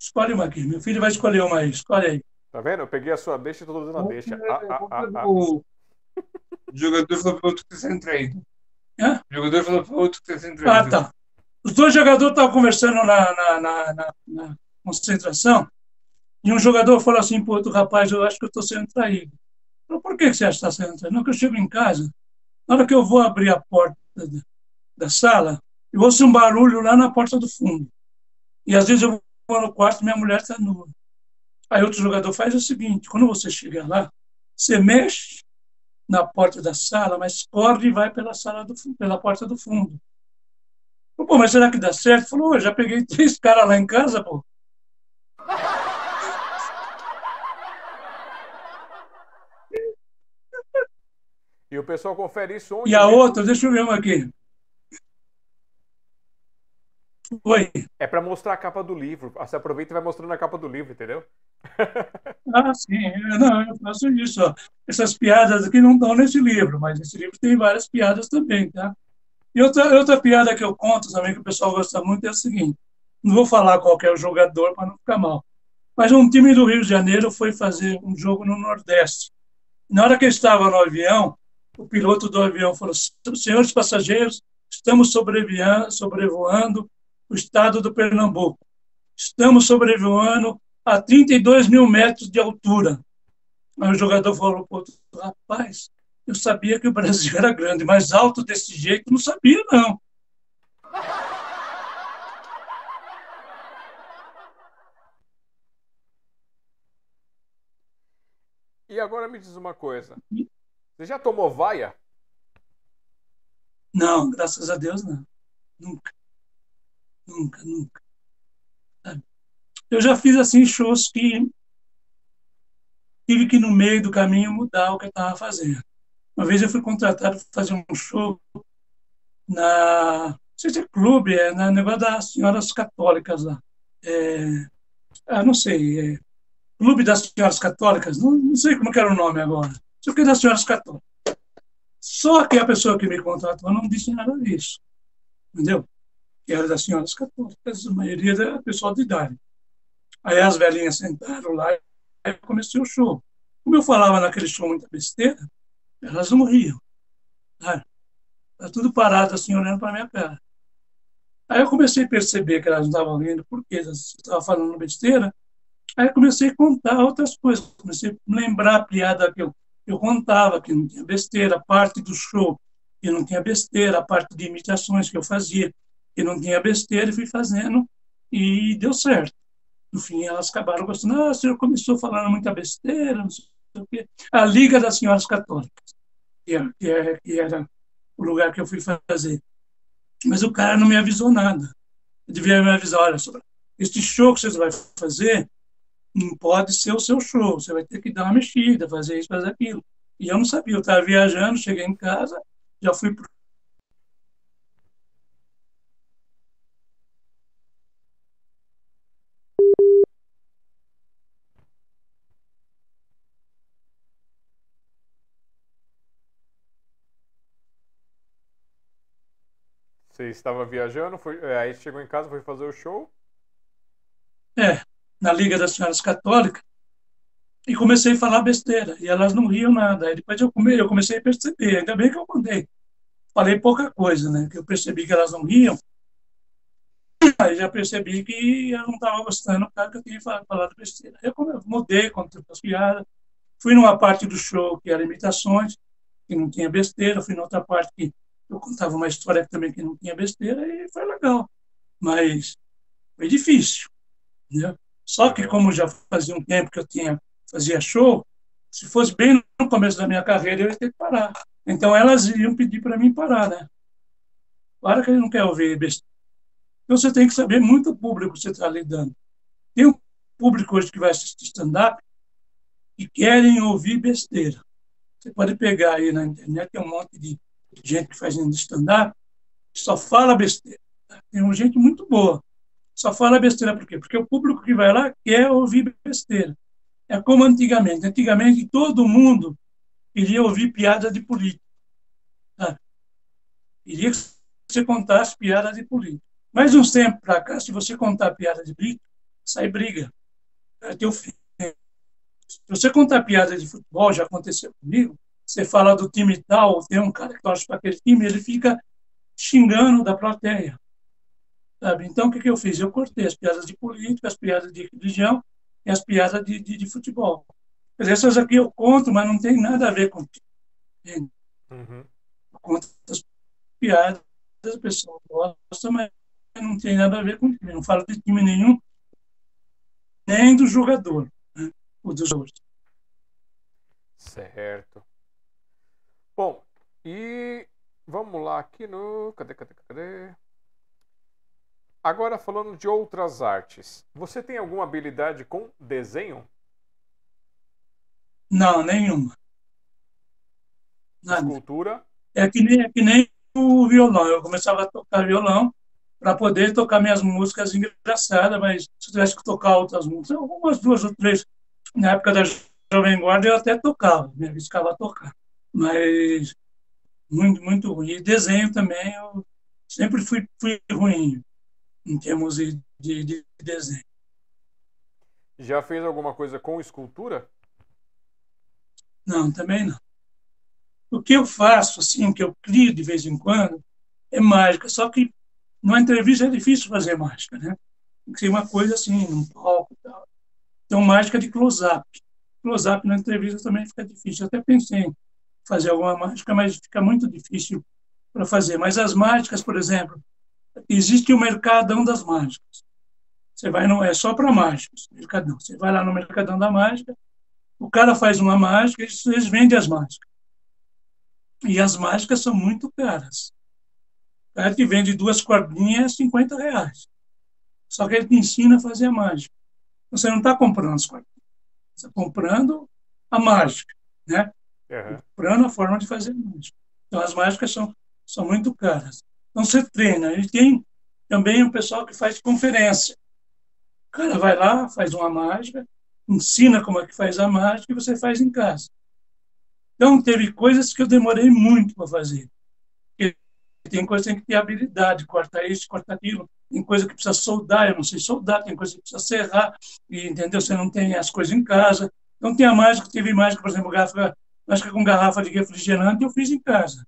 Escolhe uma aqui. Meu filho vai escolher uma aí. Escolhe aí. Tá vendo? Eu peguei a sua deixa e tô dando a deixa. Ah, ah, ah, ah. O o jogador falou para outro que está sendo traído. Hã? O jogador falou para outro que está sendo traído. Ah, tá. Os dois jogadores estavam conversando na, na, na, na- concentração e um jogador falou assim para outro rapaz, eu acho que eu estou sendo traído. Por que você acha que está sendo traído? Não, que eu chego em casa, na hora que eu vou abrir a porta da, da sala, eu ouço um barulho lá na porta do fundo. E às vezes eu vou no quarto e minha mulher está nua. Aí outro jogador faz o seguinte, quando você chegar lá, você mexe na porta da sala, mas corre e vai pela sala do, pela porta do fundo. Pô, mas será que dá certo? Falou, eu já peguei *laughs* três caras lá em casa, pô. E o pessoal confere isso onde? E a outra, deixa eu ver uma aqui. Oi. É pra mostrar a capa do livro. Você aproveita e vai mostrando a capa do livro, entendeu? *laughs* Ah, sim. é, Não, eu faço isso. Ó. Essas piadas aqui não estão nesse livro, mas esse livro tem várias piadas também, tá? E outra, outra piada que eu conto também, que o pessoal gosta muito, é o seguinte. Não vou falar qual é o jogador para não ficar mal. Mas um time do Rio de Janeiro foi fazer um jogo no Nordeste. Na hora que eu estava no avião, o piloto do avião falou: Senhores passageiros, estamos sobrevoando, o estado do Pernambuco. Estamos sobrevoando a 32 mil metros de altura. Aí o jogador falou Rapaz, eu sabia que o Brasil era grande, mas alto desse jeito não sabia, não. E agora me diz uma coisa. Você já tomou vaia? Não, graças a Deus, não. Nunca. Nunca, nunca. Eu já fiz assim shows que tive que no meio do caminho mudar o que eu estava fazendo. Uma vez eu fui contratado para fazer um show na, não sei se é clube, é na negócio das senhoras católicas lá. É, ah, não sei, é, Clube das Senhoras Católicas, não, não sei como era o nome agora. Sei que é das Senhoras Católicas. Só que a pessoa que me contratou não disse nada disso. Entendeu? Que era das Senhoras Católicas, a maioria da pessoal de idade. Aí as velhinhas sentaram lá e comecei o show. Como eu falava naquele show muita besteira, elas não riam. Tá? Tá tudo parado assim, olhando para minha cara. Aí eu comecei a perceber que elas não estavam rindo porque elas estavam falando besteira. Aí eu comecei a contar outras coisas. Comecei a lembrar a piada que eu, eu contava, que não tinha besteira, a parte do show que não tinha besteira, a parte de imitações que eu fazia, que não tinha besteira, e fui fazendo e deu certo. No fim, elas acabaram gostando. Ah, o senhor começou falando muita besteira, não sei. A Liga das Senhoras Católicas, que, é, que, é, que era o lugar que eu fui fazer. Mas o cara não me avisou nada. Ele devia me avisar, olha, este show que você vai fazer não pode ser o seu show, você vai ter que dar uma mexida, fazer isso, fazer aquilo. E eu não sabia, eu estava viajando, cheguei em casa, já fui pro estava viajando, foi, é, aí chegou em casa, foi fazer o show. É, na Liga das Senhoras Católicas, e comecei a falar besteira, e elas não riam nada. Aí depois eu, come, eu comecei a perceber, ainda bem que eu contei. Falei pouca coisa, né? Que eu percebi que elas não riam. Aí já percebi que eu não estava gostando do cara que eu tinha falado, besteira. Eu mudei, contei as piadas, Fui numa parte do show que era imitações, que não tinha besteira, fui noutra parte que eu contava uma história também que não tinha besteira e foi legal. Mas foi difícil. Né? Só que como já fazia um tempo que eu tinha fazia show, se fosse bem no começo da minha carreira, eu ia ter que parar. Então elas iam pedir para mim parar, né? Claro que ele não quer ouvir besteira. Então você tem que saber muito o público que você está lidando. Tem um público hoje que vai assistir stand-up e querem ouvir besteira. Você pode pegar aí na internet, tem um monte de gente que faz stand-up só fala besteira. Tem uma gente muito boa. Só fala besteira por quê? Porque o público que vai lá quer ouvir besteira. É como antigamente. Antigamente todo mundo queria ouvir piada de político. Sabe? Queria que você contasse piada de político. Mas uns tempos para cá, se você contar piada de político, sai briga. É teu filho. Se você contar piada de futebol, já aconteceu comigo, você fala do time tal, tem um cara que torce para aquele time, ele fica xingando da plateia. Sabe? Então, o que, que eu fiz? Eu cortei as piadas de política, as piadas de religião e as piadas de, de, de futebol. Essas aqui eu conto, mas não tem nada a ver com uhum. Eu conto as piadas, as pessoas gostam, mas não tem nada a ver com time. Não falo de time nenhum, nem do jogador, né? ou dos outros. Certo. E vamos lá aqui no. Cadê, cadê, cadê? Agora falando de outras artes. Você tem alguma habilidade com desenho? Não, nenhuma. Nada. Escultura? É que, nem, é que nem o violão. Eu começava a tocar violão para poder tocar minhas músicas engraçadas, mas se eu tivesse que tocar outras músicas, algumas duas ou três, na época da Jovem Guarda eu até tocava, me arriscava a tocar. Mas muito, muito ruim. E desenho também, eu sempre fui, fui ruim em termos de, de, de desenho. Já fez alguma coisa com escultura? Não, também não. O que eu faço, assim, que eu crio de vez em quando, é mágica. Só que numa entrevista é difícil fazer mágica, né? Tem que ser uma coisa assim, num palco e tal. Então, mágica de close-up. Close-up na entrevista também fica difícil. Eu até pensei em fazer alguma mágica, mas fica muito difícil para fazer. Mas as mágicas, por exemplo, existe o Mercadão das Mágicas. Você vai no, é só para mágicos, Mercadão. Você vai lá no Mercadão da Mágica, o cara faz uma mágica, eles, eles vendem as mágicas. E as mágicas são muito caras. O cara que vende duas cordinhas é 50 reais. Só que ele te ensina a fazer a mágica. Você não está comprando as cordinhas. Você está comprando a mágica, né? Uhum. A forma de fazer mágica. Então, as mágicas são, são muito caras. Então, você treina. E tem também o pessoal que faz conferência. O cara vai lá, faz uma mágica, ensina como é que faz a mágica e você faz em casa. Então, teve coisas que eu demorei muito para fazer. tem coisa que tem que ter habilidade, cortar isso, cortar aquilo. Tem coisa que precisa soldar, eu não sei soldar, tem coisa que precisa serrar, e, entendeu? Você não tem as coisas em casa. Então, tem a mágica, teve mágica, por exemplo, garrafa, mágica com garrafa de refrigerante, eu fiz em casa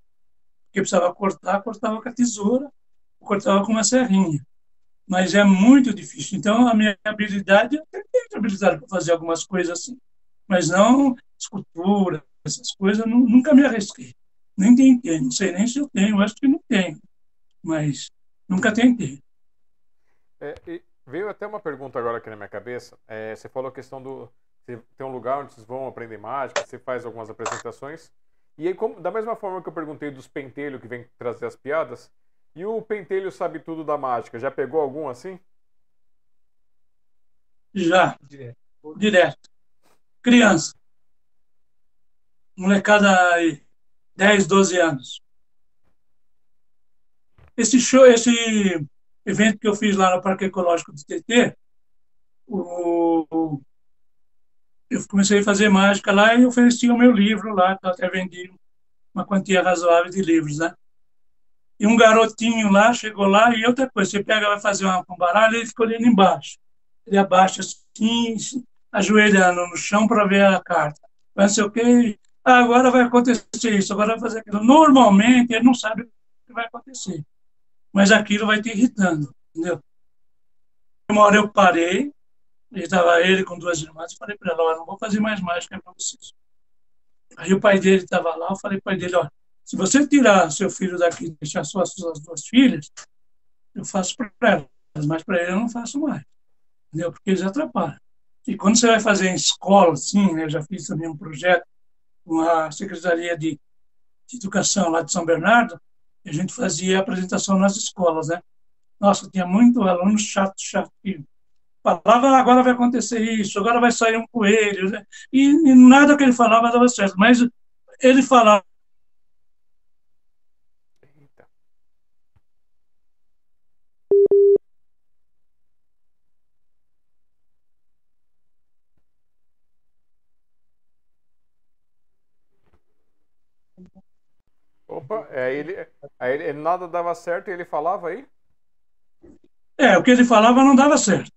porque precisava cortar, cortava com a tesoura, cortava com uma serrinha. Mas é muito difícil. Então, a minha habilidade, eu tenho habilidade para fazer algumas coisas assim, mas não escultura, essas coisas, nunca me arrisquei. Nem tentei, não sei nem se eu tenho, acho que não tenho, mas nunca tentei. É, veio até uma pergunta agora aqui na minha cabeça. É, você falou a questão do. Você tem um lugar onde vocês vão aprender mágica, você faz algumas apresentações. E aí, como, da mesma forma que eu perguntei dos pentelhos que vem trazer as piadas, e o pentelho sabe tudo da mágica, já pegou algum assim? Já. Direto. Direto. Criança. Molecada aí, 10, 12 anos. Esse show, esse evento que eu fiz lá no Parque Ecológico do TT, o, eu comecei a fazer mágica lá e ofereci o meu livro lá, que eu até vendi uma quantia razoável de livros, né? E um garotinho lá chegou lá e outra coisa, você pega, vai fazer uma, um baralho, ele fica olhando embaixo. Ele abaixa assim, ajoelhando no chão para ver a carta. Vai sei o quê. Ah, agora vai acontecer isso, agora vai fazer aquilo. Normalmente, ele não sabe o que vai acontecer. Mas aquilo vai te irritando, entendeu? Uma hora eu parei, e estava ele com duas irmãs, e falei para ela, não vou fazer mais mágica para vocês. Aí o pai dele estava lá, eu falei para o pai dele, ó, se você tirar seu filho daqui e deixar só as suas duas filhas, eu faço para elas, mas para ele eu não faço mais. Entendeu? Porque eles atrapalham. E quando você vai fazer em escola, assim, né, eu já fiz também um projeto com a Secretaria de, de Educação lá de São Bernardo, a gente fazia apresentação nas escolas, né? Nossa, tinha muito aluno chato, chato, que falava, agora vai acontecer isso, agora vai sair um coelho, né? e, e nada que ele falava dava certo, mas ele falava Opa, é, ele, aí ele, nada dava certo e ele falava aí? É, o que ele falava não dava certo.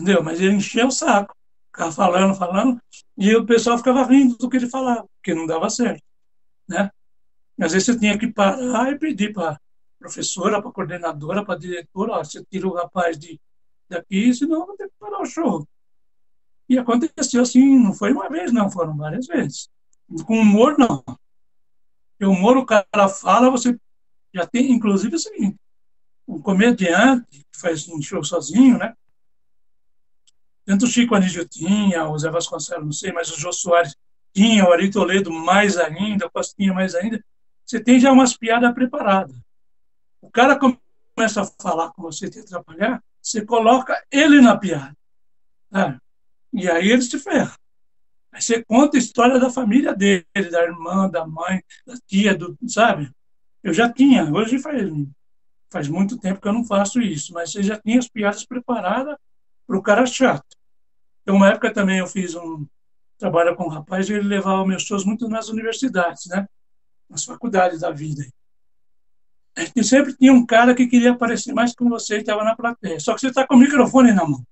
Entendeu? Mas ele enchia o saco. Ficava falando, falando, e o pessoal ficava rindo do que ele falava, porque não dava certo. Né? Às vezes você tinha que parar e pedir para professora, para coordenadora, para diretora, ó, você tira o rapaz de, daqui, senão vai ter que parar o show. E aconteceu assim, não foi uma vez, não, foram várias vezes. Com humor, não. Porque humor, o cara fala, você já tem, inclusive, o seguinte, um comediante que faz um show sozinho, né? Tanto o Chico Anísio tinha, o Zé Vasconcelos, não sei, mas o Jô Soares tinha, o Ari Toledo mais ainda, o Costinha mais ainda. Você tem já umas piadas preparadas. O cara começa a falar com você, te atrapalhar, você coloca ele na piada. Né? E aí ele se ferra. Aí você conta a história da família dele, da irmã, da mãe, da tia, do, sabe? Eu já tinha, hoje faz, faz muito tempo que eu não faço isso, mas você já tinha as piadas preparadas para o cara chato. Então, uma época também eu fiz um trabalho com um rapaz e ele levava meus shows muito nas universidades, né? Nas faculdades da vida. E sempre tinha um cara que queria aparecer mais com você e estava na plateia. Só que você está com o microfone na mão.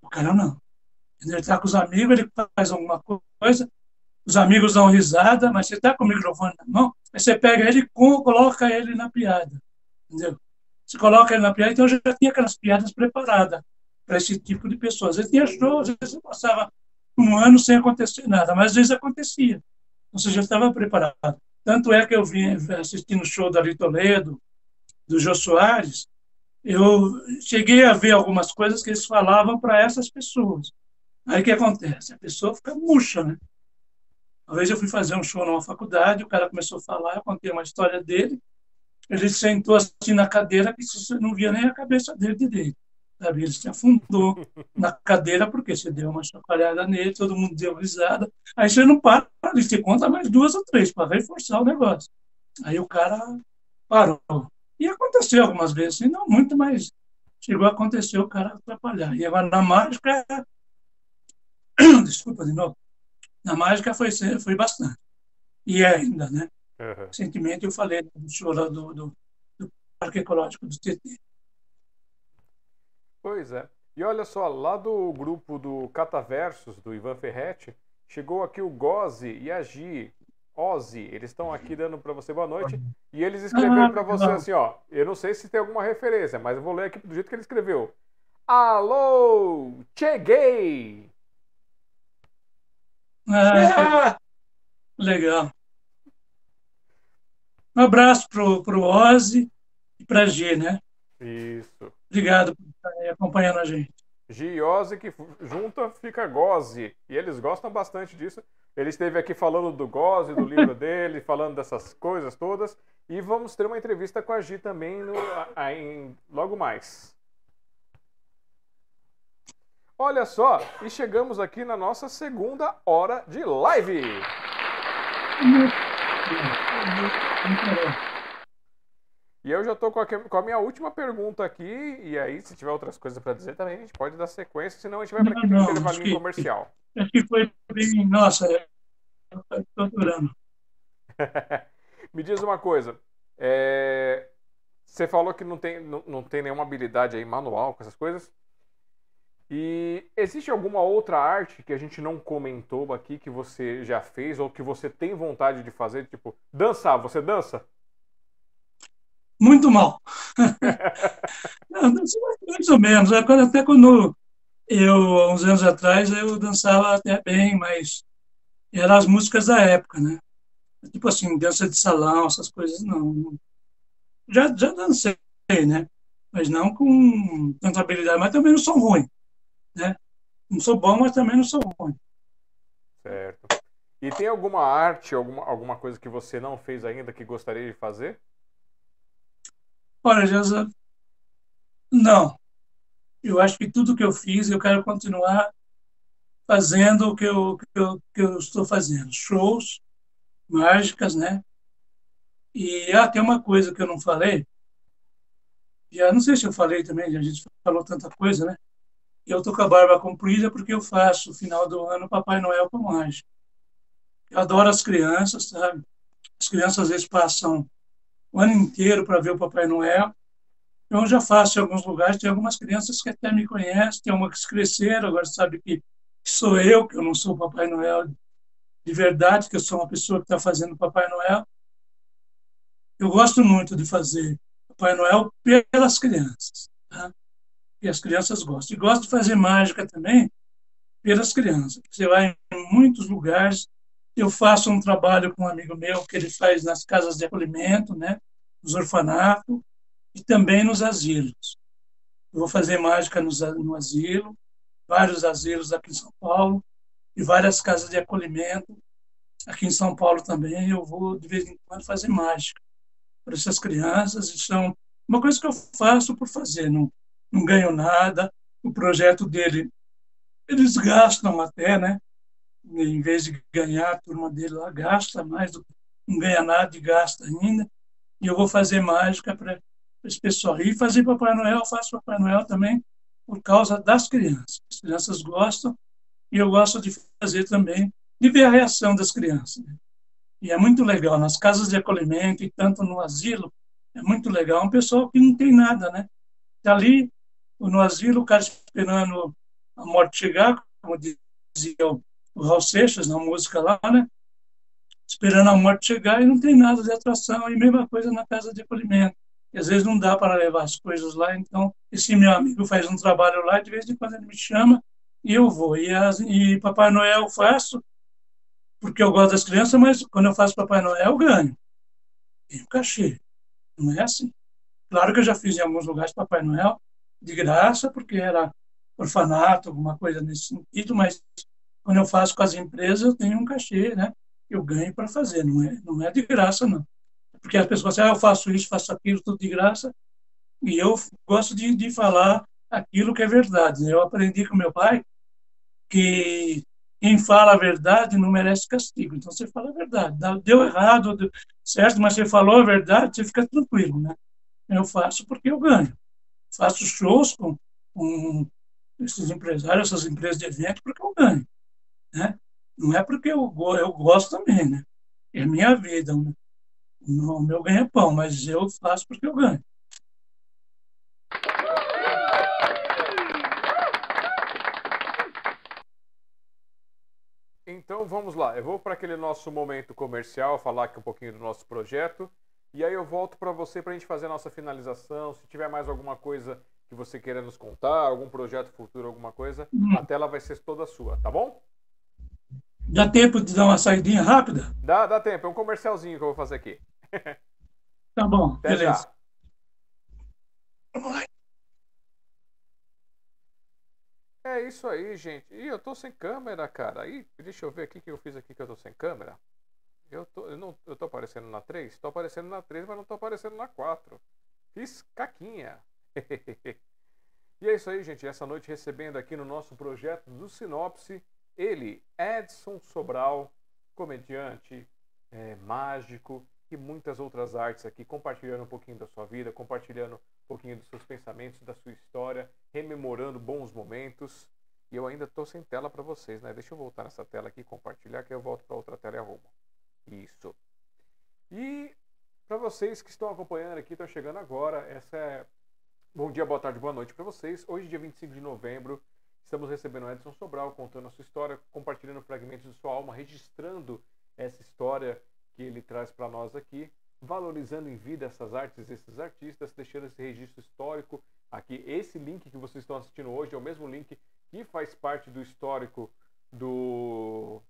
O cara não. Ele está com os amigos, ele faz alguma coisa, os amigos dão risada, mas você está com o microfone na mão, aí você pega ele e coloca ele na piada. Entendeu? Você coloca ele na piada, então eu já tinha aquelas piadas preparadas para esse tipo de pessoas. Às vezes tinha shows, às vezes passava um ano sem acontecer nada, mas às vezes acontecia. Então você já estava preparado. Tanto é que eu vim assistindo o show da Toledo, do Jô Soares, eu cheguei a ver algumas coisas que eles falavam para essas pessoas. Aí o que acontece? A pessoa fica murcha, né? Uma vez eu fui fazer um show numa faculdade, o cara começou a falar, eu contei uma história dele, ele sentou assim na cadeira que não via nem a cabeça dele direito. Sabe? Ele se afundou na cadeira porque você deu uma chacoalhada nele, todo mundo deu risada. Aí você não para, você conta mais duas ou três para reforçar o negócio. Aí o cara parou. E aconteceu algumas vezes, assim, não muito, mas chegou a acontecer o cara atrapalhar. E agora na mágica *coughs* desculpa de novo, na mágica foi, foi bastante. E é ainda, né? Uhum. Recentemente eu falei do show do, do, do Parque Ecológico do TT. Pois é. E olha só, lá do grupo do Cataversos, do Ivan Ferretti, chegou aqui o Gozi e a Gi. Ozzy, eles estão aqui dando para você boa noite. E eles escreveram para você assim, ó. Eu não sei se tem alguma referência, mas eu vou ler aqui do jeito que ele escreveu. Alô, cheguei! Ah, legal. Um abraço pro, pro Ozzy e pra G, né? Isso. Obrigado por estar acompanhando a gente. G e Ozzy que junta fica Goze. E eles gostam bastante disso. Ele esteve aqui falando do Goze, do livro *laughs* dele, falando dessas coisas todas. E vamos ter uma entrevista com a Gi também no, a, em, logo mais. Olha só, e chegamos aqui na nossa segunda hora de live. E eu já estou com, com, a minha última pergunta aqui, e aí, se tiver outras coisas para dizer também, a gente pode dar sequência, senão a gente vai para aquele intervalinho comercial. Acho que foi bem. Nossa, estou adorando. *laughs* Me diz uma coisa. É... Você falou que não tem, não, não tem nenhuma habilidade aí manual com essas coisas. E existe alguma outra arte que a gente não comentou aqui que você já fez ou que você tem vontade de fazer? Tipo, dançar, você dança? Muito mal. *laughs* mais ou menos. Até quando eu, uns anos atrás, eu dançava até bem, mas eram as músicas da época, né? Tipo assim, dança de salão, essas coisas, não. Já, já dancei, né? Mas não com tanta habilidade, mas também não sou ruim, né? Não sou bom, mas também não sou ruim. Certo. E tem alguma arte, alguma, alguma coisa que você não fez ainda que gostaria de fazer? Olha, Jesus, não. Eu acho que tudo que eu fiz, eu quero continuar fazendo o que eu, que eu, que eu estou fazendo. Shows, mágicas, né? E ah, uma coisa que eu não falei. Já não sei se eu falei também, a gente falou tanta coisa, né? Eu tô com a barba comprida porque eu faço final do ano Papai Noel com mágica. Eu adoro as crianças, sabe? As crianças às vezes passam o ano inteiro para ver o Papai Noel. Eu já faço em alguns lugares, tem algumas crianças que até me conhecem, tem uma que cresceram, agora sabe que sou eu, que eu não sou o Papai Noel de verdade, que eu sou uma pessoa que está fazendo Papai Noel. Eu gosto muito de fazer Papai Noel pelas crianças. Tá? E as crianças gostam. E gosto de fazer mágica também pelas crianças. Você vai em muitos lugares. Eu faço um trabalho com um amigo meu que ele faz nas casas de acolhimento, né? nos orfanatos e também nos asilos. Eu vou fazer mágica no, no asilo, vários asilos aqui em São Paulo e várias casas de acolhimento. Aqui em São Paulo também eu vou, de vez em quando, fazer mágica para essas crianças. Isso é uma coisa que eu faço por fazer, não, não ganho nada. O projeto dele, eles gastam até, né? Em vez de ganhar, a turma dele lá gasta mais, não ganha nada e gasta ainda. E eu vou fazer mágica para esse pessoal. E fazer Papai Noel, faço Papai Noel também por causa das crianças. As crianças gostam e eu gosto de fazer também, de ver a reação das crianças. E é muito legal, nas casas de acolhimento e tanto no asilo, é muito legal. Um pessoal que não tem nada, né? Está ali, no asilo, o cara esperando a morte chegar, como dizia o Raul Seixas na música lá, né? Esperando a morte chegar e não tem nada de atração. E mesma coisa na casa de acolhimento. E às vezes não dá para levar as coisas lá, então esse meu amigo faz um trabalho lá, de vez em quando ele me chama e eu vou. E, as, e Papai Noel eu faço porque eu gosto das crianças, mas quando eu faço Papai Noel eu ganho. Tem um cachê. Não é assim. Claro que eu já fiz em alguns lugares Papai Noel de graça, porque era orfanato, alguma coisa nesse sentido, mas quando eu faço com as empresas eu tenho um cachê, né? Eu ganho para fazer, não é, não é de graça, não. Porque as pessoas dizem, ah, eu faço isso, faço aquilo, tudo de graça, e eu gosto de, de falar aquilo que é verdade. Eu aprendi com meu pai que quem fala a verdade não merece castigo. Então você fala a verdade. Deu errado, deu certo, mas você falou a verdade, você fica tranquilo, né? Eu faço porque eu ganho. Faço shows com, com esses empresários, essas empresas de evento, porque eu ganho, né? Não é porque eu, eu gosto também, né? É minha vida, né? o meu ganha-pão, mas eu faço porque eu ganho. Então vamos lá, eu vou para aquele nosso momento comercial, falar aqui um pouquinho do nosso projeto, e aí eu volto para você para a gente fazer a nossa finalização. Se tiver mais alguma coisa que você queira nos contar, algum projeto futuro, alguma coisa, hum. a tela vai ser toda sua, tá bom? Dá tempo de dar uma saidinha rápida? Dá, dá tempo, é um comercialzinho que eu vou fazer aqui. *laughs* Tá bom, Até beleza. Já. É isso aí, gente. Ih, eu tô sem câmera, cara. Ih, deixa eu ver aqui o que eu fiz aqui que eu tô sem câmera. Eu tô, eu não, eu tô aparecendo na 3? Tô aparecendo na 3, mas não tô aparecendo na 4. Fiz caquinha. *laughs* e é isso aí, gente. Essa noite recebendo aqui no nosso projeto do Sinopse, ele, Edson Sobral, comediante, é, mágico, e muitas outras artes aqui, compartilhando um pouquinho da sua vida, compartilhando um pouquinho dos seus pensamentos, da sua história, rememorando bons momentos. E eu ainda estou sem tela para vocês, né? Deixa eu voltar nessa tela aqui, compartilhar, que eu volto para outra tela e arrumo. Isso. E para vocês que estão acompanhando aqui, estão chegando agora, essa é. Bom dia, boa tarde, boa noite para vocês. Hoje, dia 25 de novembro, estamos recebendo Edson Sobral contando a sua história, compartilhando fragmentos de sua alma, registrando essa história que ele traz para nós aqui, valorizando em vida essas artes, esses artistas, deixando esse registro histórico aqui. Esse link que vocês estão assistindo hoje é o mesmo link que faz parte do histórico do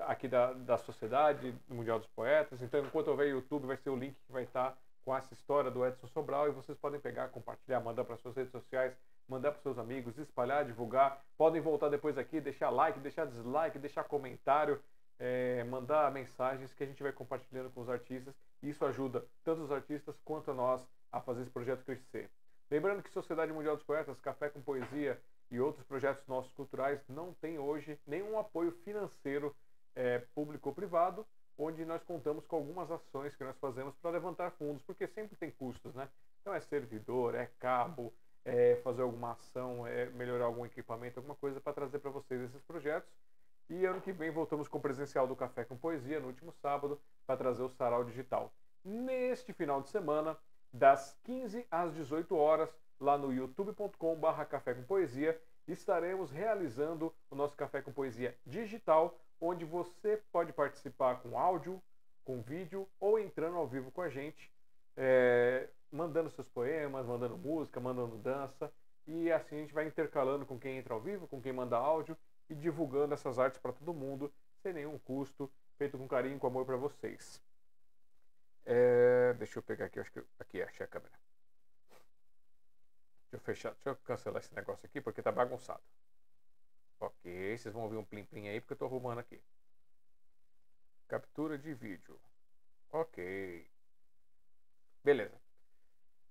aqui da, da Sociedade Mundial dos Poetas. Então, enquanto houver YouTube, vai ser o link que vai estar com essa história do Edson Sobral e vocês podem pegar, compartilhar, mandar para suas redes sociais, mandar para seus amigos, espalhar, divulgar. Podem voltar depois aqui, deixar like, deixar dislike, deixar comentário, é, mandar mensagens que a gente vai compartilhando com os artistas. Isso ajuda tanto os artistas quanto a nós a fazer esse projeto crescer. Lembrando que Sociedade Mundial dos Poetas, Café com Poesia e outros projetos nossos culturais não tem hoje nenhum apoio financeiro é, público ou privado, onde nós contamos com algumas ações que nós fazemos para levantar fundos, porque sempre tem custos, né? Então é servidor, é cabo, é fazer alguma ação, é melhorar algum equipamento, alguma coisa para trazer para vocês esses projetos. E ano que vem voltamos com o presencial do Café com Poesia, no último sábado, para trazer o Sarau Digital. Neste final de semana, das 15 às 18 horas, lá no youtube.com.br Café com Poesia, estaremos realizando o nosso Café com Poesia digital, onde você pode participar com áudio, com vídeo ou entrando ao vivo com a gente, é, mandando seus poemas, mandando música, mandando dança. E assim a gente vai intercalando com quem entra ao vivo, com quem manda áudio e divulgando essas artes para todo mundo, sem nenhum custo, feito com carinho e com amor para vocês. É, deixa eu pegar aqui, acho que aqui achei a câmera. Deixa eu fechar, deixa eu cancelar esse negócio aqui porque tá bagunçado. Ok, vocês vão ouvir um plim plim aí porque eu tô arrumando aqui. Captura de vídeo. Ok. Beleza.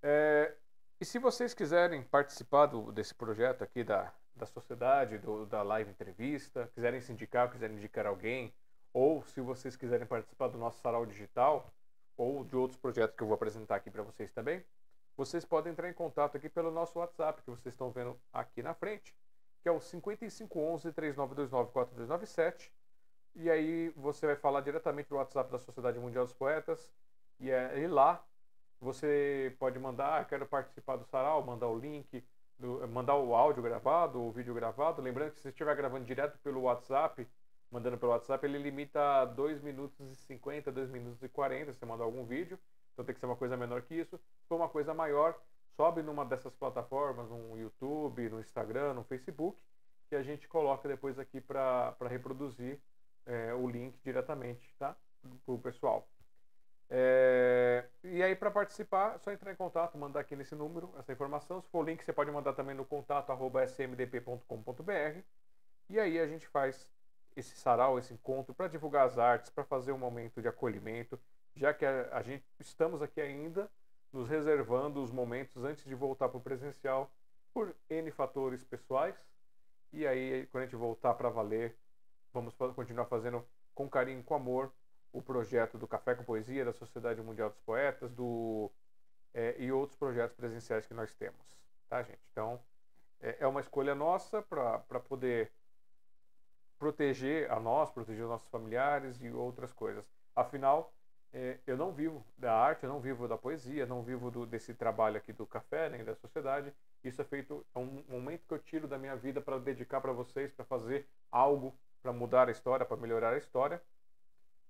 É, e se vocês quiserem participar do, desse projeto aqui da, da sociedade, do, da live entrevista, quiserem se indicar, quiserem indicar alguém, ou se vocês quiserem participar do nosso sarau digital, ou de outros projetos que eu vou apresentar aqui para vocês também, vocês podem entrar em contato aqui pelo nosso WhatsApp, que vocês estão vendo aqui na frente, que é o 5511 3929 4297. E aí você vai falar diretamente do WhatsApp da Sociedade Mundial dos Poetas. E, é, e lá você pode mandar, ah, quero participar do sarau, mandar o link, do, mandar o áudio gravado, o vídeo gravado. Lembrando que se você estiver gravando direto pelo WhatsApp, mandando pelo WhatsApp, ele limita a 2 minutos e 50, 2 minutos e 40, se você mandar algum vídeo. Então tem que ser uma coisa menor que isso. Se for uma coisa maior, sobe numa dessas plataformas, no YouTube, no Instagram, no Facebook, que a gente coloca depois aqui para reproduzir é, o link diretamente, tá? Para o pessoal. É, e aí, para participar, é só entrar em contato, mandar aqui nesse número essa informação. Se for link, você pode mandar também no contato smdp.com.br. E aí a gente faz esse sarau, esse encontro, para divulgar as artes, para fazer um momento de acolhimento, já que a, a gente estamos aqui ainda nos reservando os momentos antes de voltar para o presencial por N fatores pessoais. E aí, quando a gente voltar para valer, vamos continuar fazendo com carinho, com amor, o projeto do Café com Poesia, da Sociedade Mundial dos Poetas, do é, e outros projetos presenciais que nós temos, tá, gente? Então, é, é uma escolha nossa para poder proteger a nós, proteger os nossos familiares e outras coisas. Afinal, é, eu não vivo da arte, eu não vivo da poesia, não vivo do, desse trabalho aqui do café, nem da sociedade. Isso é feito, é um momento que eu tiro da minha vida para dedicar para vocês, para fazer algo para mudar a história, para melhorar a história.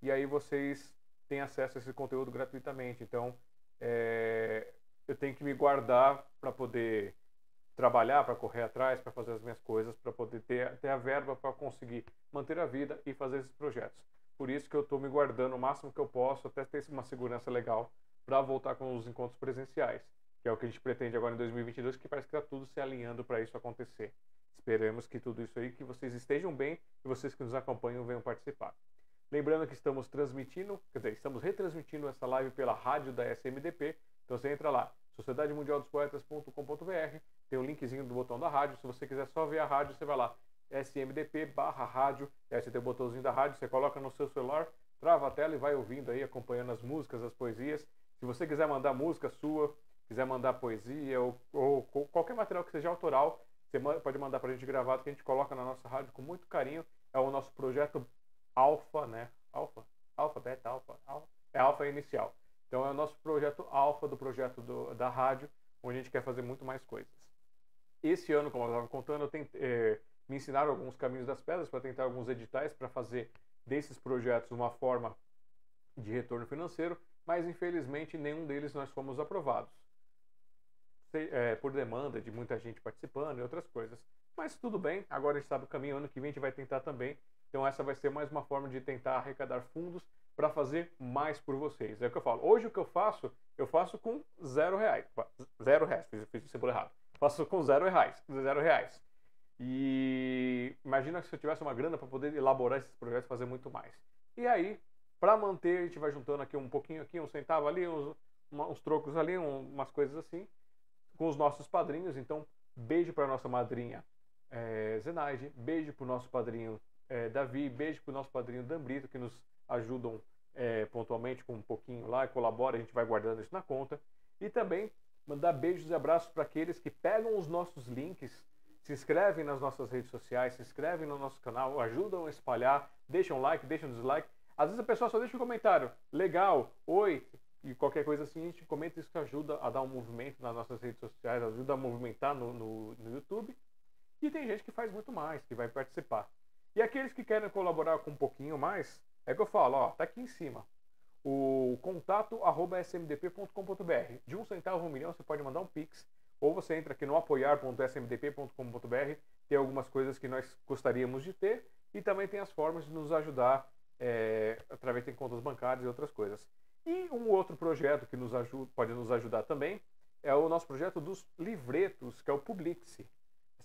E aí vocês têm acesso a esse conteúdo gratuitamente. Então, é, eu tenho que me guardar para poder trabalhar, para correr atrás, para fazer as minhas coisas, para poder ter, ter a verba para conseguir manter a vida e fazer esses projetos. Por isso que eu estou me guardando o máximo que eu posso, até ter uma segurança legal para voltar com os encontros presenciais, que é o que a gente pretende agora em 2022, que parece que está tudo se alinhando para isso acontecer. Esperamos que tudo isso aí, que vocês estejam bem e vocês que nos acompanham venham participar. Lembrando que estamos transmitindo, quer dizer, estamos retransmitindo essa live pela rádio da SMDP. Então você entra lá, sociedademundialdospoetas.com.br, tem o um linkzinho do botão da rádio. Se você quiser só ver a rádio, você vai lá, smdp barra rádio, aí você tem o botãozinho da rádio, você coloca no seu celular, trava a tela e vai ouvindo aí, acompanhando as músicas, as poesias. Se você quiser mandar música sua, quiser mandar poesia ou, ou, qualquer material que seja autoral, você pode mandar para a gente gravado que a gente coloca na nossa rádio com muito carinho. É o nosso projeto Alfa, né? Alfa, Alfa, Beta, Alfa. É Alfa inicial. Então é o nosso projeto Alfa do projeto do, da rádio, onde a gente quer fazer muito mais coisas. Esse ano, como eu estava contando, eu tentei, é, me ensinaram alguns caminhos das pedras para tentar alguns editais para fazer desses projetos uma forma de retorno financeiro, mas infelizmente nenhum deles nós fomos aprovados. É, por demanda de muita gente participando e outras coisas. Mas tudo bem, agora a gente sabe o caminho, ano que vem a gente vai tentar também. Então essa vai ser mais uma forma de tentar arrecadar fundos para fazer mais por vocês. É o que eu falo. Hoje o que eu faço, eu faço com zero reais. Zero reais, fiz, fiz o símbolo errado. Faço com zero reais. Zero reais. E imagina se eu tivesse uma grana para poder elaborar esses projetos e fazer muito mais. E aí, para manter, a gente vai juntando aqui um pouquinho aqui, um centavo ali, uns, uns trocos ali, um, umas coisas assim, com os nossos padrinhos. Então, beijo para nossa madrinha é, Zenaide, beijo para o nosso padrinho é, Davi, beijo para o nosso padrinho Dambrito, que nos ajudam é, pontualmente com um pouquinho lá, colabora, a gente vai guardando isso na conta. E também mandar beijos e abraços para aqueles que pegam os nossos links, se inscrevem nas nossas redes sociais, se inscrevem no nosso canal, ajudam a espalhar, deixam like, deixam dislike. Às vezes a pessoa só deixa um comentário, legal, oi, e qualquer coisa assim, a gente comenta isso que ajuda a dar um movimento nas nossas redes sociais, ajuda a movimentar no, no, no YouTube. E tem gente que faz muito mais, que vai participar. E aqueles que querem colaborar com um pouquinho mais, é que eu falo, ó, tá aqui em cima. O contato arroba smdp.com.br. De um centavo um milhão você pode mandar um pix. Ou você entra aqui no apoiar.smdp.com.br. Tem algumas coisas que nós gostaríamos de ter. E também tem as formas de nos ajudar é, através de contas bancárias e outras coisas. E um outro projeto que nos ajuda, pode nos ajudar também é o nosso projeto dos livretos, que é o Publixe.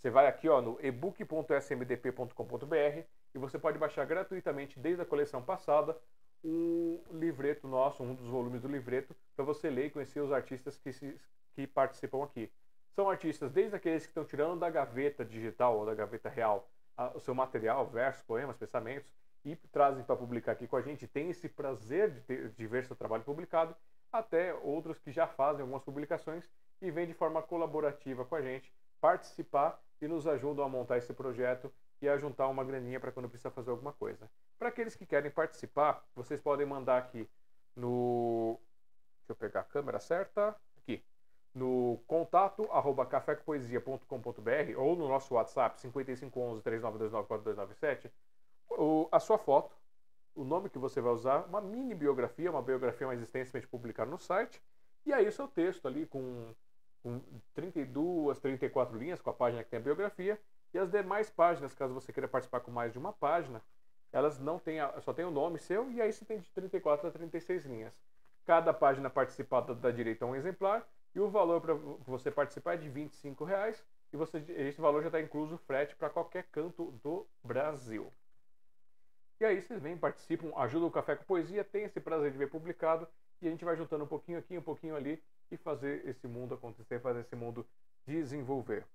Você vai aqui ó, no ebook.smdp.com.br e você pode baixar gratuitamente desde a coleção passada um livreto nosso, um dos volumes do livreto, para você ler e conhecer os artistas que, se, que participam aqui. São artistas desde aqueles que estão tirando da gaveta digital ou da gaveta real a, o seu material, versos, poemas, pensamentos, e trazem para publicar aqui com a gente, tem esse prazer de, ter, de ver seu trabalho publicado, até outros que já fazem algumas publicações e vêm de forma colaborativa com a gente participar e nos ajudam a montar esse projeto e a juntar uma graninha para quando precisa fazer alguma coisa. Para aqueles que querem participar, vocês podem mandar aqui no. Deixa eu pegar a câmera certa. Aqui. No contato arroba cafécopoesia.com.br ou no nosso WhatsApp 5511 3929 4297 a sua foto, o nome que você vai usar, uma mini biografia, uma biografia mais extensa para a gente publicar no site, e aí o seu texto ali com, com 32, 34 linhas, com a página que tem a biografia, e as demais páginas, caso você queira participar com mais de uma página, elas não têm, só tem o nome seu, e aí você tem de 34 a 36 linhas. Cada página participada dá direito a um exemplar, e o valor para você participar é de 25 reais, e você, esse valor já está incluso frete para qualquer canto do Brasil. E aí vocês vêm, participam, ajudam o Café com Poesia, tem esse prazer de ver publicado e a gente vai juntando um pouquinho aqui, um pouquinho ali e fazer esse mundo acontecer, fazer esse mundo desenvolver.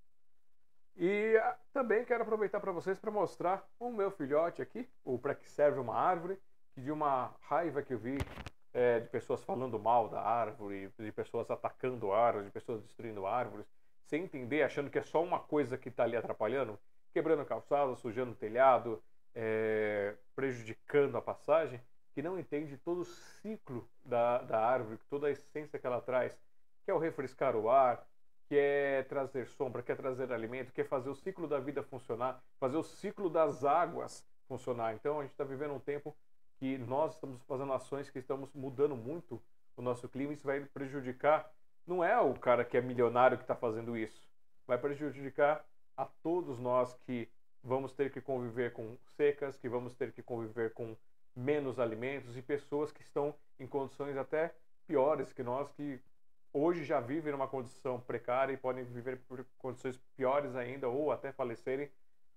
E ah, também quero aproveitar para vocês para mostrar o meu filhote aqui, o para que serve uma árvore, que de uma raiva que eu vi é, de pessoas falando mal da árvore, de pessoas atacando árvores, de pessoas destruindo árvores, sem entender, achando que é só uma coisa que está ali atrapalhando, quebrando calçado, sujando o telhado, é, prejudicando a passagem, que não entende todo o ciclo da, da árvore, toda a essência que ela traz, que é o refrescar o ar, que é trazer sombra, que é trazer alimento, que é fazer o ciclo da vida funcionar, fazer o ciclo das águas funcionar. Então a gente está vivendo um tempo que nós estamos fazendo ações que estamos mudando muito o nosso clima isso vai prejudicar. Não é o cara que é milionário que está fazendo isso, vai prejudicar a todos nós que vamos ter que conviver com secas, que vamos ter que conviver com menos alimentos e pessoas que estão em condições até piores que nós, que hoje já vivem numa condição precária e podem viver por condições piores ainda ou até falecerem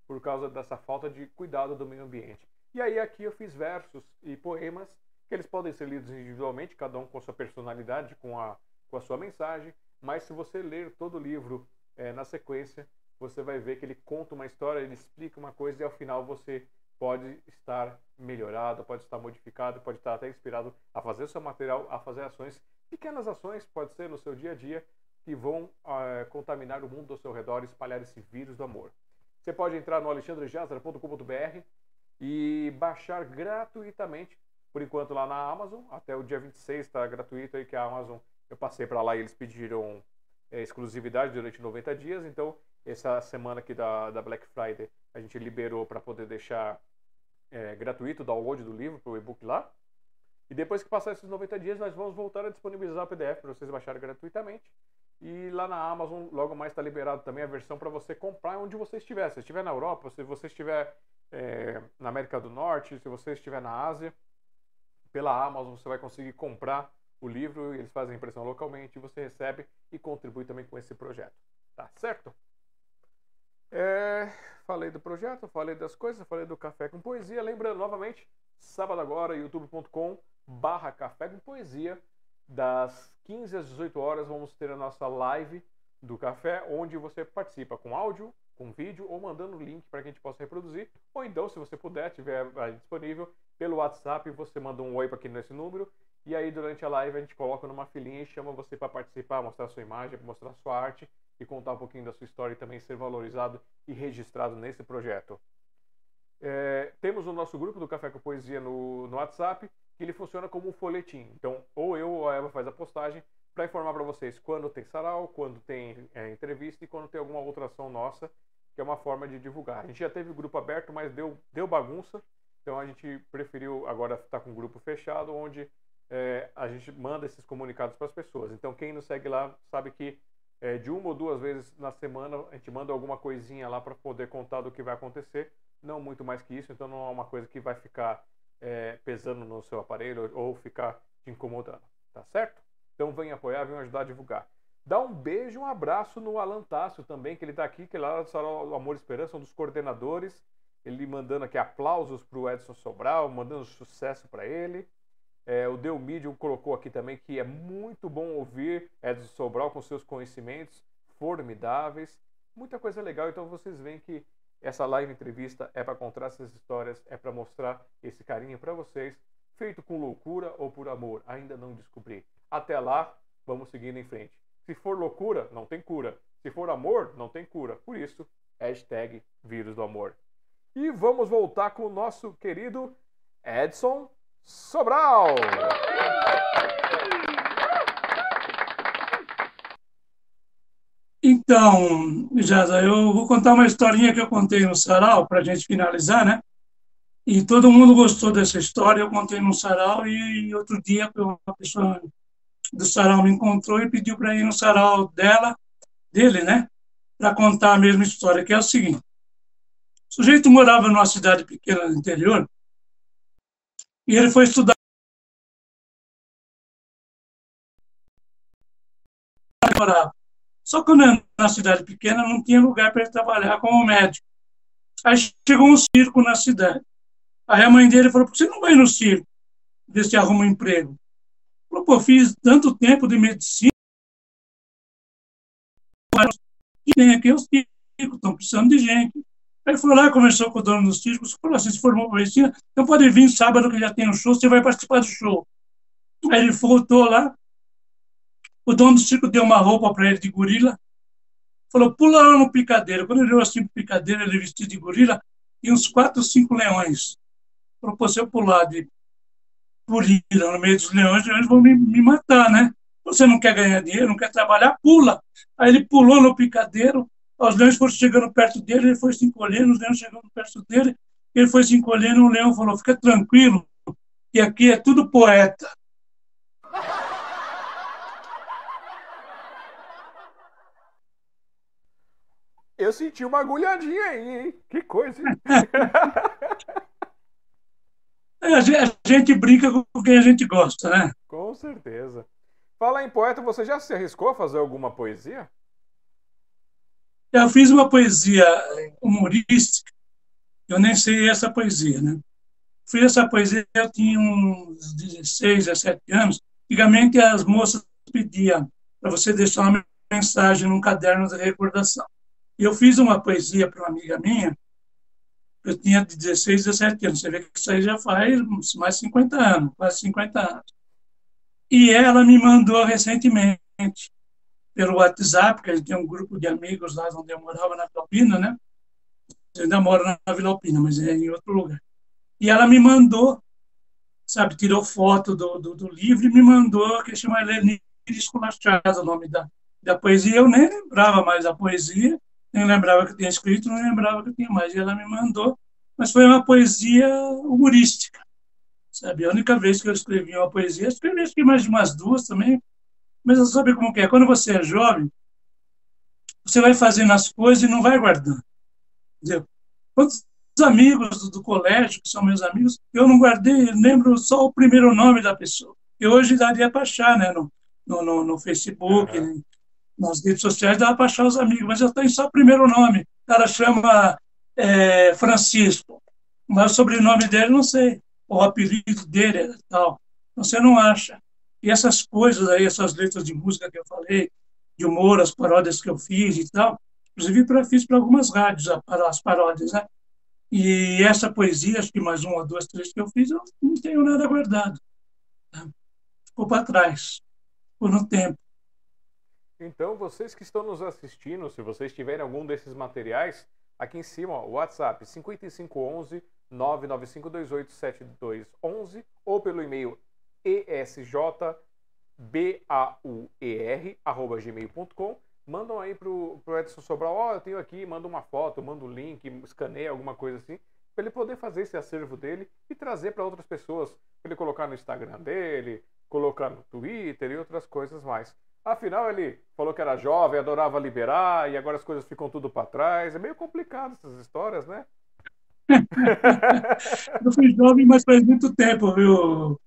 por causa dessa falta de cuidado do meio ambiente. E aí aqui eu fiz versos e poemas que eles podem ser lidos individualmente, cada um com a sua personalidade, com a, com a sua mensagem, mas se você ler todo o livro é, na sequência, você vai ver que ele conta uma história, ele explica uma coisa e ao final você pode estar melhorado, pode estar modificado, pode estar até inspirado a fazer o seu material, a fazer ações, pequenas ações, pode ser no seu dia a dia, que vão uh, contaminar o mundo ao seu redor e espalhar esse vírus do amor. Você pode entrar no alexandrejazara.com.br e baixar gratuitamente, por enquanto lá na Amazon, até o dia 26 está gratuito aí que a Amazon, eu passei para lá e eles pediram é, exclusividade durante 90 dias, então essa semana aqui da, da Black Friday a gente liberou para poder deixar é, gratuito o download do livro para o e-book lá. E depois que passar esses 90 dias, nós vamos voltar a disponibilizar o PDF para vocês baixarem gratuitamente. E lá na Amazon, logo mais está liberado também a versão para você comprar onde você estiver. Se estiver na Europa, se você estiver é, na América do Norte, se você estiver na Ásia, pela Amazon você vai conseguir comprar o livro, eles fazem impressão localmente, você recebe e contribui também com esse projeto. Tá certo? É, falei do projeto, falei das coisas, falei do Café com Poesia. Lembrando novamente, sábado agora, youtube.com barra Café com Poesia, das 15 às 18 horas, vamos ter a nossa live do café, onde você participa com áudio, com vídeo ou mandando o link para que a gente possa reproduzir. Ou então, se você puder, tiver disponível, pelo WhatsApp, você manda um oi para aqui nesse número. E aí, durante a live, a gente coloca numa filinha e chama você para participar, mostrar sua imagem, mostrar sua arte e contar um pouquinho da sua história e também ser valorizado e registrado nesse projeto. É, temos o nosso grupo do Café com Poesia no, no WhatsApp, que ele funciona como um folhetim. Então, ou eu ou a Eva faz a postagem para informar para vocês quando tem sarau, quando tem é, entrevista e quando tem alguma outra ação nossa, que é uma forma de divulgar. A gente já teve grupo aberto, mas deu, deu bagunça, então a gente preferiu agora estar com o grupo fechado, onde é, a gente manda esses comunicados para as pessoas. Então, quem nos segue lá sabe que é, de uma ou duas vezes na semana a gente manda alguma coisinha lá para poder contar do que vai acontecer. Não muito mais que isso, então não é uma coisa que vai ficar é, pesando no seu aparelho ou ficar te incomodando. Tá certo? Então vem apoiar, vem ajudar a divulgar. Dá um beijo, um abraço no Alan Tássio também, que ele está aqui, que é lá do Amor e Esperança, um dos coordenadores. Ele mandando aqui aplausos para o Edson Sobral, mandando sucesso para ele. É, o Deu Medium colocou aqui também que é muito bom ouvir Edson Sobral com seus conhecimentos formidáveis. Muita coisa legal, então vocês veem que essa live entrevista é para contar essas histórias, é para mostrar esse carinho para vocês, feito com loucura ou por amor, ainda não descobri. Até lá, vamos seguindo em frente. Se for loucura, não tem cura. Se for amor, não tem cura. Por isso, hashtag vírus do amor. E vamos voltar com o nosso querido Edson Sobral. Então, Jaza, eu vou contar uma historinha que eu contei no sarau, para a gente finalizar, né? E todo mundo gostou dessa história, eu contei no sarau e outro dia uma pessoa do sarau me encontrou e pediu para ir no sarau dela, dele, né? Para contar a mesma história, que é o seguinte. O sujeito morava numa cidade pequena do interior e ele foi estudar Só que na cidade pequena não tinha lugar para ele trabalhar como médico. Aí chegou um circo na cidade. Aí a mãe dele falou: por que você não vai no circo? Ver se arruma um emprego. Falou: pô, fiz tanto tempo de medicina. E tem aqui os circos, estão precisando de gente. Aí foi lá, conversou com o dono dos circos, falou assim: se formou medicina, então pode vir sábado que já tem um show, você vai participar do show. Aí ele voltou lá, o dono do circo deu uma roupa para ele de gorila, falou: pula lá no picadeiro. Quando ele olhou assim o picadeiro, ele vestido de gorila, e uns quatro, cinco leões. Falou: pô, se eu pular de gorila no meio dos leões, eles vão me, me matar, né? Você não quer ganhar dinheiro, não quer trabalhar, pula. Aí ele pulou no picadeiro, os leões foram chegando perto dele, ele foi se encolhendo, os leões chegando perto dele, ele foi se encolhendo, o leão falou, fica tranquilo, que aqui é tudo poeta. Eu senti uma agulhadinha aí, hein? Que coisa, hein? *laughs* É, a gente brinca com quem a gente gosta, né? Com certeza. Fala em poeta, você já se arriscou a fazer alguma poesia? Eu fiz uma poesia humorística, eu nem sei essa poesia, né? Fiz essa poesia, eu tinha uns 16, 17 anos. Antigamente as moças pediam para você deixar uma mensagem num caderno de recordação. Eu fiz uma poesia para uma amiga minha, eu tinha 16, 17 anos. Você vê que isso aí já faz mais de 50 anos, quase 50 anos. E ela me mandou recentemente pelo WhatsApp, porque a gente tem um grupo de amigos lá onde eu morava, na Alpina, né? Eu ainda moro na Vila Alpina, mas é em outro lugar. E ela me mandou, sabe, tirou foto do, do, do livro e me mandou, que chama Eleni Esculachada, o nome da, da poesia. Eu nem lembrava mais da poesia, nem lembrava que tinha escrito, não lembrava que tinha mais. E ela me mandou, mas foi uma poesia humorística, sabe? A única vez que eu escrevi uma poesia, escrevi que mais de umas duas também, mas você sabe como que é? Quando você é jovem, você vai fazendo as coisas e não vai guardando. Entendeu? Quando amigos do, do, colégio, que são meus amigos, eu não guardei, lembro só o primeiro nome da pessoa. E hoje daria para achar, né? No, no, no, no Facebook, uhum. nas redes sociais, dá para achar os amigos, mas eu tenho só o primeiro nome. O cara chama é, Francisco, mas o sobrenome dele não sei, o apelido dele é tal. Você não acha. E essas coisas aí, essas letras de música que eu falei, de humor, as paródias que eu fiz e tal, inclusive pra, fiz para algumas rádios as paródias, né? E essa poesia, acho que mais uma, duas, três que eu fiz, eu não tenho nada guardado. Né? Ficou para trás, ficou no tempo. Então, vocês que estão nos assistindo, se vocês tiverem algum desses materiais, aqui em cima, ó, WhatsApp 5511 995287211 ou pelo e-mail esjbauer@gmail.com. Mandam aí pro, pro Edson Sobral, ó, oh, eu tenho aqui, manda uma foto, manda um link, escaneia alguma coisa assim, para ele poder fazer esse acervo dele e trazer para outras pessoas, para ele colocar no Instagram dele, colocar no Twitter e outras coisas mais. Afinal, ele falou que era jovem, adorava liberar e agora as coisas ficam tudo para trás. É meio complicado essas histórias, né? *laughs* eu fui jovem, mas faz muito tempo, viu,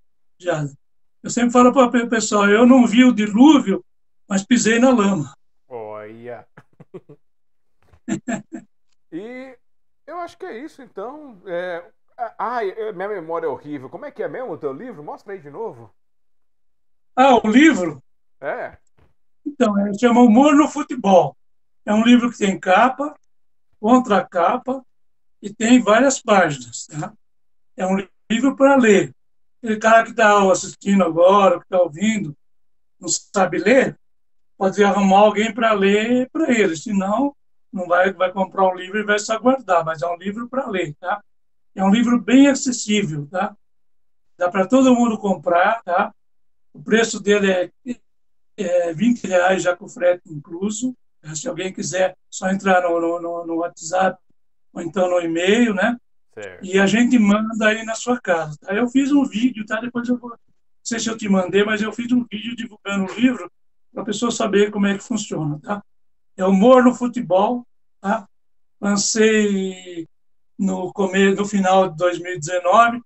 Eu sempre falo para o pessoal, eu não vi o dilúvio, mas pisei na lama. Olha. *laughs* e eu acho que é isso, então. É... Ai, minha memória é horrível. Como é que é mesmo o teu livro? Mostra aí de novo. Ah, o livro? É. Então, é, chama Humor no Futebol. É um livro que tem capa, contracapa e tem várias páginas. Tá? É um livro para ler. Aquele cara que está assistindo agora, que está ouvindo, não sabe ler, pode arrumar alguém para ler para ele, senão não vai, vai comprar um livro e vai se aguardar, mas é um livro para ler, tá? É um livro bem acessível, tá? Dá para todo mundo comprar, tá? O preço dele é, é 20 reais já com frete incluso. Se alguém quiser, só entrar no, no, no WhatsApp ou então no e-mail, né? Certo. E a gente manda aí na sua casa. Tá? Eu fiz um vídeo, tá? Depois eu vou. Não sei se eu te mandei, mas eu fiz um vídeo divulgando o livro para a pessoa saber como é que funciona, tá? É Humor no Futebol, tá? Lancei no, começo, no final de 2019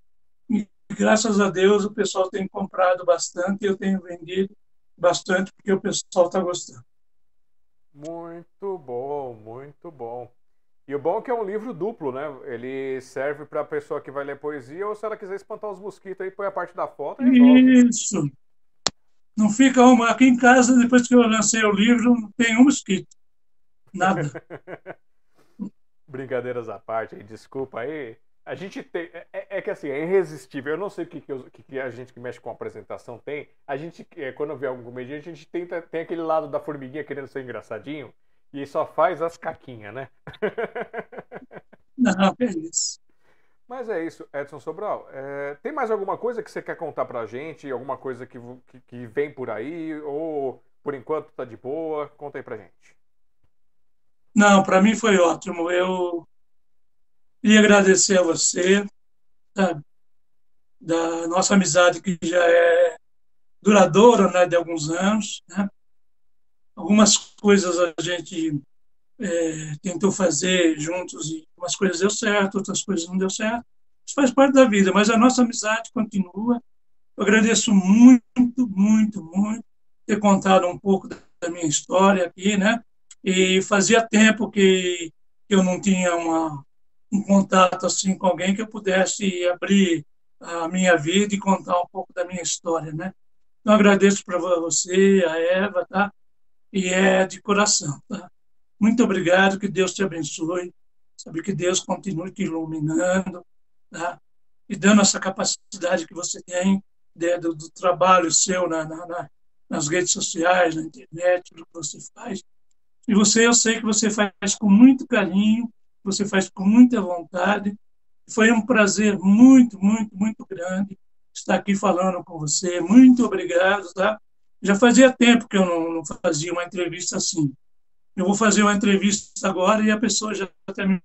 e, graças a Deus, o pessoal tem comprado bastante eu tenho vendido bastante porque o pessoal está gostando. Muito bom, muito bom. E o bom é que é um livro duplo, né? Ele serve para a pessoa que vai ler poesia ou se ela quiser espantar os mosquitos aí, põe a parte da foto e Isso. Não fica uma. Aqui em casa, depois que eu lancei o livro, não tem um mosquito. Nada. *laughs* Brincadeiras à parte, desculpa aí. A gente tem. É, é, é, que assim, é irresistível. Eu não sei o que, que, eu, que, a gente que mexe com apresentação tem. A gente, é, quando vê algum comediante, a gente tenta, tem aquele lado da formiguinha querendo ser engraçadinho. E só faz as caquinhas, né? *laughs* Não, é isso. Mas é isso, Edson Sobral. É, tem mais alguma coisa que você quer contar pra gente? Alguma coisa que, que, que vem por aí? Ou por enquanto tá de boa? Conta aí pra gente. Não, para mim foi ótimo. Eu queria agradecer a você, da, da nossa amizade que já é duradoura, né, de alguns anos, né? Algumas coisas a gente é, tentou fazer juntos e umas coisas deu certo, outras coisas não deu certo. Isso faz parte da vida, mas a nossa amizade continua. Eu agradeço muito, muito, muito ter contado um pouco da minha história aqui, né? E fazia tempo que eu não tinha uma, um contato assim com alguém que eu pudesse abrir a minha vida e contar um pouco da minha história, né? Então agradeço para você, a Eva, tá? E é de coração. Tá? Muito obrigado, que Deus te abençoe, sabe que Deus continue te iluminando, tá? e dando essa capacidade que você tem de, do, do, trabalho seu na, na, na, nas redes sociais, na internet, tudo que você faz. E você, eu sei que você faz com muito carinho, você faz com muita vontade. Foi um prazer muito, muito, muito grande estar aqui falando com você. Muito obrigado, tá? Já fazia tempo que eu não, não fazia uma entrevista assim. Eu vou fazer uma entrevista agora e a pessoa já até me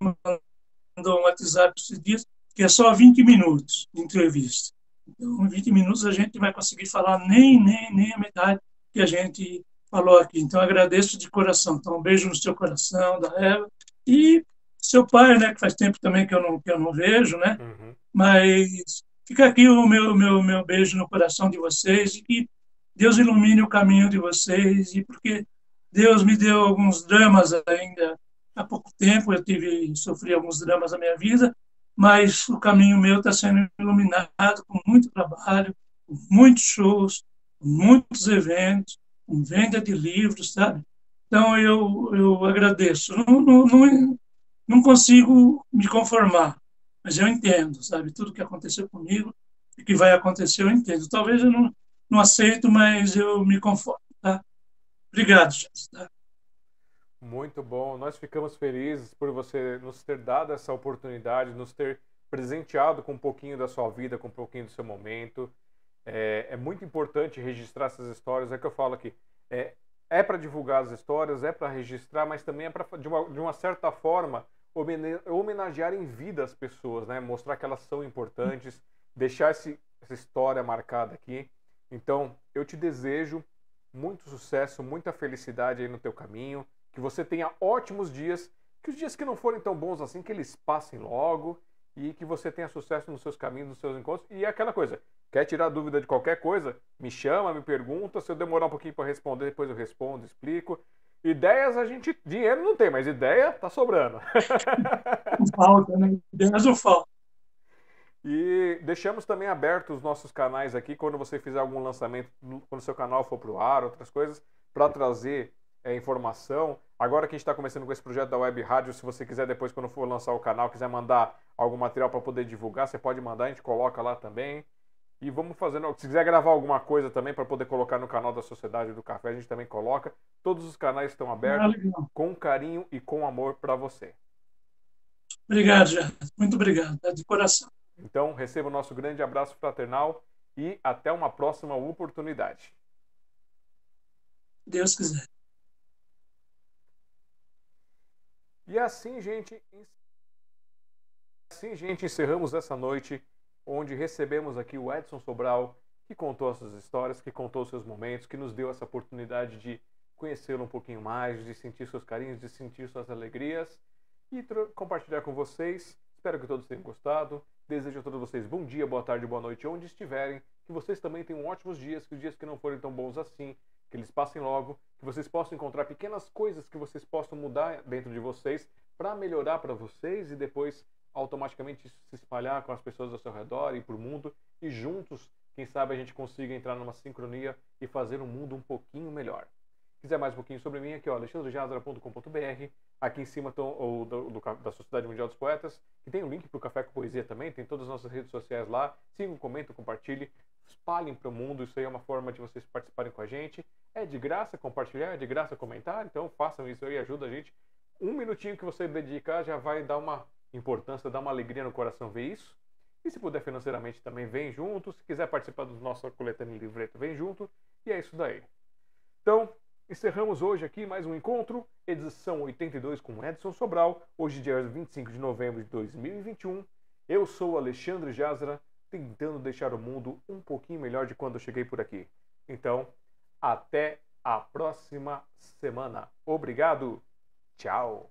mandou um WhatsApp esses dias, que é só 20 minutos de entrevista. Então, em 20 minutos a gente vai conseguir falar nem, nem, nem a metade que a gente falou aqui. Então, agradeço de coração. Então, um beijo no seu coração, da Eva. E seu pai, né, que faz tempo também que eu não, que eu não vejo, né? Uhum. Mas fica aqui o meu, meu, meu beijo no coração de vocês e que Deus ilumine o caminho de vocês e porque Deus me deu alguns dramas ainda há pouco tempo, eu tive sofri alguns dramas na minha vida, mas o caminho meu está sendo iluminado com muito trabalho, com muitos shows, com muitos eventos, com venda de livros, sabe? Então eu, eu agradeço. Não, não, não, não consigo me conformar, mas eu entendo, sabe? Tudo que aconteceu comigo e que vai acontecer eu entendo. Talvez eu não, não aceito, mas eu me conformo, tá? Obrigado, Jess, tá? Muito bom. Nós ficamos felizes por você nos ter dado essa oportunidade, nos ter presenteado com um pouquinho da sua vida, com um pouquinho do seu momento. É, é muito importante registrar essas histórias. É que eu falo aqui. É, é para divulgar as histórias, é para registrar, mas também é para, de de uma certa forma, homenagear em vida as pessoas, né? Mostrar que elas são importantes, deixar esse, essa história marcada aqui. Então, eu te desejo muito sucesso, muita felicidade aí no teu caminho, que você tenha ótimos dias, que os dias que não forem tão bons assim, que eles passem logo e que você tenha sucesso nos seus caminhos, nos seus encontros. E é aquela coisa, quer tirar dúvida de qualquer coisa, me chama, me pergunta, se eu demorar um pouquinho para responder, depois eu respondo, explico. Ideias a gente, dinheiro não tem, mas ideia tá sobrando. *laughs* Falta, né? Ideias não falta. E deixamos também abertos os nossos canais aqui, quando você fizer algum lançamento, quando o seu canal for para o ar, outras coisas, para trazer é, informação. Agora que a gente está começando com esse projeto da Web Rádio, se você quiser depois, quando for lançar o canal, quiser mandar algum material para poder divulgar, você pode mandar, a gente coloca lá também. E vamos fazendo. Se quiser gravar alguma coisa também para poder colocar no canal da Sociedade do Café, a gente também coloca. Todos os canais estão abertos ah, com carinho e com amor para você. Obrigado, Jean. Muito obrigado, é de coração. Então, receba o nosso grande abraço fraternal e até uma próxima oportunidade. Deus quiser. E assim, gente, assim, gente, encerramos essa noite onde recebemos aqui o Edson Sobral, que contou suas histórias, que contou seus momentos, que nos deu essa oportunidade de conhecê-lo um pouquinho mais, de sentir seus carinhos, de sentir suas alegrias e compartilhar com vocês. Espero que todos tenham gostado. Desejo a todos vocês bom dia, boa tarde, boa noite, onde estiverem. Que vocês também tenham ótimos dias, que os dias que não forem tão bons assim, que eles passem logo, que vocês possam encontrar pequenas coisas que vocês possam mudar dentro de vocês para melhorar para vocês e depois automaticamente se espalhar com as pessoas ao seu redor e para o mundo e juntos, quem sabe a gente consiga entrar numa sincronia e fazer um mundo um pouquinho melhor quiser mais um pouquinho sobre mim, aqui ó, alexandrejazara.com.br. Aqui em cima estão o do, do, da Sociedade Mundial dos Poetas, que tem o um link para o Café com Poesia também, tem todas as nossas redes sociais lá. Sigam, comentem, compartilhem, espalhem para o mundo, isso aí é uma forma de vocês participarem com a gente. É de graça compartilhar, é de graça comentar, então façam isso aí, ajuda a gente. Um minutinho que você dedicar já vai dar uma importância, dar uma alegria no coração ver isso. E se puder financeiramente também, vem junto. Se quiser participar do nosso coletânea livreto, vem junto. E é isso daí. Então, Encerramos hoje aqui mais um encontro, edição 82 com Edson Sobral, hoje dia 25 de novembro de 2021. Eu sou Alexandre Jazra, tentando deixar o mundo um pouquinho melhor de quando eu cheguei por aqui. Então, até a próxima semana. Obrigado. Tchau.